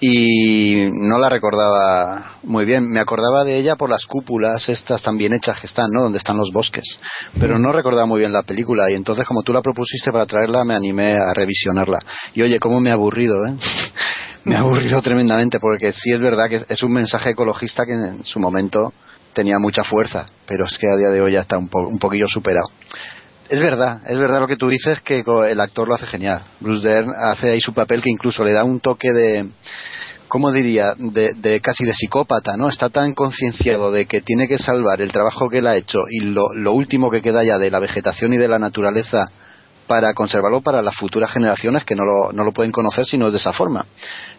y no la recordaba muy bien. Me acordaba de ella por las cúpulas estas tan bien hechas que están, ¿no? Donde están los bosques. Pero no recordaba muy bien la película y entonces como tú la propusiste para traerla me animé a revisionarla. Y oye, cómo me ha aburrido, ¿eh? me ha aburrido tremendamente porque sí es verdad que es un mensaje ecologista que en su momento tenía mucha fuerza, pero es que a día de hoy ya está un, un poquillo superado. Es verdad, es verdad lo que tú dices que el actor lo hace genial. Bruce Dern hace ahí su papel que incluso le da un toque de, ¿cómo diría? De, casi de psicópata, ¿no? Está tan concienciado de que tiene que salvar el trabajo que él ha hecho y lo, último que queda ya de la vegetación y de la naturaleza para conservarlo para las futuras generaciones que no lo, no lo pueden conocer si no es de esa forma.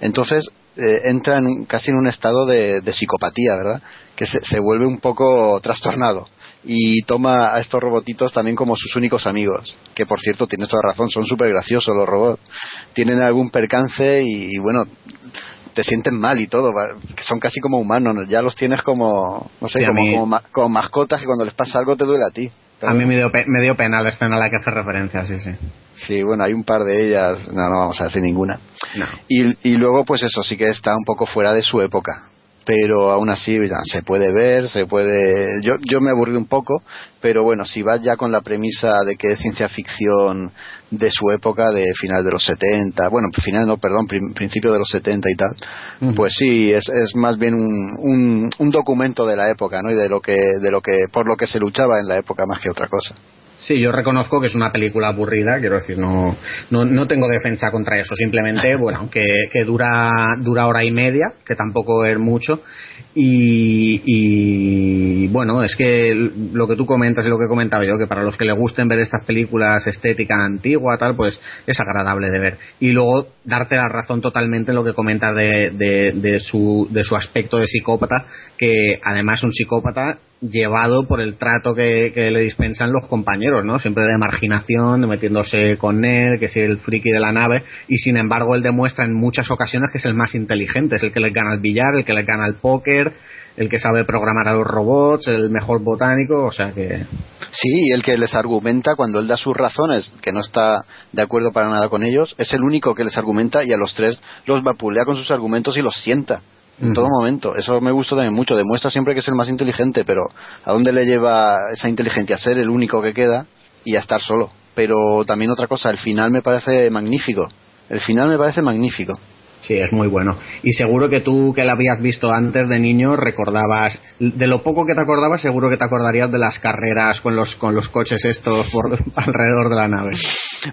Entonces eh, entra en, casi en un estado de, psicopatía, ¿verdad? Que se, se vuelve un poco trastornado y toma a estos robotitos también como sus únicos amigos. Que por cierto, tienes toda razón, son súper graciosos los robots. Tienen algún percance y, bueno, te sienten mal y todo, que son casi como humanos, ya los tienes como, no sé, como, como, mascotas y cuando les pasa algo te duele a ti. a mí me dio, me dio pena la escena a la que hace referencia, sí, sí. Sí, bueno, hay un par de ellas, no, no vamos a decir ninguna. Y, y luego, pues eso sí que está un poco fuera de su época pero aún así se puede ver, se puede... Yo, yo me he aburrido un poco, pero bueno, si vas ya con la premisa de que es ciencia ficción de su época, de final de los 70, bueno, final no, perdón, principio de los 70 y tal, pues sí, es, es más bien un, un, un, documento de la época, ¿no? Y de lo que, de lo que, por lo que se luchaba en la época más que otra cosa. Sí, yo reconozco que es una película aburrida, quiero decir, no, no, no tengo defensa contra eso, simplemente, bueno, que, que dura, dura hora y media, que tampoco es mucho, y, y, bueno, es que lo que tú comentas y lo que he comentado yo, que para los que le gusten ver estas películas estética antigua, tal, pues es agradable de ver. Y luego darte la razón totalmente en lo que comentas de, de, de, su, de su aspecto de psicópata, que además un psicópata llevado por el trato que, le dispensan los compañeros, ¿no? Siempre de marginación, de metiéndose con él, que es el friki de la nave, y sin embargo él demuestra en muchas ocasiones que es el más inteligente, es el que le gana al billar, el que le gana al póker, el que sabe programar a los robots, el mejor botánico, o sea que... Sí, el que les argumenta cuando él da sus razones, que no está de acuerdo para nada con ellos, es el único que les argumenta y a los tres los vapulea con sus argumentos y los sienta en todo momento. Eso me gusta también mucho. Demuestra siempre que es el más inteligente, pero ¿a dónde le lleva esa inteligencia? A ser el único que queda y a estar solo. Pero también otra cosa, el final me parece magnífico. El final me parece magnífico. Sí, es muy bueno. Y seguro que tú, que la habías visto antes de niño, recordabas, de lo poco que te acordabas, seguro que te acordarías de las carreras con los, con los coches estos por alrededor de la nave.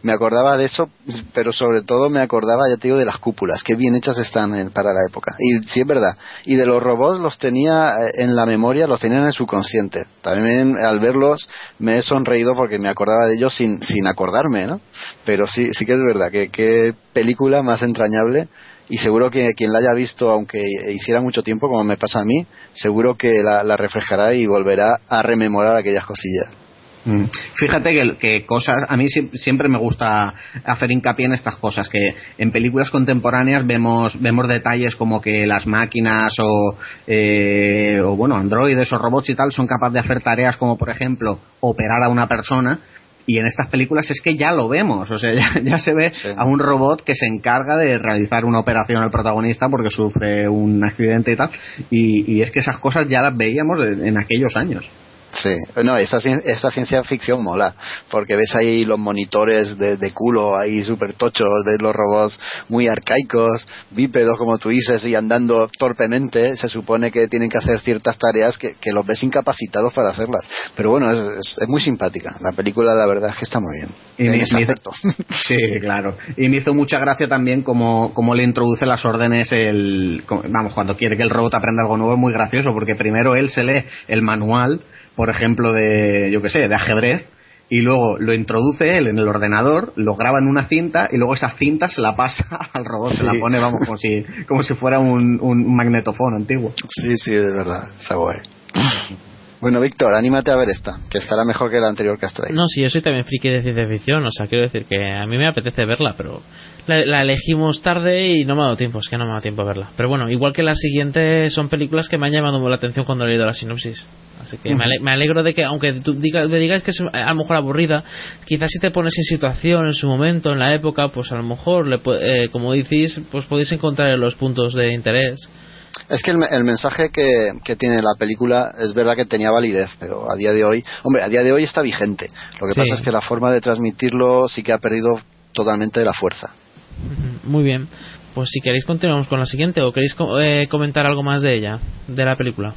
Me acordaba de eso, pero sobre todo me acordaba, ya te digo, de las cúpulas, qué bien hechas están para la época. Y sí es verdad. Y de los robots los tenía eh, en la memoria, los tenía en el subconsciente. También al verlos me he sonreído porque me acordaba de ellos sin, sin acordarme, ¿no? Pero sí, sí que es verdad, que qué película más entrañable y seguro que quien la haya visto, aunque hiciera mucho tiempo, como me pasa a mí, seguro que la, reflejará y volverá a rememorar aquellas cosillas. Mm. Fíjate que, que, cosas, a mí siempre me gusta hacer hincapié en estas cosas, que en películas contemporáneas vemos, vemos detalles como que las máquinas o, eh, o bueno, androides o robots y tal son capaces de hacer tareas como por ejemplo operar a una persona y en estas películas es que ya lo vemos, o sea, ya, se ve a un robot que se encarga de realizar una operación al protagonista porque sufre un accidente y tal, y, es que esas cosas ya las veíamos en aquellos años. Sí, no, esta, esta ciencia ficción mola, porque ves ahí los monitores de, de culo ahí súper tochos, ves los robots muy arcaicos, bípedos como tú dices, y andando torpemente, se supone que tienen que hacer ciertas tareas que, que los ves incapacitados para hacerlas. Pero bueno, es, es, muy simpática. La película, la verdad es que está muy bien. Y me, hizo, sí, claro. Y me hizo mucha gracia también como, como le introduce las órdenes el... Vamos, cuando quiere que el robot aprenda algo nuevo es muy gracioso, porque primero él se lee el manual por ejemplo, de, yo qué sé, de ajedrez, y luego lo introduce él en el ordenador, lo graba en una cinta y luego esa cinta se la pasa al robot, se la pone, vamos, como si, como si fuera un, un magnetofón antiguo. Sí, sí, de verdad, está guay. Bueno, Víctor, anímate a ver esta, que estará mejor que la anterior que has traído. No, sí, yo soy también friki de ciencia ficción, o sea, quiero decir que a mí me apetece verla, pero la, elegimos tarde y no me ha dado tiempo, es que no me ha dado tiempo a verla. Pero bueno, igual que la siguiente son películas que me han llamado la atención cuando he leído la sinopsis. Así que me alegro de que, aunque tú digas, me digas que es a lo mejor aburrida, quizás si te pones en situación, en su momento, en la época, pues a lo mejor, le, eh, como decís, pues podéis encontrar los puntos de interés es que el, mensaje que, tiene la película es verdad que tenía validez, pero a día de hoy, hombre, a día de hoy está vigente. Lo que pasa es que la forma de transmitirlo sí que ha perdido totalmente la fuerza. Muy bien. Pues si queréis continuamos con la siguiente o queréis eh, comentar algo más de ella, de la película.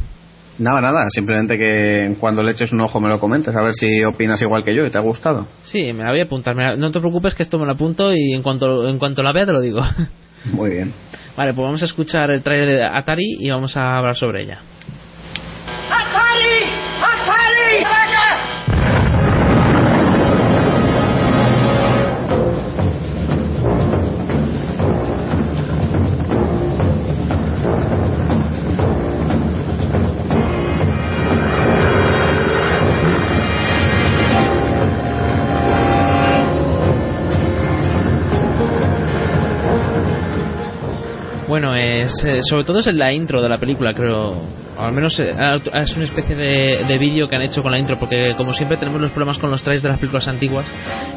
Nada, nada, simplemente que cuando le eches un ojo me lo comentes, a ver si opinas igual que yo y te ha gustado. Sí, me la voy a apuntar. no te preocupes que esto me lo apunto y en cuanto, en cuanto la vea te lo digo. Muy bien. Vale, pues vamos a escuchar el trailer de Atari y vamos a hablar sobre ella. Es, eh, sobre todo es en la intro de la película, creo. al menos eh, es una especie de, vídeo que han hecho con la intro, porque como siempre tenemos los problemas con los trailers de las películas antiguas,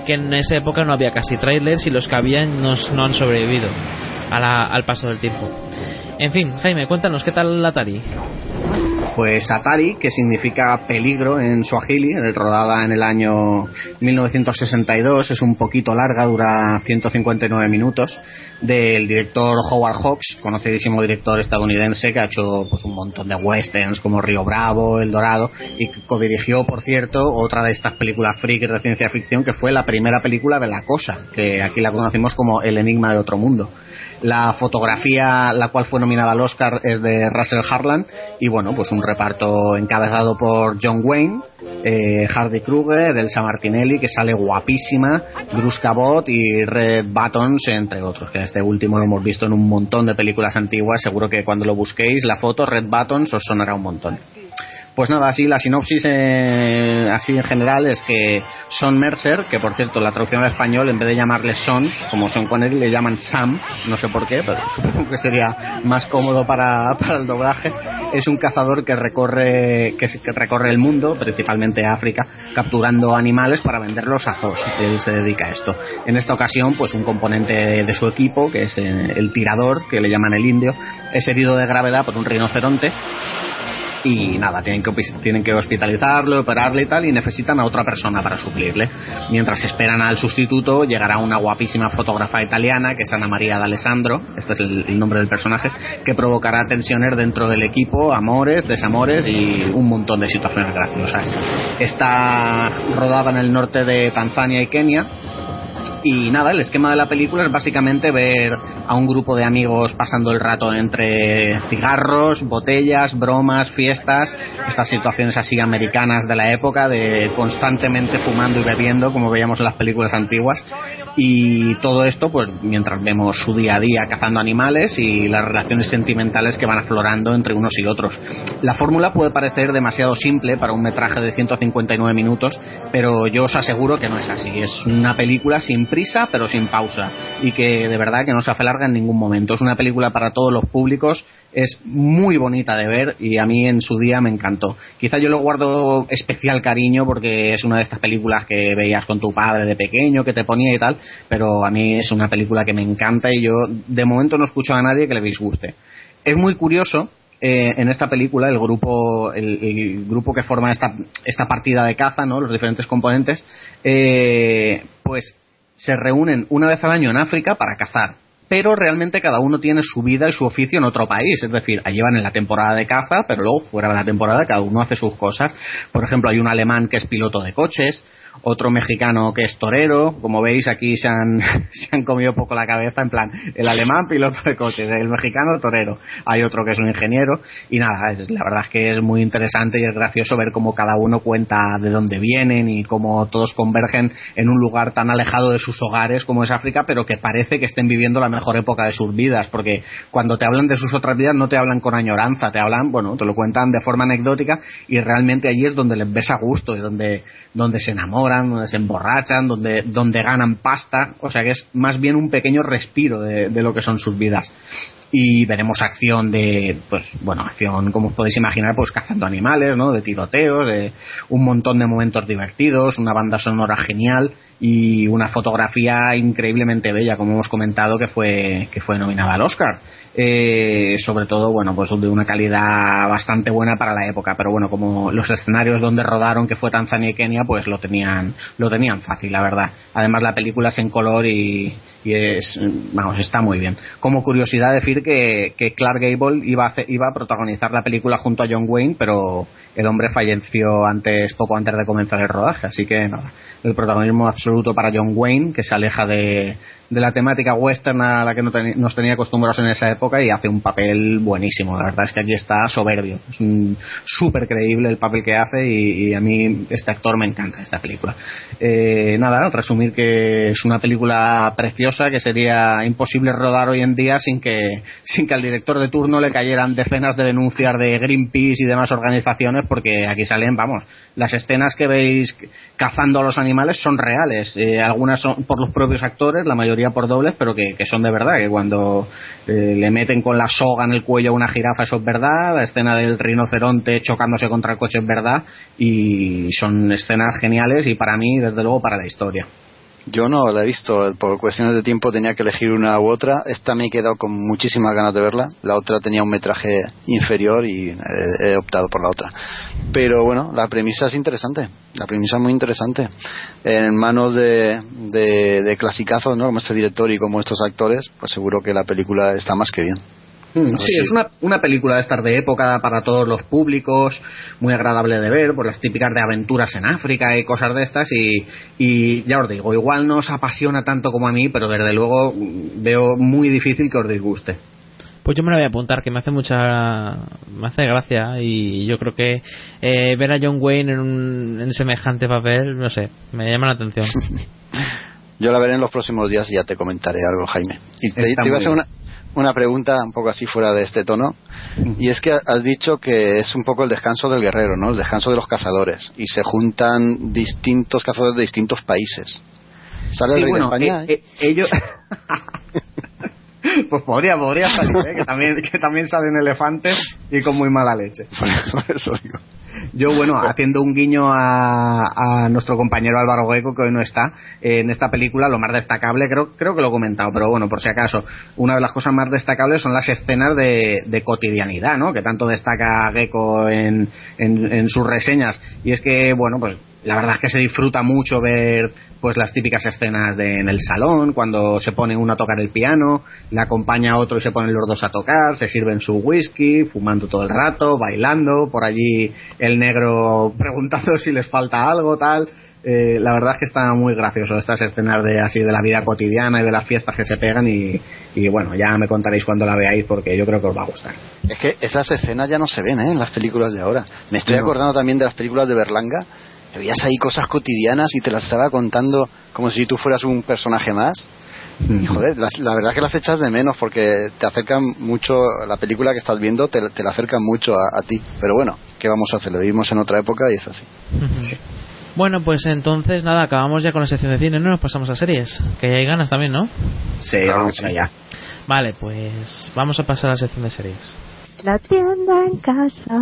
que en esa época no había casi trailers y los que había no, no han sobrevivido al paso del tiempo. En fin, Jaime, cuéntanos, ¿qué tal la Atari? Pues Atari, que significa peligro en Swahili, rodada en el año 1962, es un poquito larga, dura 159 minutos, del director Howard Hawks, conocidísimo director estadounidense que ha hecho pues, un montón de westerns como Río Bravo, El Dorado, y codirigió, por cierto, otra de estas películas freaks de ciencia ficción que fue la primera película de La Cosa, que aquí la conocimos como El Enigma de Otro Mundo. La fotografía, la cual fue nominada al Oscar, es de Russell Harlan y bueno, pues un reparto encabezado por John Wayne, eh, Hardy Kruger, Elsa Martinelli, que sale guapísima, Bruce Cabot y Red Buttons, entre otros, que este último lo hemos visto en un montón de películas antiguas, seguro que cuando lo busquéis, la foto Red Buttons os sonará un montón. Pues nada, así la sinopsis eh, así en general es que Son Mercer, que por cierto la traducción al español en vez de llamarle Son, como Son Connery, le llaman Sam, no sé por qué, pero supongo que sería más cómodo para, el doblaje, es un cazador que recorre, que, recorre el mundo, principalmente África, capturando animales para venderlos a zoos. Él se dedica a esto. En esta ocasión, pues un componente de su equipo, que es eh, el tirador, que le llaman el indio, es herido de gravedad por un rinoceronte y nada, tienen que, tienen que hospitalizarlo, operarle y tal, y necesitan a otra persona para suplirle. Mientras esperan al sustituto, llegará una guapísima fotógrafa italiana, que es Ana María D'Alessandro, este es el, nombre del personaje, que provocará tensiones dentro del equipo, amores, desamores y un montón de situaciones graciosas. Está rodada en el norte de Tanzania y Kenia, y nada, el esquema de la película es básicamente ver a un grupo de amigos pasando el rato entre cigarros, botellas, bromas, fiestas, estas situaciones así americanas de la época, de constantemente fumando y bebiendo, como veíamos en las películas antiguas. Y todo esto, pues mientras vemos su día a día cazando animales y las relaciones sentimentales que van aflorando entre unos y otros. La fórmula puede parecer demasiado simple para un metraje de 159 minutos, pero yo os aseguro que no es así. Es una película sin prisa pero sin pausa y que de verdad que no se hace larga en ningún momento. Es una película para todos los públicos, es muy bonita de ver y a mí en su día me encantó. Quizá yo lo guardo especial cariño porque es una de estas películas que veías con tu padre de pequeño, que te ponía y tal, pero a mí es una película que me encanta y yo de momento no escucho a nadie que le disguste. Es muy curioso eh, en esta película el grupo el, grupo que forma esta, esta partida de caza no los diferentes componentes eh, pues se reúnen una vez al año en África para cazar. Pero realmente cada uno tiene su vida y su oficio en otro país. Es decir, allí van en la temporada de caza, pero luego fuera de la temporada cada uno hace sus cosas. Por ejemplo, hay un alemán que es piloto de coches, otro mexicano que es torero. Como veis, aquí se han, se han comido poco la cabeza, en plan, el alemán piloto de coches, el mexicano torero. Hay otro que es un ingeniero. Y nada, la verdad es que es muy interesante y es gracioso ver cómo cada uno cuenta de dónde vienen y cómo todos convergen en un lugar tan alejado de sus hogares como es África, pero que parece que estén viviendo la mejor época de sus vidas, porque cuando te hablan de sus otras vidas no te hablan con añoranza, te hablan, bueno, te lo cuentan de forma anecdótica y realmente allí es donde les ves a gusto y donde, donde se enamoran donde se emborrachan, donde, donde ganan pasta, o sea que es más bien un pequeño respiro de, de lo que son sus vidas y veremos acción de, pues bueno, acción como os podéis imaginar, pues cazando animales, ¿no? De tiroteos, de un montón de momentos divertidos, una banda sonora genial y una fotografía increíblemente bella, como hemos comentado, que fue, que fue nominada al Oscar. Eh, sobre todo, bueno, pues de una calidad bastante buena para la época, pero bueno, como los escenarios donde rodaron, que fue Tanzania y Kenia, pues lo tenían, lo tenían fácil, la verdad. Además, la película es en color y, y es, vamos, está muy bien. Como curiosidad decir que, que Clark Gable iba a, iba a protagonizar la película junto a John Wayne, pero el hombre falleció antes, poco antes de comenzar el rodaje, así que nada, el protagonismo absoluto para John Wayne, que se aleja de, de la temática western a la que nos tenía acostumbrados en esa época y hace un papel buenísimo. La verdad es que aquí está soberbio. Es súper creíble el papel que hace y, a mí este actor me encanta, esta película. Eh, nada, resumir que es una película preciosa que sería imposible rodar hoy en día sin que, sin que al director de turno le cayeran decenas de denuncias de Greenpeace y demás organizaciones porque aquí salen, vamos, las escenas que veis cazando a los animales son reales. Eh, algunas son por los propios actores, la mayoría por dobles, pero que, son de verdad, que cuando eh, le meten con la soga en el cuello a una jirafa, eso es verdad, la escena del rinoceronte chocándose contra el coche es verdad, y son escenas geniales y para mí, desde luego, para la historia. Yo no la he visto, por cuestiones de tiempo tenía que elegir una u otra. Esta me he quedado con muchísimas ganas de verla. La otra tenía un metraje inferior y eh, he, optado por la otra. Pero bueno, la premisa es interesante. La premisa es muy interesante. En manos de, de, de clasicazos, ¿no? Como este director y como estos actores, pues seguro que la película está más que bien. Mm, sí, es una, una película de estar de época para todos los públicos, muy agradable de ver, por las típicas de aventuras en África y cosas de estas, y, y ya os digo, igual no os apasiona tanto como a mí, pero desde luego veo muy difícil que os disguste. Pues yo me la voy a apuntar, que me hace mucha. me hace gracia y yo creo que eh, ver a John Wayne en, un, en semejante papel, no sé, me llama la atención. yo la veré en los próximos días y ya te comentaré algo, Jaime. Y te, te iba a hacer una, una pregunta un poco así fuera de este tono y es que has dicho que es un poco el descanso del guerrero, ¿no? El descanso de los cazadores y se juntan distintos cazadores de distintos países. ¿Sale el rey de España? Eh, eh, ellos pues podría, podría salir, ¿eh? que, también, que también salen elefantes y con muy mala leche. Por eso digo. Yo, bueno, haciendo un guiño a, nuestro compañero Álvaro Hueco, que hoy no está, en esta película lo más destacable, creo, creo que lo he comentado, pero bueno, por si acaso, una de las cosas más destacables son las escenas de, cotidianidad, ¿no? Que tanto destaca Gecko en, en sus reseñas. Y es que, bueno, pues la verdad es que se disfruta mucho ver pues las típicas escenas de, en el salón cuando se pone uno a tocar el piano le acompaña a otro y se ponen los dos a tocar se sirven su whisky fumando todo el rato bailando por allí el negro preguntando si les falta algo tal. Eh, la verdad es que está muy gracioso estas escenas de así de la vida cotidiana y de las fiestas que se pegan y, bueno ya me contaréis cuando la veáis porque yo creo que os va a gustar. Es que esas escenas ya no se ven ¿eh? en las películas de ahora. Me estoy acordando también de las películas de Berlanga veías ahí cosas cotidianas y te las estaba contando como si tú fueras un personaje más. Y joder, la, verdad es que las echas de menos porque te acercan mucho, la película que estás viendo te, la acercan mucho a, ti. Pero bueno, ¿qué vamos a hacer? Lo vivimos en otra época y es así. Bueno, pues entonces nada, acabamos ya con la sección de cine, ¿no? Nos pasamos a series, que ya hay ganas también, ¿no? Sí, vamos allá. Vale, pues vamos a pasar a la sección de series. La tienda en casa.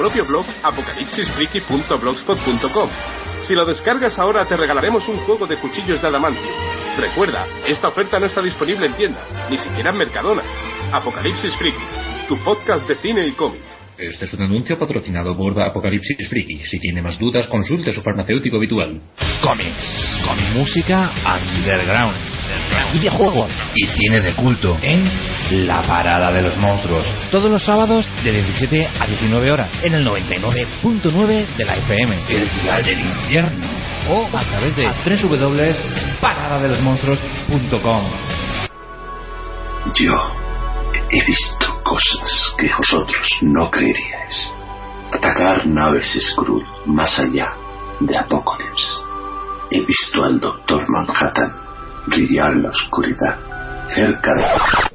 propio blog apocalipsisfriki.blogspot.com. Si lo descargas ahora te regalaremos un juego de cuchillos de adamantio. Recuerda, esta oferta no está disponible en tiendas, ni siquiera en Mercadona. Apocalipsis Friki, tu podcast de cine y cómic. Este es un anuncio patrocinado por Apocalipsis Friki. Si tiene más dudas, consulte su farmacéutico habitual. Cómics, con música underground, videojuegos y tiene de culto en La Parada de los Monstruos. Todos los sábados de 17 a 19 horas en el 99.9 de la FM. El Ciudad del Infierno. O a través de www.paradadelosmonstruos.com. Yo he visto cosas que vosotros no creeríais. Atacar naves Skrull más allá de Apocalipsis. He visto al Doctor Manhattan brillar en la oscuridad cerca de...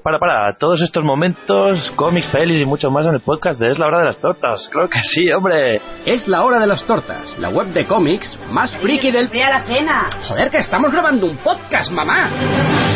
Para, para, todos estos momentos, cómics, pelis y mucho más en el podcast de Es la hora de las tortas. Creo que sí, hombre. Es la hora de las tortas, la web de cómics más friki del... ¡Ve a la cena! Joder, que estamos grabando un podcast, mamá.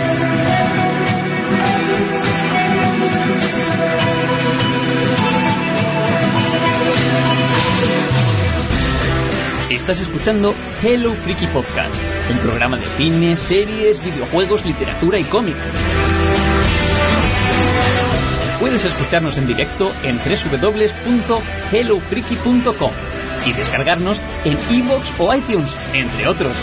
Estás escuchando Hello Freaky Podcast, un programa de cine, series, videojuegos, literatura y cómics. Puedes escucharnos en directo en www.hellofreaky.com y descargarnos en iVoox o iTunes, entre otros.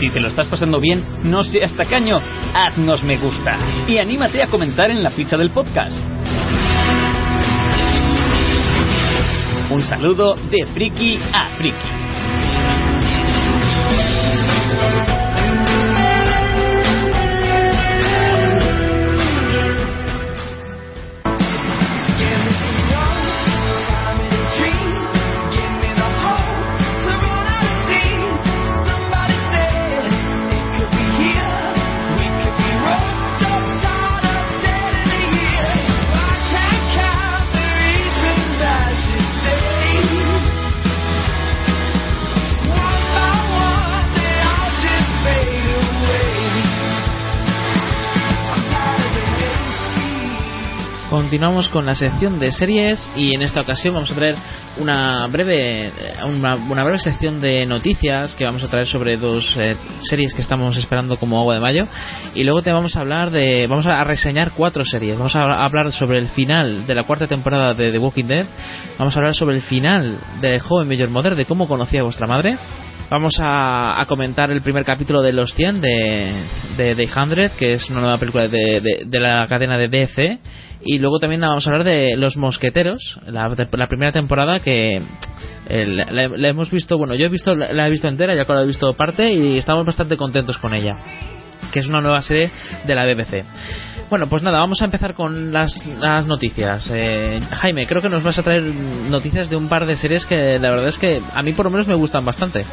Si te lo estás pasando bien, no seas tacaño, haznos me gusta y anímate a comentar en la ficha del podcast. Un saludo de friki a friki. Continuamos con la sección de series y en esta ocasión vamos a traer una breve una, una breve sección de noticias que vamos a traer sobre dos eh, series que estamos esperando como agua de mayo. Y luego te vamos a hablar de vamos a reseñar cuatro series. Vamos a hablar sobre el final de la cuarta temporada de The Walking Dead. Vamos a hablar sobre el final de Joven Mayor Mother de cómo conocía a vuestra madre. Vamos a, comentar el primer capítulo de Los 100 de, de, de 100, que es una nueva película de, de, la cadena de DC. Y luego también vamos a hablar de Los Mosqueteros, la, la primera temporada que eh, la, la, hemos visto, bueno, yo he visto la he visto entera, ya he visto parte y estamos bastante contentos con ella. Que es una nueva serie de la BBC. Bueno, pues nada, vamos a empezar con las, las noticias. Eh, Jaime, creo que nos vas a traer noticias de un par de series que la verdad es que a mí por lo menos me gustan bastante.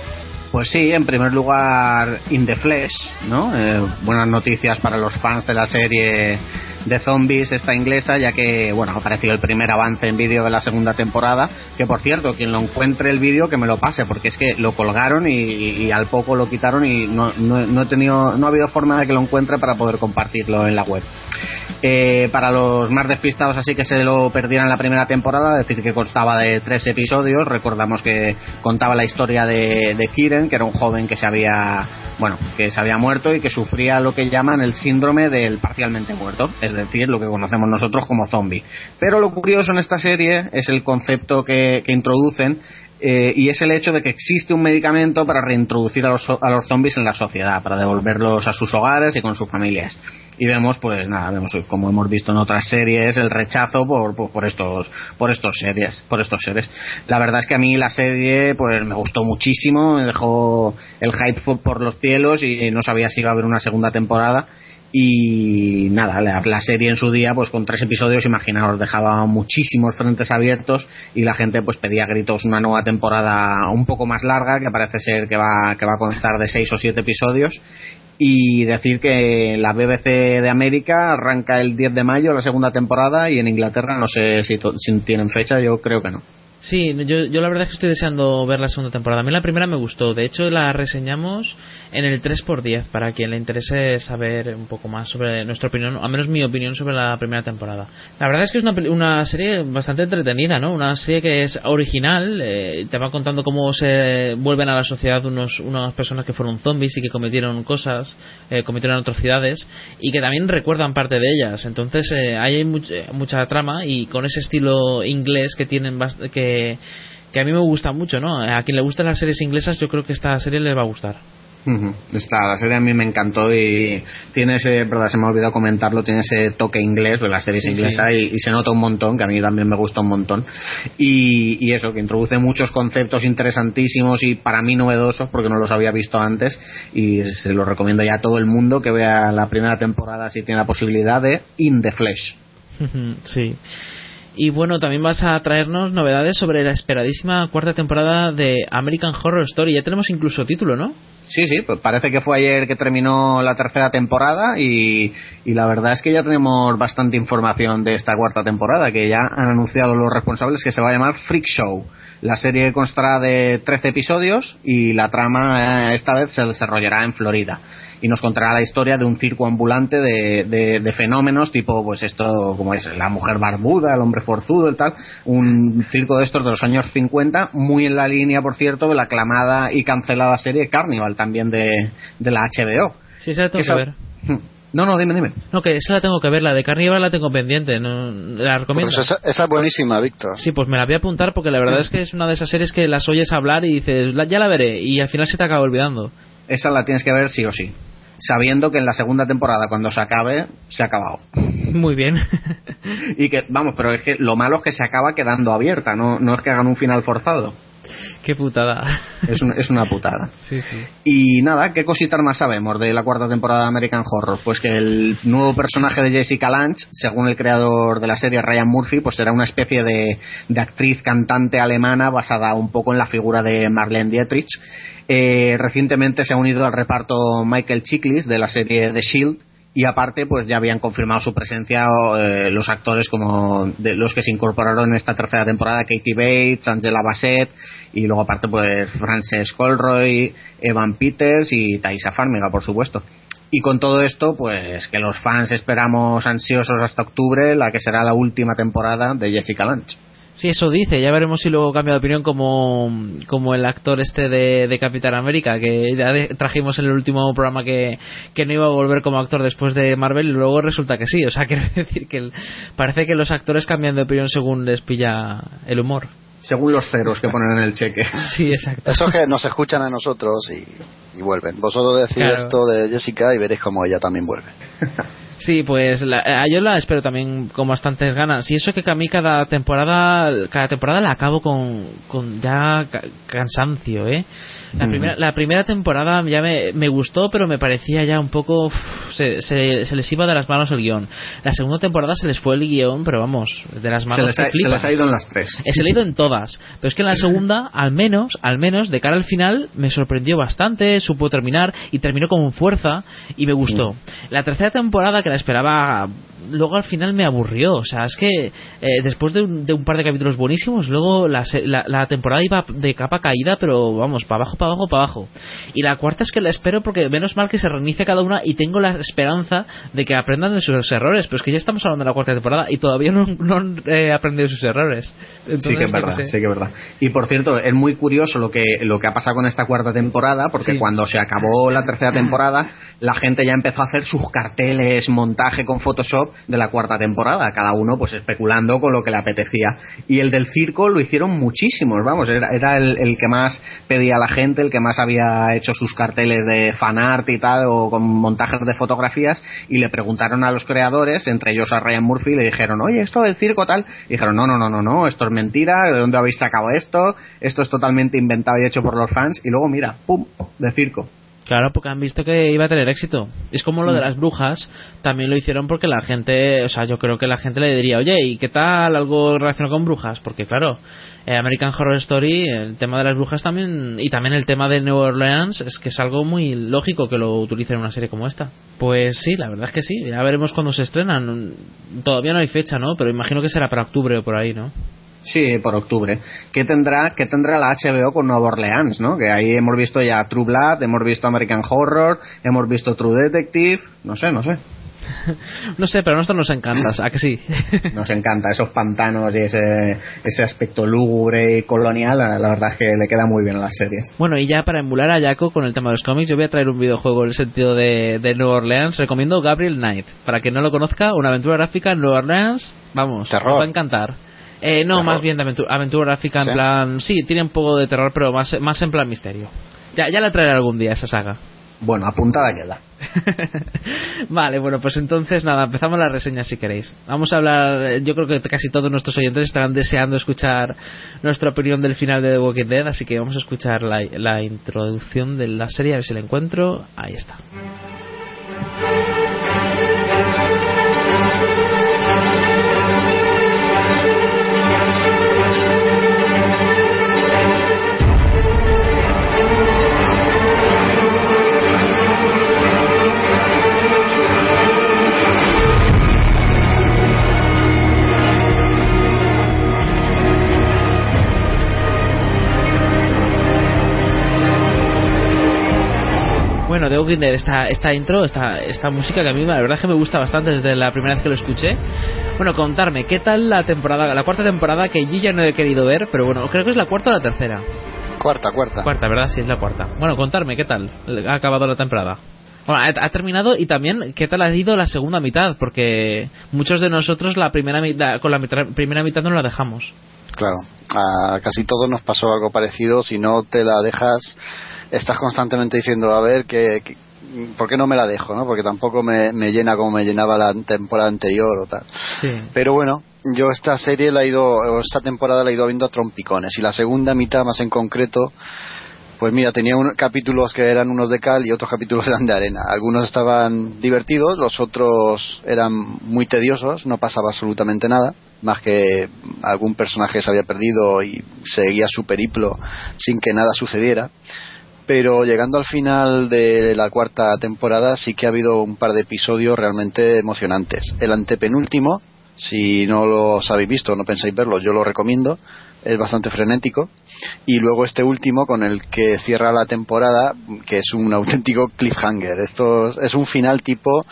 Pues sí, en primer lugar, In the Flesh, ¿no? Eh, buenas noticias para los fans de la serie de zombies esta inglesa, ya que, bueno, ha aparecido el primer avance en vídeo de la segunda temporada, que por cierto, quien lo encuentre el vídeo que me lo pase, porque es que lo colgaron y, y al poco lo quitaron y no, no, no, he tenido, no ha habido forma de que lo encuentre para poder compartirlo en la web. Eh, para los más despistados así que se lo perdieran la primera temporada, decir que constaba de tres episodios, recordamos que contaba la historia de, de Kiren, que era un joven que se había bueno, que se había muerto y que sufría lo que llaman el síndrome del parcialmente muerto, decir, lo que conocemos nosotros como zombie. Pero lo curioso en esta serie es el concepto que, que introducen eh, y es el hecho de que existe un medicamento para reintroducir a los, a los zombies en la sociedad, para devolverlos a sus hogares y con sus familias. Y vemos, pues nada, vemos como hemos visto en otras series, el rechazo por, por, por, estos, por estos series, por estos seres. La verdad es que a mí la serie, pues me gustó muchísimo, me dejó el hype por los cielos y no sabía si iba a haber una segunda temporada y nada, la, la, serie en su día, pues con tres episodios, imaginaos, dejaba muchísimos frentes abiertos y la gente pues pedía gritos una nueva temporada un poco más larga, que parece ser que va, que va a constar de seis o siete episodios. Y decir que la BBC de América arranca el 10 de mayo la segunda temporada y en Inglaterra no sé si, si tienen fecha, yo creo que no. Sí, yo, yo la verdad es que estoy deseando ver la segunda temporada. A mí la primera me gustó. De hecho, la reseñamos en el 3x10 para quien le interese saber un poco más sobre nuestra opinión, al menos mi opinión sobre la primera temporada. La verdad es que es una, una serie bastante entretenida, ¿no? Una serie que es original, eh, te va contando cómo se vuelven a la sociedad unos, unas personas que fueron zombies y que cometieron cosas, eh, cometieron atrocidades y que también recuerdan parte de ellas. Entonces, eh, ahí hay much, mucha trama y con ese estilo inglés que tienen que que a mí me gusta mucho, ¿no? A quien le gustan las series inglesas, yo creo que esta serie les va a gustar. Uh -huh. Esta, la serie a mí me encantó y tiene ese, verdad, se me ha olvidado comentarlo, tiene ese toque inglés, pues la serie sí, inglesa sí. Y, y, se nota un montón, que a mí también me gusta un montón. Y, y, eso, que introduce muchos conceptos interesantísimos y para mí novedosos, porque no los había visto antes, y se los recomiendo ya a todo el mundo que vea la primera temporada si tiene la posibilidad de In the Flesh. sí. Y bueno, también vas a traernos novedades sobre la esperadísima cuarta temporada de American Horror Story. Ya tenemos incluso título, ¿no? Sí, sí, pues parece que fue ayer que terminó la tercera temporada y, y, la verdad es que ya tenemos bastante información de esta cuarta temporada, que ya han anunciado los responsables que se va a llamar Freak Show. La serie constará de 13 episodios y la trama esta vez se desarrollará en Florida y nos contará la historia de un circo ambulante de, de, de fenómenos tipo pues esto como es la mujer barbuda, el hombre forzudo y tal, un circo de estos de los años 50, muy en la línea por cierto de la aclamada y cancelada serie Carnival también de, de la HBO. Sí, esa la tengo que, ver. No, no, dime, dime. No, que esa la tengo que ver, la de Carnival la tengo pendiente, no, la recomiendo. Pues esa, esa es buenísima, Víctor. Sí, pues me la voy a apuntar porque la verdad es que es una de esas series que las oyes hablar y dices, "La- ya la veré, y al final se te acaba olvidando. Esa la tienes que ver sí o sí. Sabiendo que en la segunda temporada, cuando se acabe, se ha acabado. Muy bien. Y que, vamos, pero es que lo malo es que se acaba quedando abierta, no, no es que hagan un final forzado. Qué putada. Es, un- es una putada. Sí, sí. Y nada, ¿qué cositas más sabemos de la cuarta temporada de American Horror? Pues que el nuevo personaje de Jessica Lange, según el creador de la serie Ryan Murphy, pues será una especie de, de actriz cantante alemana basada un poco en la figura de Marlene Dietrich. Eh, recientemente se ha unido al reparto Michael Chiklis de la serie The Shield y aparte pues ya habían confirmado su presencia eh, los actores como de los que se incorporaron en esta tercera temporada Katie Bates, Angela Bassett y luego aparte pues Frances Colroy, Evan Peters y Thaisa Farmiga por supuesto. Y con todo esto pues que los fans esperamos ansiosos hasta octubre la que será la última temporada de Jessica Lange Sí, eso dice. Ya veremos si luego cambia de opinión como, como el actor este de, de Capitán América, que ya de- trajimos en el último programa que, que no iba a volver como actor después de Marvel y luego resulta que sí. O sea, quiero decir que el- parece que los actores cambian de opinión según les pilla el humor. según los ceros que ponen en el cheque Sí, exacto. Eso es que nos escuchan a nosotros y, y vuelven. Vosotros decís Claro. esto de Jessica y veréis cómo ella también vuelve. Sí, pues la, eh, yo la espero también con bastantes ganas. Y eso que a mí cada temporada, cada temporada la acabo con, ya ca- cansancio, ¿eh? La Mm. primera, la primera temporada ya me, me gustó, pero me parecía ya un poco... se, se, se les iba de las manos el guion. La segunda temporada se les fue el guion, pero vamos, de las manos se les, ha, se les ha ido en las tres Eh, Se le ha ido en todas. Pero es que en la segunda, al menos, al menos, de cara al final, me sorprendió bastante, supo terminar y terminó con fuerza y me gustó. La tercera temporada, que la esperaba, luego al final me aburrió. O sea, es que eh, después de un, de un par de capítulos buenísimos, luego la, la, la temporada iba de capa caída, pero vamos, para abajo, para abajo, para abajo. Y la cuarta es que la espero porque menos mal que se reinicia cada una y tengo la esperanza de que aprendan de sus errores. Pero es que ya estamos hablando de la cuarta temporada y todavía no, no han eh, aprendido sus errores. sí Entonces, que es verdad, sé. sí que es verdad. Y por cierto, es muy curioso lo que, lo que ha pasado con esta cuarta temporada, porque Sí. cuando se acabó la tercera temporada, la gente ya empezó a hacer sus carteles, montaje con Photoshop de la cuarta temporada, cada uno pues especulando con lo que le apetecía. Y el del circo lo hicieron muchísimos, vamos, era, era el, el que más pedía a la gente, el que más había hecho sus carteles de fanart y tal, o con montajes de fotografías, y le preguntaron a los creadores, entre ellos a Ryan Murphy, y le dijeron, oye, esto del circo tal, y dijeron, no, no, no, no, no, esto es mentira, ¿de dónde habéis sacado esto? Esto es totalmente inventado y hecho por los fans, y luego mira, pum, de circo. Claro, porque han visto que iba a tener éxito. Es como lo de Mm. las brujas, también lo hicieron porque la gente, o sea, yo creo que la gente le diría, oye, ¿y qué tal algo relacionado con brujas? Porque claro, eh, American Horror Story, el tema de las brujas también, y también el tema de New Orleans, es que es algo muy lógico que lo utilicen en una serie como esta. Pues sí, la verdad es que sí, ya veremos cuándo se estrenan. Todavía no hay fecha, ¿no? Pero imagino que será para octubre o por ahí, ¿no? Sí, por octubre. ¿Qué tendrá, qué tendrá la HBO con Nueva Orleans, no? Que ahí hemos visto ya True Blood, hemos visto American Horror, hemos visto True Detective, no sé, no sé. No sé, pero a nosotros nos encanta, ¿a que sí? Nos encanta esos pantanos y ese, ese aspecto lúgubre y colonial, la, la verdad es que le queda muy bien a las series. Bueno, y ya para emular a Jaco con el tema de los cómics, yo voy a traer un videojuego en el sentido de, de New Orleans. Recomiendo Gabriel Knight. Para quien no lo conozca, una aventura gráfica en New Orleans. Vamos, Terror. os va a encantar. Eh, no, Terror. más bien de aventura, aventura gráfica en ¿Sí? plan. Sí, tiene un poco de terror, pero más, más en plan misterio. Ya, ya la traeré algún día esa saga. Bueno, apuntada queda. Vale, bueno, pues entonces nada, empezamos la reseña si queréis. Vamos a hablar, yo creo que casi todos nuestros oyentes estarán deseando escuchar nuestra opinión del final de The Walking Dead, así que vamos a escuchar la, la introducción de la serie, a ver si la encuentro. Ahí está. The Walking Dead, esta, esta intro, esta, esta música que a mí la verdad es que me gusta bastante desde la primera vez que lo escuché. Bueno, contarme, ¿qué tal la temporada, la cuarta temporada que yo ya no he querido ver, pero bueno, creo que es la cuarta o la tercera? Cuarta, cuarta. Cuarta, ¿verdad? Sí, es la cuarta. Bueno, contarme, ¿qué tal ha acabado la temporada? Bueno, ha, ha terminado y también, ¿qué tal ha ido la segunda mitad? Porque muchos de nosotros la primera mitad, con la mitad- primera mitad no la dejamos. Claro, a casi todos nos pasó algo parecido. Si no te la dejas, estás constantemente diciendo, a ver, que, que- ¿por qué no me la dejo? ¿no? Porque tampoco me, me llena como me llenaba la temporada anterior o tal. Sí. Pero bueno, yo esta serie la he ido, esta temporada la he ido viendo a trompicones. Y la segunda mitad, más en concreto, pues mira, tenía un- capítulos que eran unos de cal y otros capítulos eran de arena. Algunos estaban divertidos, los otros eran muy tediosos, no pasaba absolutamente nada, más que algún personaje se había perdido y seguía su periplo sin que nada sucediera. Pero llegando al final de la cuarta temporada sí que ha habido un par de episodios realmente emocionantes. El antepenúltimo, si no los habéis visto, no pensáis verlo, yo lo recomiendo. Es bastante frenético. Y luego este último con el que cierra la temporada, que es un auténtico cliffhanger. Esto es- un final tipo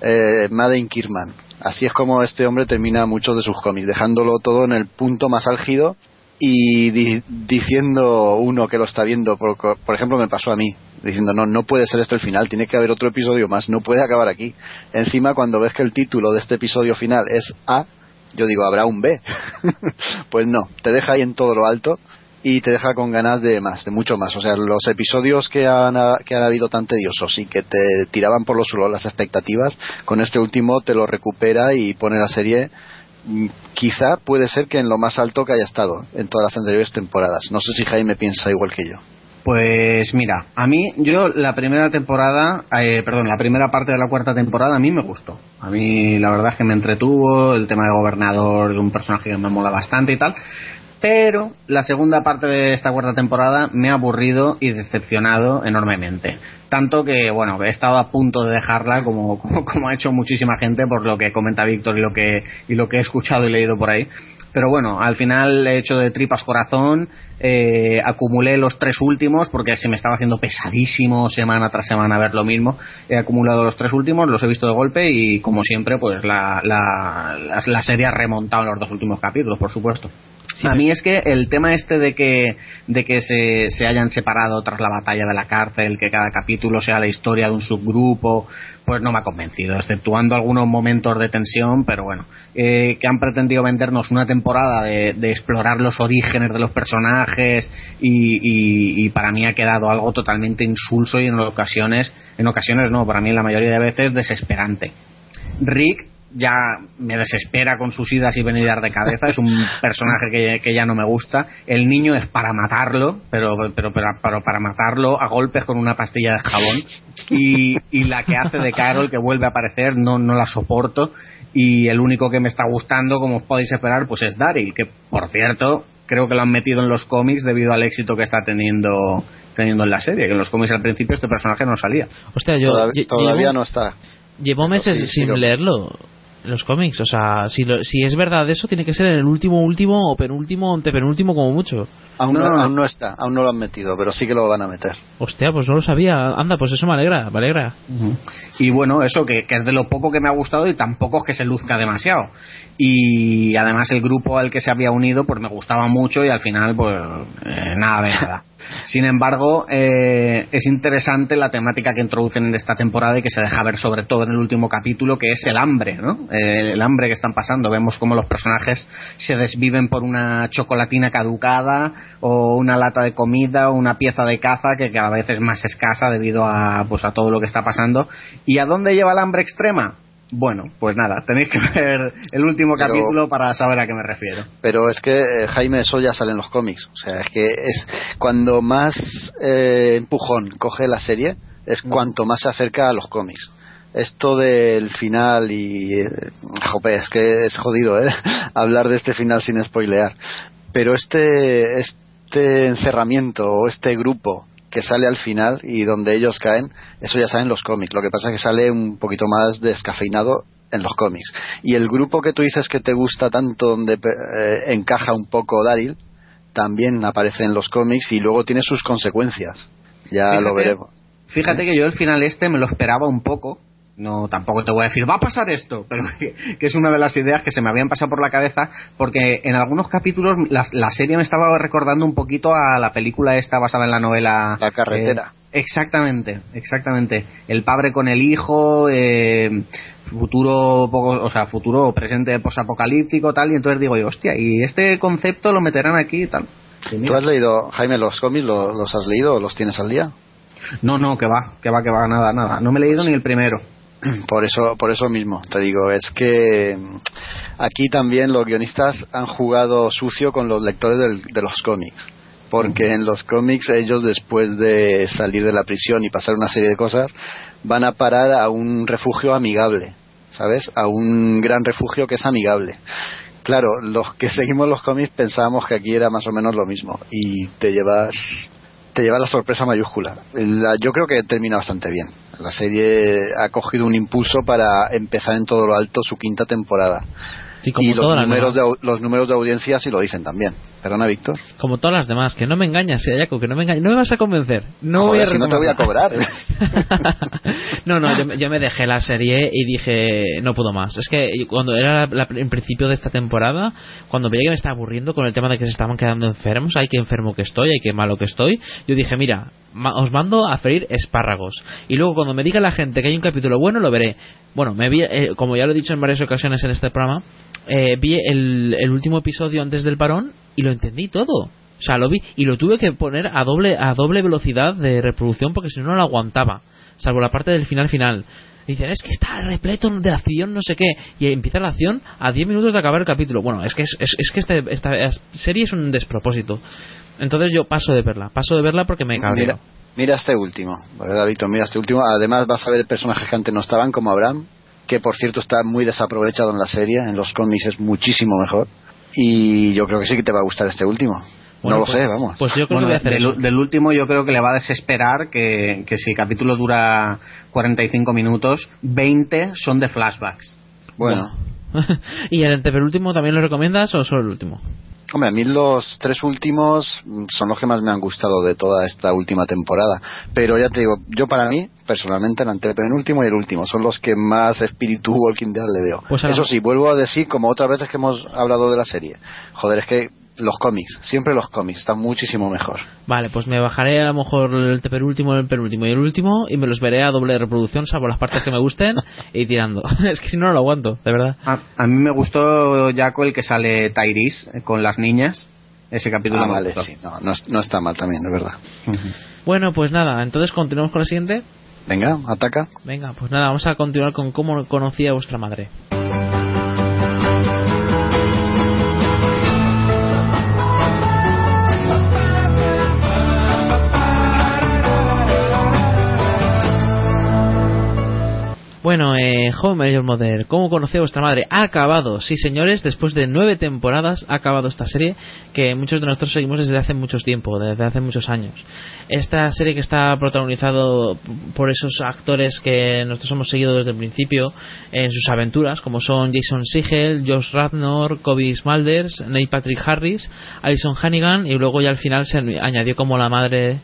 eh, Made in Kirman. Así es como este hombre termina muchos de sus cómics, dejándolo todo en el punto más álgido y di- diciendo uno que lo está viendo, por, por ejemplo, me pasó a mí, diciendo, no, no puede ser este el final, tiene que haber otro episodio más, no puede acabar aquí. Encima, cuando ves que el título de este episodio final es A, yo digo, habrá un B. pues no, te deja ahí en todo lo alto y te deja con ganas de más, de mucho más. O sea, los episodios que han, que han habido tan tediosos y que te tiraban por los suelos las expectativas, con este último te lo recupera y pone la serie quizá puede ser que en lo más alto que haya estado en todas las anteriores temporadas. No sé si Jaime piensa igual que yo. Pues mira, a mí, yo la primera temporada, eh, perdón, la primera parte de la cuarta temporada a mí me gustó. A mí la verdad es que me entretuvo, el tema del gobernador, de un personaje que me mola bastante y tal. Pero la segunda parte de esta cuarta temporada me ha aburrido y decepcionado enormemente. Tanto que, bueno, he estado a punto de dejarla, como, como, como ha hecho muchísima gente, por lo que comenta Víctor y y lo que he escuchado y leído por ahí. Pero bueno, al final he hecho de tripas corazón, eh, acumulé los tres últimos porque se me estaba haciendo pesadísimo semana tras semana ver lo mismo. He acumulado los tres últimos, los he visto de golpe y como siempre, pues la, la, la, la serie ha remontado en los dos últimos capítulos, por supuesto. a mí es que el tema este de que, de que se, se hayan separado tras la batalla de la cárcel, que cada capítulo sea la historia de un subgrupo, pues no me ha convencido, exceptuando algunos momentos de tensión, pero bueno, eh, que han pretendido vendernos una temporada de, de explorar los orígenes de los personajes y, y, y para mí ha quedado algo totalmente insulso y en ocasiones, en ocasiones no, para mí en la mayoría de veces desesperante. Rick ya me desespera con sus idas y venidas de cabeza, es un personaje que, que, ya no me gusta. El niño es para matarlo, pero, pero, pero, pero, para matarlo a golpes con una pastilla de jabón. Y, y la que hace de Carol, que vuelve a aparecer, no, no la soporto. Y el único que me está gustando, como os podéis esperar, pues es Daryl, que por cierto, creo que lo han metido en los cómics debido al éxito que está teniendo teniendo en la serie, que en los cómics al principio este personaje no salía. Hostia, yo, todavía, yo, todavía llevo, no está. Llevo meses sí, sin sí, leerlo los cómics. O sea, si, lo, si es verdad eso, tiene que ser en el último, último o penúltimo antepenúltimo como mucho. Aún no, no, aún no está, aún no lo han metido, pero sí que lo van a meter. Hostia, pues no lo sabía. Anda, pues eso me alegra, me alegra. Uh -huh. Y bueno, eso que, que, es de lo poco que me ha gustado y tampoco es que se luzca demasiado. Y además el grupo al que se había unido, pues me gustaba mucho y al final, pues eh, nada de nada. Sin embargo, eh, es interesante la temática que introducen en esta temporada y que se deja ver sobre todo en el último capítulo, que es el hambre, ¿no? Eh, el hambre que están pasando. Vemos cómo los personajes se desviven por una chocolatina caducada o una lata de comida o una pieza de caza que cada vez es más escasa debido a, pues, a todo lo que está pasando. ¿Y a dónde lleva el hambre extrema? Bueno, pues nada, tenéis que ver el último pero, capítulo para saber a qué me refiero. Pero es que eh, Jaime, eso ya sale en los cómics. O sea, es que es cuando más eh, empujón coge la serie, es mm. cuanto más se acerca a los cómics. Esto del final y. Eh, jope, es que es jodido, ¿eh? Hablar de este final sin spoilear. Pero este, este encerramiento o este grupo que sale al final y donde ellos caen, eso ya sale en los cómics. Lo que pasa es que sale un poquito más descafeinado en los cómics. Y el grupo que tú dices que te gusta tanto, donde eh, encaja un poco Daryl, también aparece en los cómics y luego tiene sus consecuencias. Ya fíjate, lo veremos. Fíjate que yo el final este me lo esperaba un poco. No, tampoco te voy a decir, va a pasar esto, pero que, que es una de las ideas que se me habían pasado por la cabeza, porque en algunos capítulos la, la serie me estaba recordando un poquito a la película esta basada en la novela. La carretera. Eh, exactamente, exactamente. El padre con el hijo, eh, futuro poco, o sea, futuro presente posapocalíptico tal, y entonces digo yo, hostia, y este concepto lo meterán aquí y tal. Y ¿Tú has leído, Jaime, los cómics? ¿Los, los has leído o los tienes al día? No, no, que va, que va, que va, nada, nada. No me he leído ni el primero. Por eso, por eso mismo, te digo, es que mm, aquí también los guionistas han jugado sucio con los lectores de los cómics. Porque en los cómics ellos después de salir de la prisión y pasar una serie de cosas van a parar a un refugio amigable, ¿sabes? A un gran refugio que es amigable. Claro, los que seguimos los cómics pensábamos que aquí era más o menos lo mismo y te llevas te lleva la sorpresa mayúscula. La- yo creo que termina bastante bien. La serie ha cogido un impulso para empezar en todo lo alto su quinta temporada. Sí, como y los todas las números, de, demás. los números de audiencia sí lo dicen también. Perdona, Víctor. Como todas las demás, que no me engañas, Ayako, que no me engañas. No me vas a convencer. No voy a si no te voy a cobrar. No, no, yo, me- yo me dejé la serie y dije, no puedo más. Es que cuando era la- la- en principio de esta temporada, cuando veía que me estaba aburriendo con el tema de que se estaban quedando enfermos, ay, que enfermo que estoy, ay, que malo que estoy, yo dije, mira, ma- os mando a freír espárragos. Y luego cuando me diga la gente que hay un capítulo bueno, lo veré. Bueno, me vi, eh, como ya lo he dicho en varias ocasiones en este programa, eh, vi el, último episodio antes del parón y lo entendí todo. O sea, lo vi y lo tuve que poner a doble a doble velocidad de reproducción porque si no no lo aguantaba, salvo la parte del final final. Dicen, es que está repleto de acción, no sé qué. Y empieza la acción a 10 minutos de acabar el capítulo. Bueno, es que, es, es- que este- esta serie es un despropósito. Entonces yo paso de verla. Paso de verla porque me cabreo. Mira, mira este último, ¿verdad, Víctor? Mira este último. Además vas a ver personajes que antes no estaban, como Abraham, que por cierto está muy desaprovechado en la serie. En los cómics es muchísimo mejor. Y yo creo que sí que te va a gustar este último. Bueno, no lo pues- sé, vamos. Pues yo creo Bueno, que voy a hacer del, último yo creo que le va a desesperar que, que si el capítulo dura 45 minutos, 20 son de flashbacks. Bueno. ¿Y el antepenúltimo también lo recomiendas o solo el último? Hombre, a mí los tres últimos son los que más me han gustado de toda esta última temporada. Pero ya te digo, yo para mí, personalmente, el antepenúltimo y el último son los que más espíritu Walking Dead le veo. Pues Eso sí, vuelvo a decir, como otras veces que hemos hablado de la serie, joder, es que los cómics, siempre los cómics, están muchísimo mejor. Vale, pues me bajaré a lo mejor el penúltimo, el penúltimo y el último y me los veré a doble reproducción, salvo las partes que me gusten y tirando. es que si no, no lo aguanto, de verdad. A, a mí me gustó Jaco el que sale Tyrese eh, con las niñas. Ese capítulo Ah, me vale, gustó. sí, no, no, no está mal también, es verdad. Bueno, pues nada, entonces continuamos con la siguiente. Venga, ataca. Venga, pues nada, vamos a continuar con cómo conocía a vuestra madre. Bueno, eh, Home Major Model, ¿cómo conocí a vuestra madre? Ha acabado, sí señores, después de nueve temporadas ha acabado esta serie que muchos de nosotros seguimos desde hace mucho tiempo, desde hace muchos años. Esta serie que está protagonizado por esos actores que nosotros hemos seguido desde el principio en sus aventuras, como son Jason Segel, Josh Radnor, Kobe Smulders, Neil Patrick Harris, Alison Hannigan y luego ya al final se añadió como la madre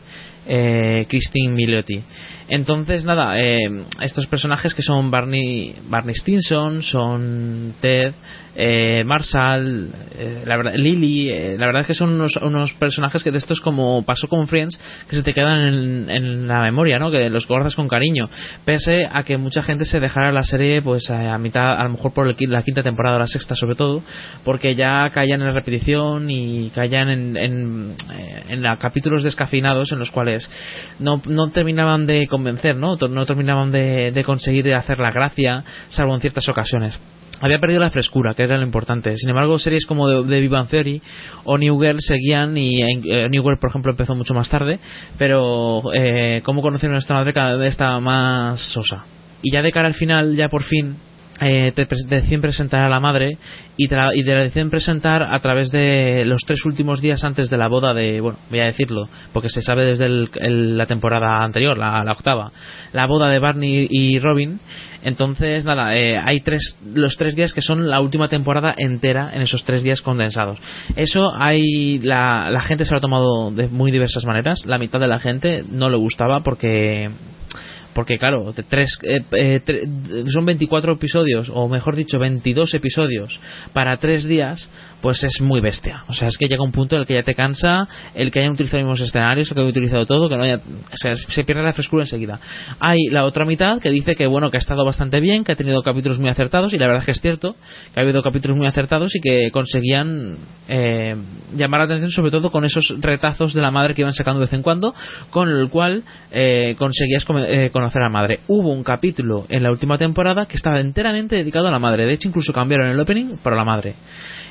eh, Christine Milioti. Entonces, nada, eh, estos personajes que son Barney, Barney Stinson, son Ted, eh, Marshall, eh, la verdad, Lily, eh, la verdad es que son unos, unos personajes que de estos como pasó con Friends, que se te quedan en, en la memoria, ¿no? Que los guardas con cariño, pese a que mucha gente se dejara la serie pues a, mitad, a lo mejor por el la quinta temporada o la sexta sobre todo, porque ya caían en la repetición y caían en, en, eh, en la- capítulos descafeinados en los cuales no, no terminaban de convencer, ¿no? No terminaban de, de conseguir hacer la gracia, salvo en ciertas ocasiones. Había perdido la frescura, que era lo importante. Sin embargo, series como Big Bang Theory o New Girl seguían y eh, New Girl, por ejemplo, empezó mucho más tarde, pero eh, cómo conocer a nuestra madre cada vez está más sosa. Y ya de cara al final, ya por fin, eh, te, presentar a la madre y te, la, y te la deciden presentar a través de los tres últimos días antes de la boda de, bueno, voy a decirlo, porque se sabe desde el- la temporada anterior, la, la octava, la boda de Barney y Robin. Entonces, nada, eh, hay tres, los tres días que son la última temporada entera en esos tres días condensados. Eso hay, la, la gente se lo ha tomado de muy diversas maneras. La mitad de la gente no le gustaba porque porque claro, tres, eh, eh, tre- son 24 episodios, o mejor dicho, 22 episodios para tres días, pues es muy bestia. O sea, es que llega un punto en el que ya te cansa el que hayan utilizado los mismos escenarios, el que hayan utilizado todo, que no haya, o sea, se pierde la frescura enseguida. Hay la otra mitad que dice que bueno, que ha estado bastante bien, que ha tenido capítulos muy acertados, y la verdad es que es cierto, que ha habido capítulos muy acertados y que conseguían eh, llamar la atención sobre todo con esos retazos de la madre que iban sacando de vez en cuando, con el cual eh, conseguías eh, conocer a la madre. Hubo un capítulo en la última temporada que estaba enteramente dedicado a la madre, de hecho incluso cambiaron el opening para la madre.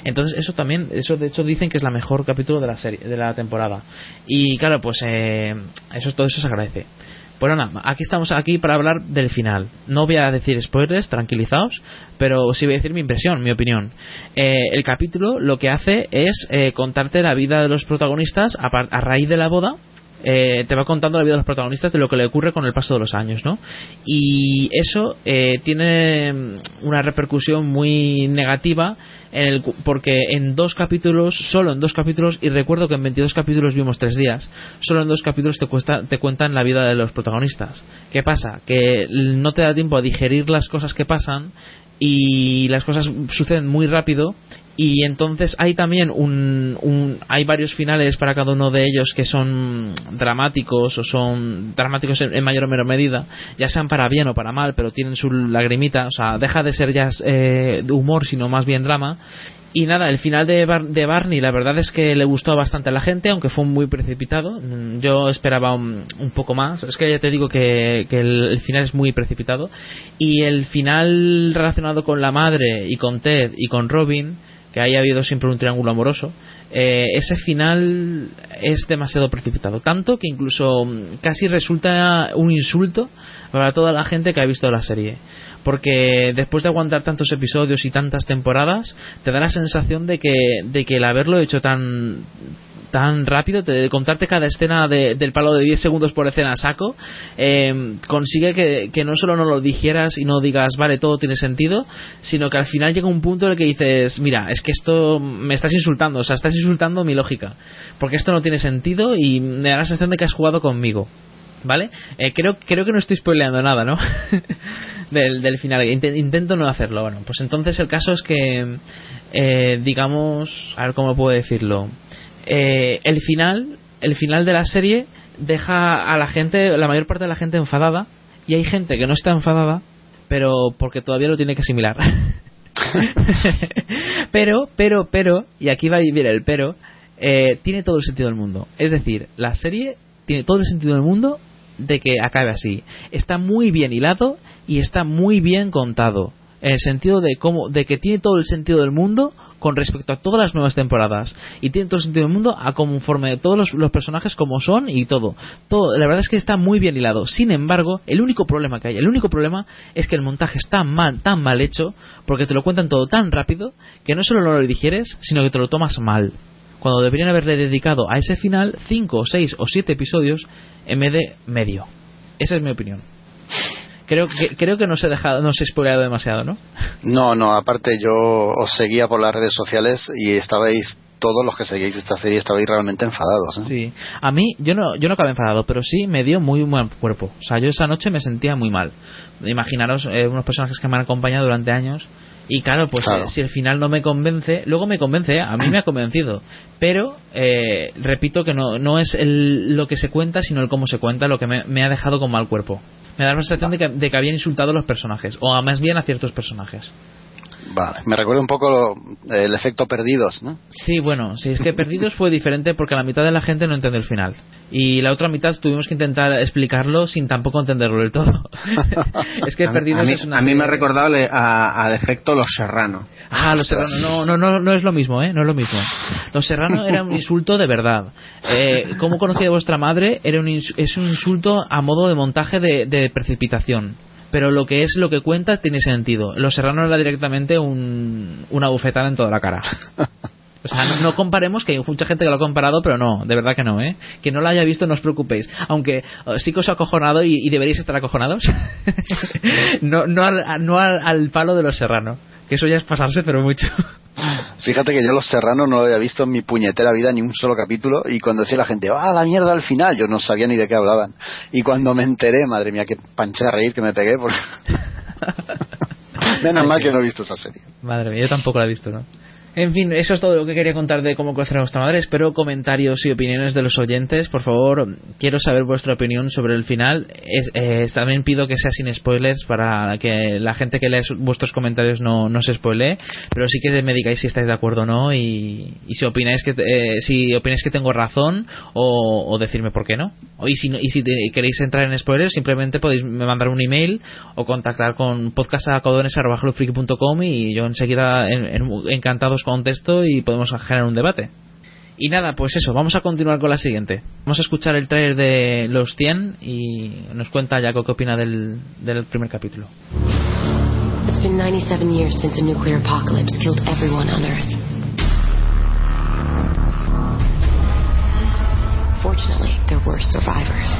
Entonces eso también, eso de hecho dicen que es la mejor capítulo de la serie, de la temporada. Y claro, pues eh, eso todo eso se agradece. Bueno, nada, aquí estamos aquí para hablar del final. No voy a decir spoilers, tranquilizaos, pero sí voy a decir mi impresión, mi opinión. Eh, el capítulo lo que hace es eh, contarte la vida de los protagonistas a, a raíz de la boda. Eh, te va contando la vida de los protagonistas de lo que le ocurre con el paso de los años, ¿no? Y eso eh, tiene mm, una repercusión muy negativa en el, porque en dos capítulos, solo en dos capítulos, y recuerdo que en 22 capítulos vimos tres días, solo en dos capítulos te, cuesta, te cuentan la vida de los protagonistas. ¿Qué pasa? Que no te da tiempo a digerir las cosas que pasan y las cosas suceden muy rápido y entonces hay también un, hay varios finales para cada uno de ellos que son dramáticos o son dramáticos en, mayor o menor medida ya sean para bien o para mal pero tienen su lagrimita o sea deja de ser ya eh, humor sino más bien drama y nada, el final de, Bar- de Barney la verdad es que le gustó bastante a la gente, aunque fue muy precipitado. Mm, Yo esperaba un, poco más. Es que ya te digo que, el final es muy precipitado. Y el final relacionado con la madre y con Ted y con Robin, que ahí ha habido siempre un triángulo amoroso, eh, ese final es demasiado precipitado. Tanto que incluso mm, casi resulta un insulto para toda la gente que ha visto la serie. Porque después de aguantar tantos episodios y tantas temporadas, te da la sensación de que, de que el haberlo hecho tan tan rápido, de contarte cada escena de- del palo de 10 segundos por escena saco, eh, consigue que, no solo no lo digieras y no digas, vale, todo tiene sentido, sino que al final llega un punto en el que dices, mira, es que esto me estás insultando, o sea, estás insultando mi lógica, porque esto no tiene sentido y me da la sensación de que has jugado conmigo. ¿Vale? Eh, creo, creo que no estoy spoileando nada, ¿no? del, del final. Inte- intento no hacerlo. Bueno, pues entonces el caso es que, eh, digamos, a ver cómo puedo decirlo. Eh, el final, el final de la serie deja a la gente, la mayor parte de la gente enfadada y hay gente que no está enfadada, pero porque todavía lo tiene que asimilar. pero, pero, pero, y aquí va a vivir el pero, eh, tiene todo el sentido del mundo. Es decir, la serie tiene todo el sentido del mundo de que acabe así. Está muy bien hilado y está muy bien contado. En el sentido de cómo, de que tiene todo el sentido del mundo con respecto a todas las nuevas temporadas. Y tiene todo el sentido del mundo a conforme todos los, personajes como son y todo. todo. La verdad es que está muy bien hilado. Sin embargo, el único problema que hay, el único problema es que el montaje está mal, tan mal hecho, porque te lo cuentan todo tan rápido, que no solo no lo digieres, sino que te lo tomas mal cuando deberían haberle dedicado a ese final 5, 6 o 7 episodios en vez de medio. Esa es mi opinión. Creo que, creo que no se he dejado, no se he spoileado demasiado, ¿no? No, no, aparte yo os seguía por las redes sociales y estabais, todos los que seguíais esta serie, estabais realmente enfadados. ¿eh? Sí. A mí, yo no, yo no acabé enfadado, pero sí me dio muy mal cuerpo. O sea, yo esa noche me sentía muy mal. Imaginaros eh, unos personajes que me han acompañado durante años. Y claro, pues Claro. eh, si el final no me convence, luego me convence, ¿eh? a mí me ha convencido. Pero, eh, repito que no, no es el, lo que se cuenta, sino el cómo se cuenta lo que me, me ha dejado con mal cuerpo. Me da la sensación de que, de que habían insultado a los personajes, o más bien a ciertos personajes. Vale, me recuerda un poco lo- el efecto perdidos, ¿no? Sí, bueno, si es que Perdidos fue diferente porque la mitad de la gente no entendió el final. Y la otra mitad tuvimos que intentar explicarlo sin tampoco entenderlo del todo. es que Perdidos a mí, es una a mí me ha recordado le- a, a defecto Los Serrano. Ah, Los Serrano, no, no, no, no es lo mismo, ¿eh? No es lo mismo. Los Serrano era un insulto de verdad. Eh, ¿Cómo conocía a vuestra madre? Era un es un insulto a modo de montaje de, de precipitación. Pero lo que es lo que cuenta tiene sentido. Los Serrano era directamente un, una bufetada en toda la cara. O sea, no, no comparemos, que hay mucha gente que lo ha comparado, pero no, de verdad que no, ¿eh? Que no lo haya visto, no os preocupéis. Aunque eh, sí que os ha acojonado y, y deberíais estar acojonados. no no, al, no al, al palo de los serrano. Que eso ya es pasarse, pero mucho. Fíjate que yo Los Serranos no lo había visto en mi puñetera vida ni un solo capítulo y cuando decía la gente, ah, la mierda al final, yo no sabía ni de qué hablaban. Y cuando me enteré, madre mía, qué pancha a reír que me pegué. Porque... Menos mal que no he visto esa serie. Madre mía, yo tampoco la he visto, ¿no? En fin, eso es todo lo que quería contar de cómo conocer a vuestra madre. Espero comentarios y opiniones de los oyentes. Por favor, quiero saber vuestra opinión sobre el final. Es, eh, también pido que sea sin spoilers para que la gente que lee vuestros comentarios no, no se spoilee. Pero sí que me digáis si estáis de acuerdo o no y, si opináis que eh, si opináis que tengo razón o, decirme por qué no. Y si, y si queréis entrar en spoilers, simplemente podéis me mandar un email o contactar con podcastacodones.com y yo enseguida en- en- encantado os contesto y podemos generar un debate. Y nada, pues eso, vamos a continuar con la siguiente. Vamos a escuchar el trailer de Los 100 y nos cuenta Jaco qué opina del, del primer capítulo. It's been 97 years since a nuclear apocalypse killed everyone on Earth. Fortunately, there were survivors.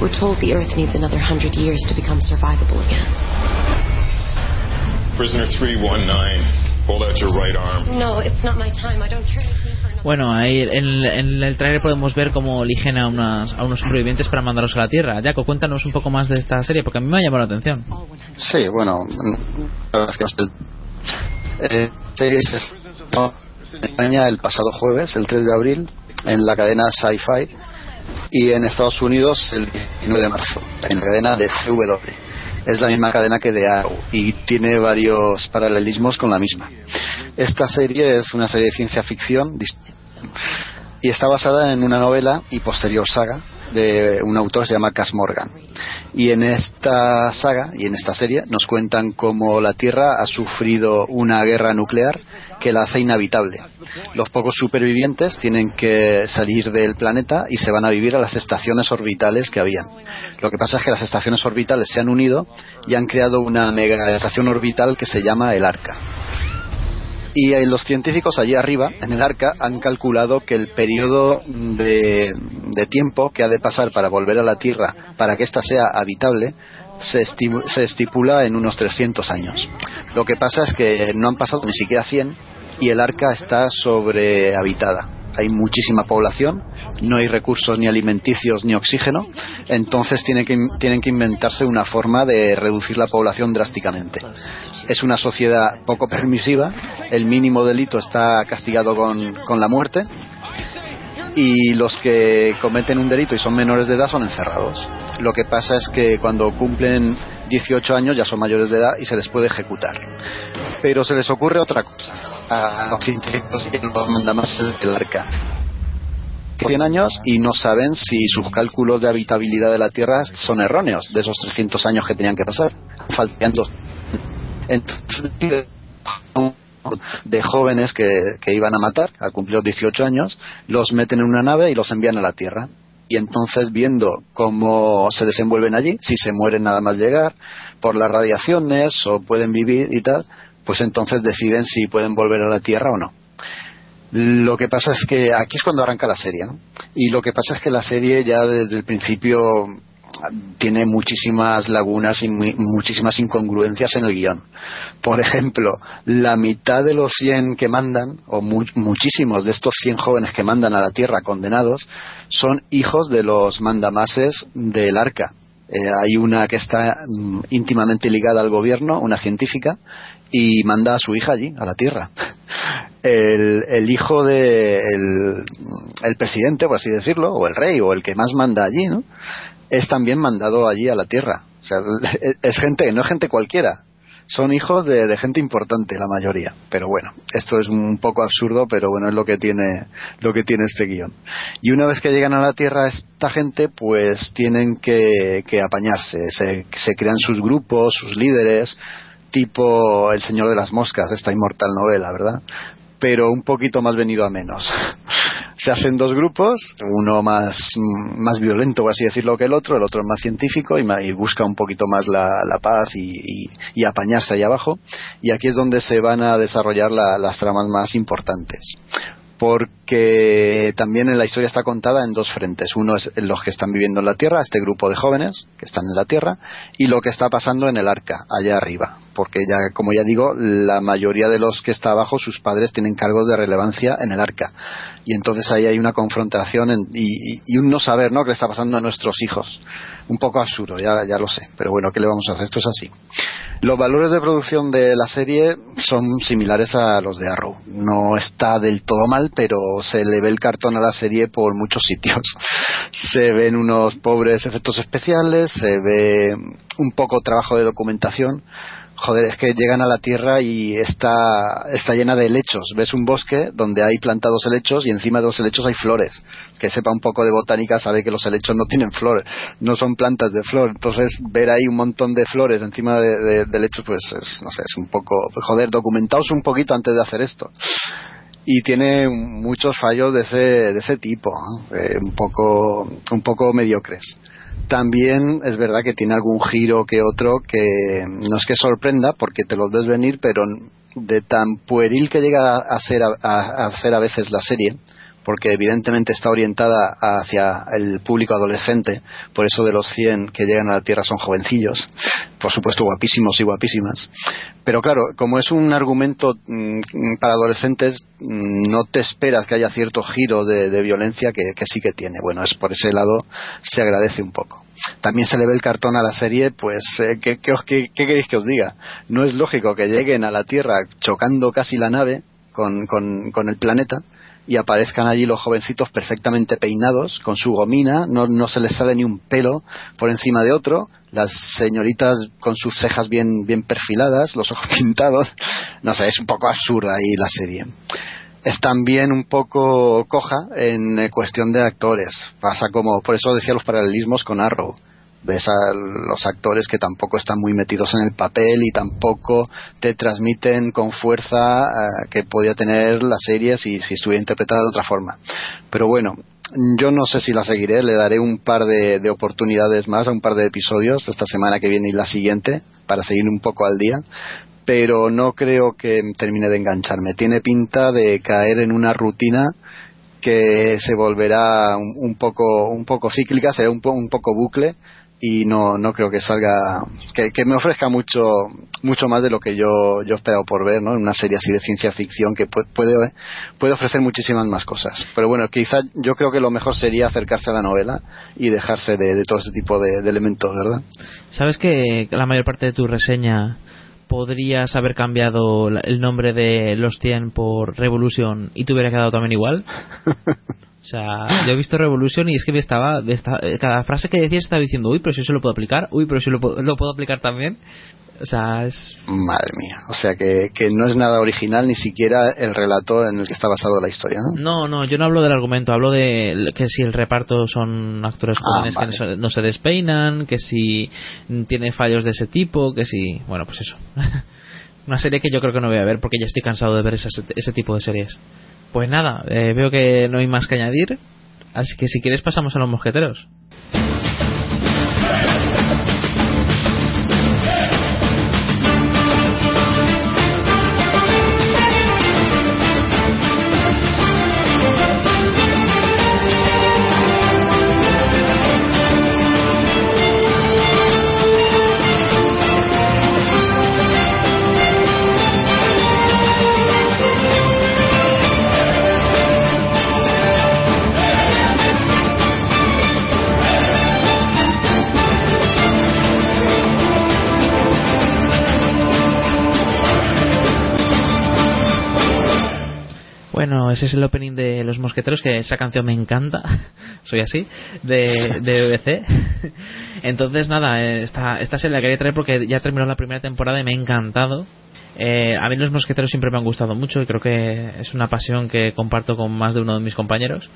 We're told the Earth needs another hundred years to become survivable again. Prisoner 319, hold out your right arm. No, it's not my time. I don't care. Bueno, ahí en, en el trailer podemos ver cómo eligen a, unas, a unos sobrevivientes para mandarlos a la Tierra. Jaco, cuéntanos un poco más de esta serie, porque a mí me ha llamado la atención. Sí, bueno, la verdad es que el- eh, serie se España el pasado jueves, el 3 de abril, en la cadena Sci-Fi y en Estados Unidos el 19 de marzo, en la cadena de CW. Es la misma cadena que de Arrow y tiene varios paralelismos con la misma. Esta serie es una serie de ciencia ficción y está basada en una novela y posterior saga de un autor que se llama Cass Morgan. Y en esta saga y en esta serie nos cuentan cómo la Tierra ha sufrido una guerra nuclear que la hace inhabitable. Los pocos supervivientes tienen que salir del planeta y se van a vivir a las estaciones orbitales que habían. Lo que pasa es que las estaciones orbitales se han unido y han creado una mega estación orbital que se llama el Arca. Y eh, los científicos allí arriba, en el arca, han calculado que el periodo de, tiempo que ha de pasar para volver a la Tierra para que ésta sea habitable se estipula en unos 300 años. Lo que pasa es que no han pasado ni siquiera 100 y el arca está sobrehabitada. Hay muchísima población, no hay recursos ni alimenticios ni oxígeno, entonces tienen que, tienen que inventarse una forma de reducir la población drásticamente. Es una sociedad poco permisiva, el mínimo delito está castigado con, con la muerte y los que cometen un delito y son menores de edad son encerrados. Lo que pasa es que cuando cumplen 18 años ya son mayores de edad y se les puede ejecutar. Pero se les ocurre otra cosa a los científicos y los mandamases del arca. 100 años y no saben si sus cálculos de habitabilidad de la Tierra son erróneos de esos 300 años que tenían que pasar. Faltan dos. Entonces, de jóvenes que, que iban a matar al cumplir los 18 años, los meten en una nave y los envían a la Tierra. Y entonces, viendo cómo se desenvuelven allí, si se mueren nada más llegar, por las radiaciones o pueden vivir y tal, pues entonces deciden si pueden volver a la Tierra o no. Lo que pasa es que aquí es cuando arranca la serie, ¿no? Y lo que pasa es que la serie ya desde el principio tiene muchísimas lagunas y mu- muchísimas incongruencias en el guion. Por ejemplo, la mitad de los 100 que mandan, o mu- muchísimos de estos 100 jóvenes que mandan a la Tierra condenados, son hijos de los mandamases del arca. Eh, hay una que está mm, íntimamente ligada al gobierno, una científica, y manda a su hija allí, a la Tierra. El, el hijo de el, el presidente, por así decirlo, o el rey, o el que más manda allí, ¿no? es también mandado allí a la Tierra. O sea, es- gente, no es gente cualquiera. Son hijos de, de gente importante, la mayoría. Pero bueno, esto es un poco absurdo, pero bueno, es lo que tiene, lo que tiene este guion. Y una vez que llegan a la Tierra, esta gente, pues tienen que, que apañarse. Se, se crean sus grupos, sus líderes, tipo El Señor de las Moscas, esta inmortal novela, ¿verdad? Pero un poquito más venido a menos. Se hacen dos grupos, uno más, más violento, por así decirlo, que el otro, el otro es más científico y, busca un poquito más la, la paz y, y- apañarse ahí abajo. Y aquí es donde se van a desarrollar la- las tramas más importantes. Que también en la historia está contada en dos frentes. Uno es los que están viviendo en la Tierra, este grupo de jóvenes que están en la Tierra, y lo que está pasando en el arca, allá arriba. Porque ya, como ya digo, la mayoría de los que está abajo, sus padres tienen cargos de relevancia en el arca. Y entonces ahí hay una confrontación y, y- un no saber, ¿no?, qué le está pasando a nuestros hijos. Un poco absurdo, ya, ya lo sé. Pero bueno, ¿qué le vamos a hacer? Esto es así. Los valores de producción de la serie son similares a los de Arrow. No está del todo mal, pero se le ve el cartón a la serie por muchos sitios. Se ven unos pobres efectos especiales, se ve un poco trabajo de documentación. Joder, es que llegan a la Tierra y está, está llena de helechos. Ves un bosque donde hay plantados helechos y encima de los helechos hay flores. Que sepa un poco de botánica sabe que los helechos no tienen flores, no son plantas de flor. Entonces, ver ahí un montón de flores encima de, de- helechos, pues es, no sé, es un poco, joder, documentaos un poquito antes de hacer esto. Y tiene muchos fallos de ese, de ese tipo. Eh, un poco, un poco mediocres también es verdad que tiene algún giro que otro que no es que sorprenda porque te los ves venir, pero de tan pueril que llega a ser a, a- a ser a veces la serie, porque evidentemente está orientada hacia el público adolescente, por eso de los 100 que llegan a la Tierra son jovencillos, por supuesto guapísimos y guapísimas. Pero claro, como es un argumento mm, para adolescentes, mm, no te esperas que haya cierto giro de, violencia que, sí que tiene. Bueno, es por ese lado se agradece un poco. También se le ve el cartón a la serie, pues, eh, ¿qué, qué, os- qué- qué queréis que os diga? No es lógico que lleguen a la Tierra chocando casi la nave con, con, con el planeta y aparezcan allí los jovencitos perfectamente peinados, con su gomina, no, no se les sale ni un pelo por encima de otro, las señoritas con sus cejas bien, bien perfiladas, los ojos pintados, no sé, es un poco absurda ahí la serie. Es también un poco coja en eh, cuestión de actores, pasa como, por eso decía los paralelismos con Arrow, ves a los actores que tampoco están muy metidos en el papel y tampoco te transmiten con fuerza eh, que podía tener la serie si, si estuviera interpretada de otra forma. Pero bueno, yo no sé si la seguiré, le daré un par de, de oportunidades más, a un par de episodios esta semana que viene y la siguiente para seguir un poco al día. Pero no creo que termine de engancharme. Tiene pinta de caer en una rutina que se volverá un, poco un poco cíclica, será un, un poco bucle y no, no creo que salga que, que me ofrezca mucho mucho más de lo que yo yo he esperado por ver ¿no? en una serie así de ciencia ficción que pu- puede puede ofrecer muchísimas más cosas pero bueno quizá yo creo que lo mejor sería acercarse a la novela y dejarse de, de todo ese tipo de, de elementos verdad ¿Sabes que la mayor parte de tu reseña podrías haber cambiado el nombre de Los 100 por Revolution y te hubiera quedado también igual? O sea, yo he visto Revolution y es que me estaba, me esta- cada frase que decías estaba diciendo, uy, pero si eso lo puedo aplicar, uy, pero si lo, puedo- lo puedo aplicar también. O sea, es... madre mía o sea que, que no es nada original ni siquiera el relato en el que está basado la historia ¿no? No, no, yo no hablo del argumento, hablo de que si el reparto son actores Ah, jóvenes vale. que no se, no se despeinan, que si tiene fallos de ese tipo, que si... Bueno, pues eso. Una serie que yo creo que no voy a ver porque ya estoy cansado de ver esas- ese tipo de series. Pues nada, eh, veo que no hay más que añadir, así que si quieres pasamos a los mosqueteros. Es el opening de Los Mosqueteros, que esa canción me encanta, soy así, de, de BBC. Entonces, nada, eh, esta, esta serie la quería traer porque ya terminó la primera temporada y me ha encantado. Eh, a mí los mosqueteros siempre me han gustado mucho y creo que es una pasión que comparto con más de uno de mis compañeros.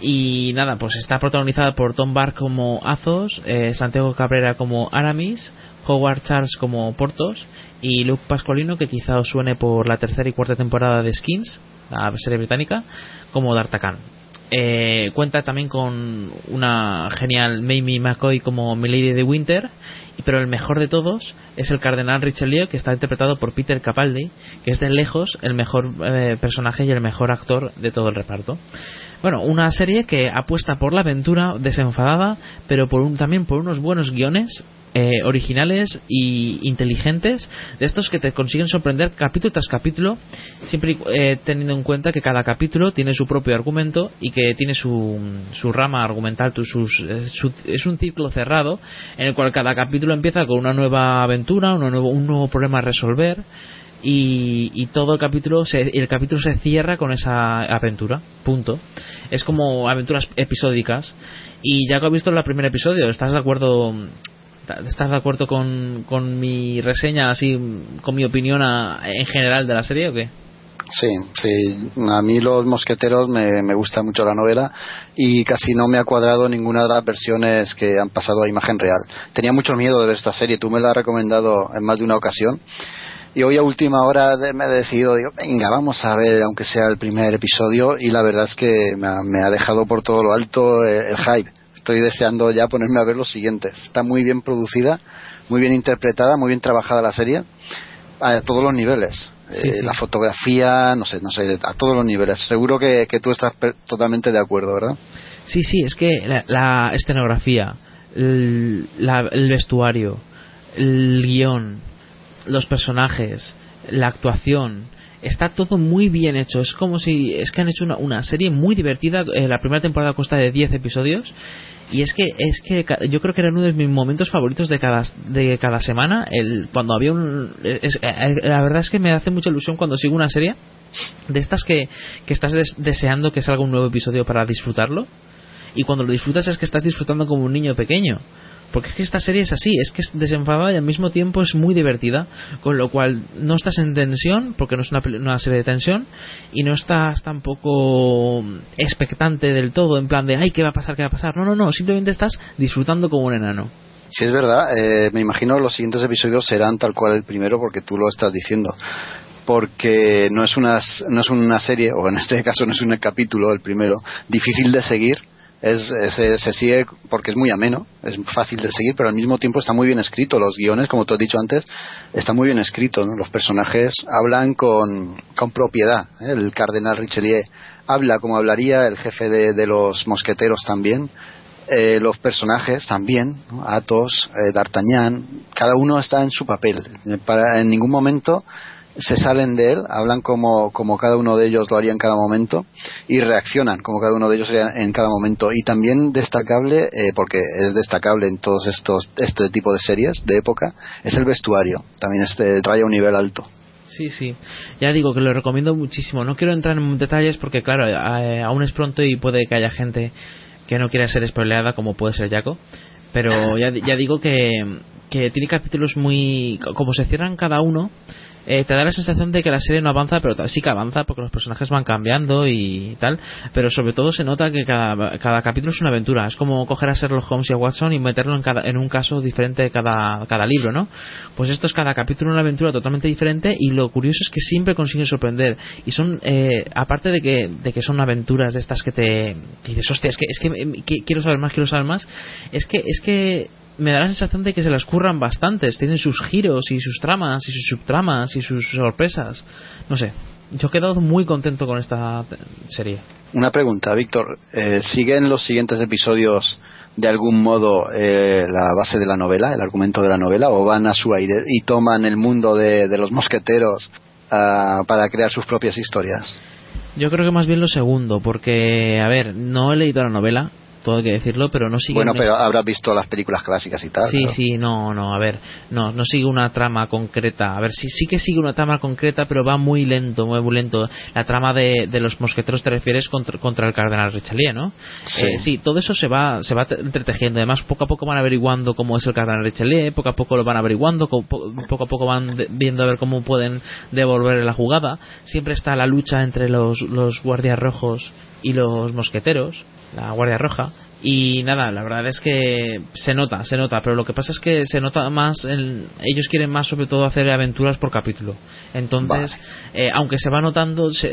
Y nada, pues está protagonizada por Tom Barr como Azos, eh, Santiago Cabrera como Aramis, Howard Charles como Portos y Luke Pascolino, que quizá os suene por la tercera y cuarta temporada de Skins, la serie británica, como D'Artagnan. Eh, cuenta también con una genial Mamie McCoy como Milady de Winter, pero el mejor de todos es el cardenal Richelieu, que está interpretado por Peter Capaldi, que es de lejos el mejor eh, personaje y el mejor actor de todo el reparto. Bueno, una serie que apuesta por la aventura desenfadada, pero por un, también por unos buenos guiones eh, originales y inteligentes, de estos que te consiguen sorprender capítulo tras capítulo, siempre eh, teniendo en cuenta que cada capítulo tiene su propio argumento y que tiene su, su rama argumental, sus- eh, es un ciclo cerrado en el cual cada capítulo empieza con una nueva aventura, un nuevo, un nuevo problema a resolver y, y todo el capítulo se, el capítulo se cierra con esa aventura punto. Es como aventuras episódicas y ya que has visto el primer episodio estás de acuerdo estás de acuerdo con, con mi reseña así con mi opinión en general de la serie o qué Sí, sí. A mí los mosqueteros me, me gusta mucho la novela y casi no me ha cuadrado ninguna de las versiones que han pasado a imagen real. Tenía mucho miedo de ver esta serie. Tú me la has recomendado en más de una ocasión. Y hoy a última hora me he decidido, digo, venga, vamos a ver, aunque sea el primer episodio. Y la verdad es que me ha, me ha dejado por todo lo alto eh, el hype. Estoy deseando ya ponerme a ver los siguientes. Está muy bien producida, muy bien interpretada, muy bien trabajada la serie a todos los niveles. Sí, Eh, sí. La fotografía, no sé, no sé, a todos los niveles. Seguro que, que tú estás per- totalmente de acuerdo, ¿verdad? Sí, sí, es que la, la escenografía, el, la- el vestuario, el guion, los personajes, la actuación, está todo muy bien hecho. Es como si es que han hecho una, una serie muy divertida. Eh, la primera temporada consta de 10 episodios. Y es que es que yo creo que era uno de mis momentos favoritos de cada de cada semana. El cuando había un es- eh, la verdad es que me hace mucha ilusión cuando sigo una serie de estas que, que estás des- deseando que salga un nuevo episodio para disfrutarlo y cuando lo disfrutas es que estás disfrutando como un niño pequeño porque es que esta serie es así, es que es desenfadada y al mismo tiempo es muy divertida, con lo cual no estás en tensión, porque no es una, serie de tensión, y no estás tampoco expectante del todo, en plan de, ay, ¿qué va a pasar? ¿Qué va a pasar? No, no, no, simplemente estás disfrutando como un enano. Si es verdad, eh, me imagino los siguientes episodios serán tal cual el primero porque tú lo estás diciendo. Porque no es una, no es una serie, o en este caso no es un capítulo, el primero, difícil de seguir. Es, es- se sigue porque es muy ameno, es fácil de seguir, pero al mismo tiempo está muy bien escrito. Los guiones, como tú has dicho antes, está muy bien escrito. ¿no? Los personajes hablan con, con propiedad. ¿eh? El cardenal Richelieu habla como hablaría el jefe de, de los mosqueteros también eh, los personajes también, ¿no? Athos, eh, D'Artagnan, cada uno está en su papel. Eh, Para, en ningún momento se salen de él, hablan como, como cada uno de ellos lo haría en cada momento y reaccionan como cada uno de ellos en cada momento. Y también destacable, eh, porque es destacable en todos estos este tipo de series de época, es el vestuario. También este trae un nivel alto. Sí, sí. Ya digo que lo recomiendo muchísimo. No quiero entrar en detalles porque, claro, eh, aún es pronto y puede que haya gente que no quiera ser spoileada, como puede ser Jaco. Pero ya, ya digo que, que tiene capítulos muy. Como se cierran cada uno, eh, te da la sensación de que la serie no avanza, pero sí que avanza porque los personajes van cambiando y tal. Pero sobre todo se nota que cada, capítulo es una aventura. Es como coger a Sherlock Holmes y a Watson y meterlo en, cada, en un caso diferente de cada, libro, ¿no? Pues esto es cada capítulo una aventura totalmente diferente y lo curioso es que siempre consiguen sorprender. Y son, eh, aparte de que, de que son aventuras de estas que te dices, hostia, es que, es que, eh, que quiero saber más, quiero saber más, es que, es que me da la sensación de que se las curran bastantes, tienen sus giros y sus tramas y sus subtramas y sus sorpresas. No sé, yo he quedado muy contento con esta serie. Una pregunta, Víctor. Eh, ¿Siguen los siguientes episodios de algún modo eh, la base de la novela, el argumento de la novela, o van a su aire y toman el mundo de, de los mosqueteros ah, para crear sus propias historias? Yo creo que más bien lo segundo, porque, a ver, no he leído la novela, todo hay que decirlo, pero no sigue Bueno, pero habrás visto las películas clásicas y tal. Sí, ¿no? sí, no, no, a ver, no, no sigue una trama concreta. A ver, sí, sí que sigue una trama concreta, pero va muy lento, muy, muy lento. La trama de, de los mosqueteros te refieres contra, contra el cardenal Richelieu, ¿no? Sí. Eh, sí, todo eso se va, se va te- entretejiendo. Además, poco a poco van averiguando cómo es el cardenal Richelieu, poco a poco lo van averiguando, co- po- poco a poco van viendo a ver cómo pueden devolver la jugada. Siempre está la lucha entre los, los guardias rojos y los mosqueteros, la guardia roja, y nada, la verdad es que se nota, se nota, pero lo que pasa es que se nota más, en- ellos quieren más sobre todo hacer aventuras por capítulo. Entonces, eh, aunque se va notando, se-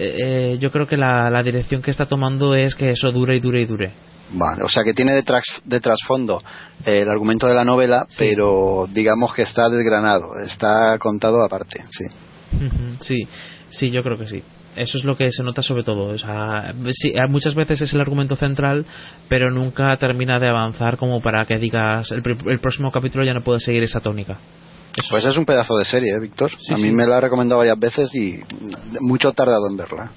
eh, yo creo que la, la dirección que está tomando es que eso dure y dure y dure. Vale, o sea que tiene de, tras- de trasfondo eh, el argumento de la novela, pero digamos que está desgranado, está contado aparte, sí. Sí, sí, yo creo que sí. Eso es lo que se nota sobre todo. O sea, sí, eh, muchas veces es el argumento central, pero nunca termina de avanzar como para que digas el, el próximo capítulo ya no puede seguir esa tónica. Pues es un pedazo de serie, ¿eh, Víctor. a mí sí. me la ha recomendado varias veces y mucho he tardado en verla.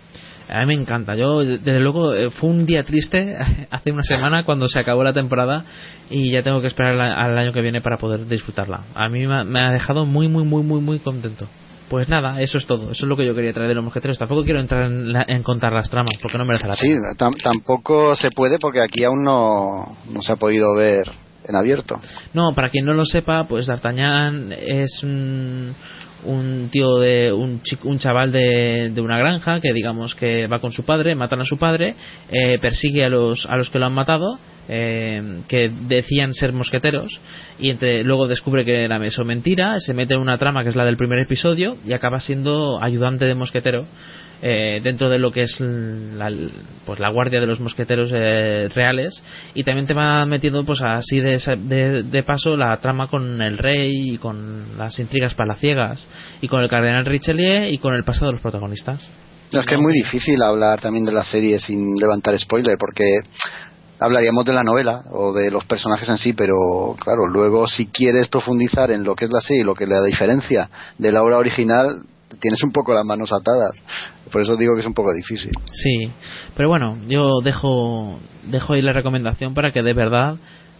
A mí me encanta. Yo, de- desde luego, eh, fue un día triste hace una semana cuando se acabó la temporada y ya tengo que esperar al, año que viene para poder disfrutarla. A mí me ha, me ha dejado muy, muy, muy, muy, muy contento. Pues nada, eso es todo. Eso es lo que yo quería traer de los mosqueteros. Tampoco quiero entrar en, la- en contar las tramas porque no merece la Sí, pena. tam- tampoco se puede porque aquí aún no, no se ha podido ver en abierto. No, para quien no lo sepa, pues D'Artagnan es un, un tío de un, chi- un chaval de, de una granja que digamos que va con su padre, matan a su padre, eh, persigue a los a los que lo han matado, eh, que decían ser mosqueteros y entre, luego descubre que era eso mentira, se mete en una trama que es la del primer episodio y acaba siendo ayudante de mosquetero eh, dentro de lo que es la, pues la guardia de los mosqueteros eh, reales y también te va metiendo pues así de, de, paso la trama con el rey y con las intrigas palaciegas y con el cardenal Richelieu y con el pasado de los protagonistas. Es que es muy difícil hablar también de la serie sin levantar spoiler porque hablaríamos de la novela o de los personajes en sí, pero claro, luego si quieres profundizar en lo que es la serie y lo que la diferencia de la obra original, tienes un poco las manos atadas. Por eso digo que es un poco difícil. sí pero bueno yo dejo dejo ahí la recomendación para que de verdad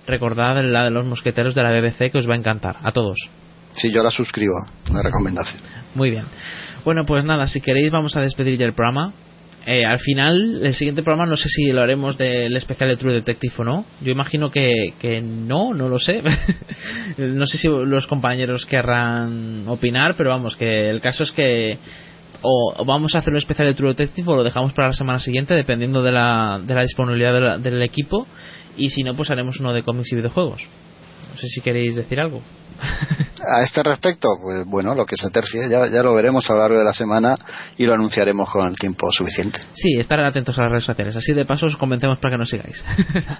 recordad la de los mosqueteros de la BBC que os va a encantar a todos Sí, yo la suscribo, la recomendación. Muy bien. Bueno, pues nada, si queréis vamos a despedir ya el programa. Eh, al final, el siguiente programa no sé si lo haremos del especial de True Detective o no. Yo imagino que, que no, no lo sé. no sé si los compañeros querrán opinar, pero vamos, que el caso es que o, vamos a hacer un especial de True Detective o lo dejamos para la semana siguiente, dependiendo de la, de la disponibilidad de la- del equipo. Y si no, pues haremos uno de cómics y videojuegos. No sé si queréis decir algo. A este respecto, pues bueno, lo que se tercie ya, ya lo veremos a lo largo de la semana y lo anunciaremos con el tiempo suficiente. Sí, estar atentos a las redes sociales. Así de paso os convencemos para que nos sigáis.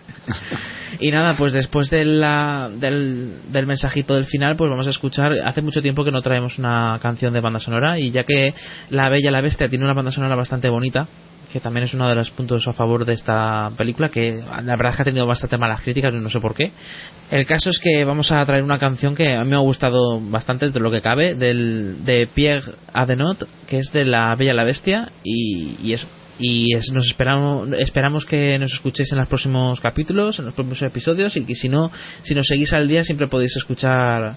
y nada, pues después de la- del, del mensajito del final, pues vamos a escuchar. Hace mucho tiempo que no traemos una canción de banda sonora y ya que La Bella y la Bestia tiene una banda sonora bastante bonita, que también es uno de los puntos a favor de esta película, que la verdad es que ha tenido bastante malas críticas, no sé por qué. El caso es que vamos a traer una canción que a mí me ha gustado bastante de lo que cabe, del, de Pierre Adenot, que es de La Bella la Bestia, y, y eso. Y es- nos esperamos, esperamos que nos escuchéis en los próximos capítulos, en los próximos episodios, y que si no, si nos seguís al día, siempre podéis escuchar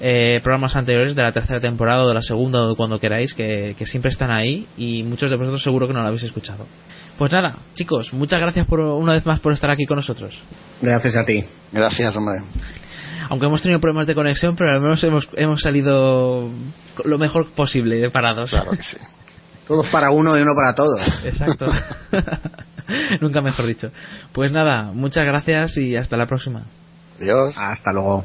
eh, programas anteriores de la tercera temporada o de la segunda o de cuando queráis, que, que siempre están ahí y muchos de vosotros seguro que no lo habéis escuchado. Pues nada, chicos, muchas gracias por, una vez más por estar aquí con nosotros. Gracias a ti. Gracias, hombre. Aunque hemos tenido problemas de conexión, pero al menos hemos, hemos salido lo mejor posible parados. Claro que sí. Todos para uno y uno para todos. Exacto. Nunca mejor dicho. Pues nada, muchas gracias y hasta la próxima. Adiós. Hasta luego.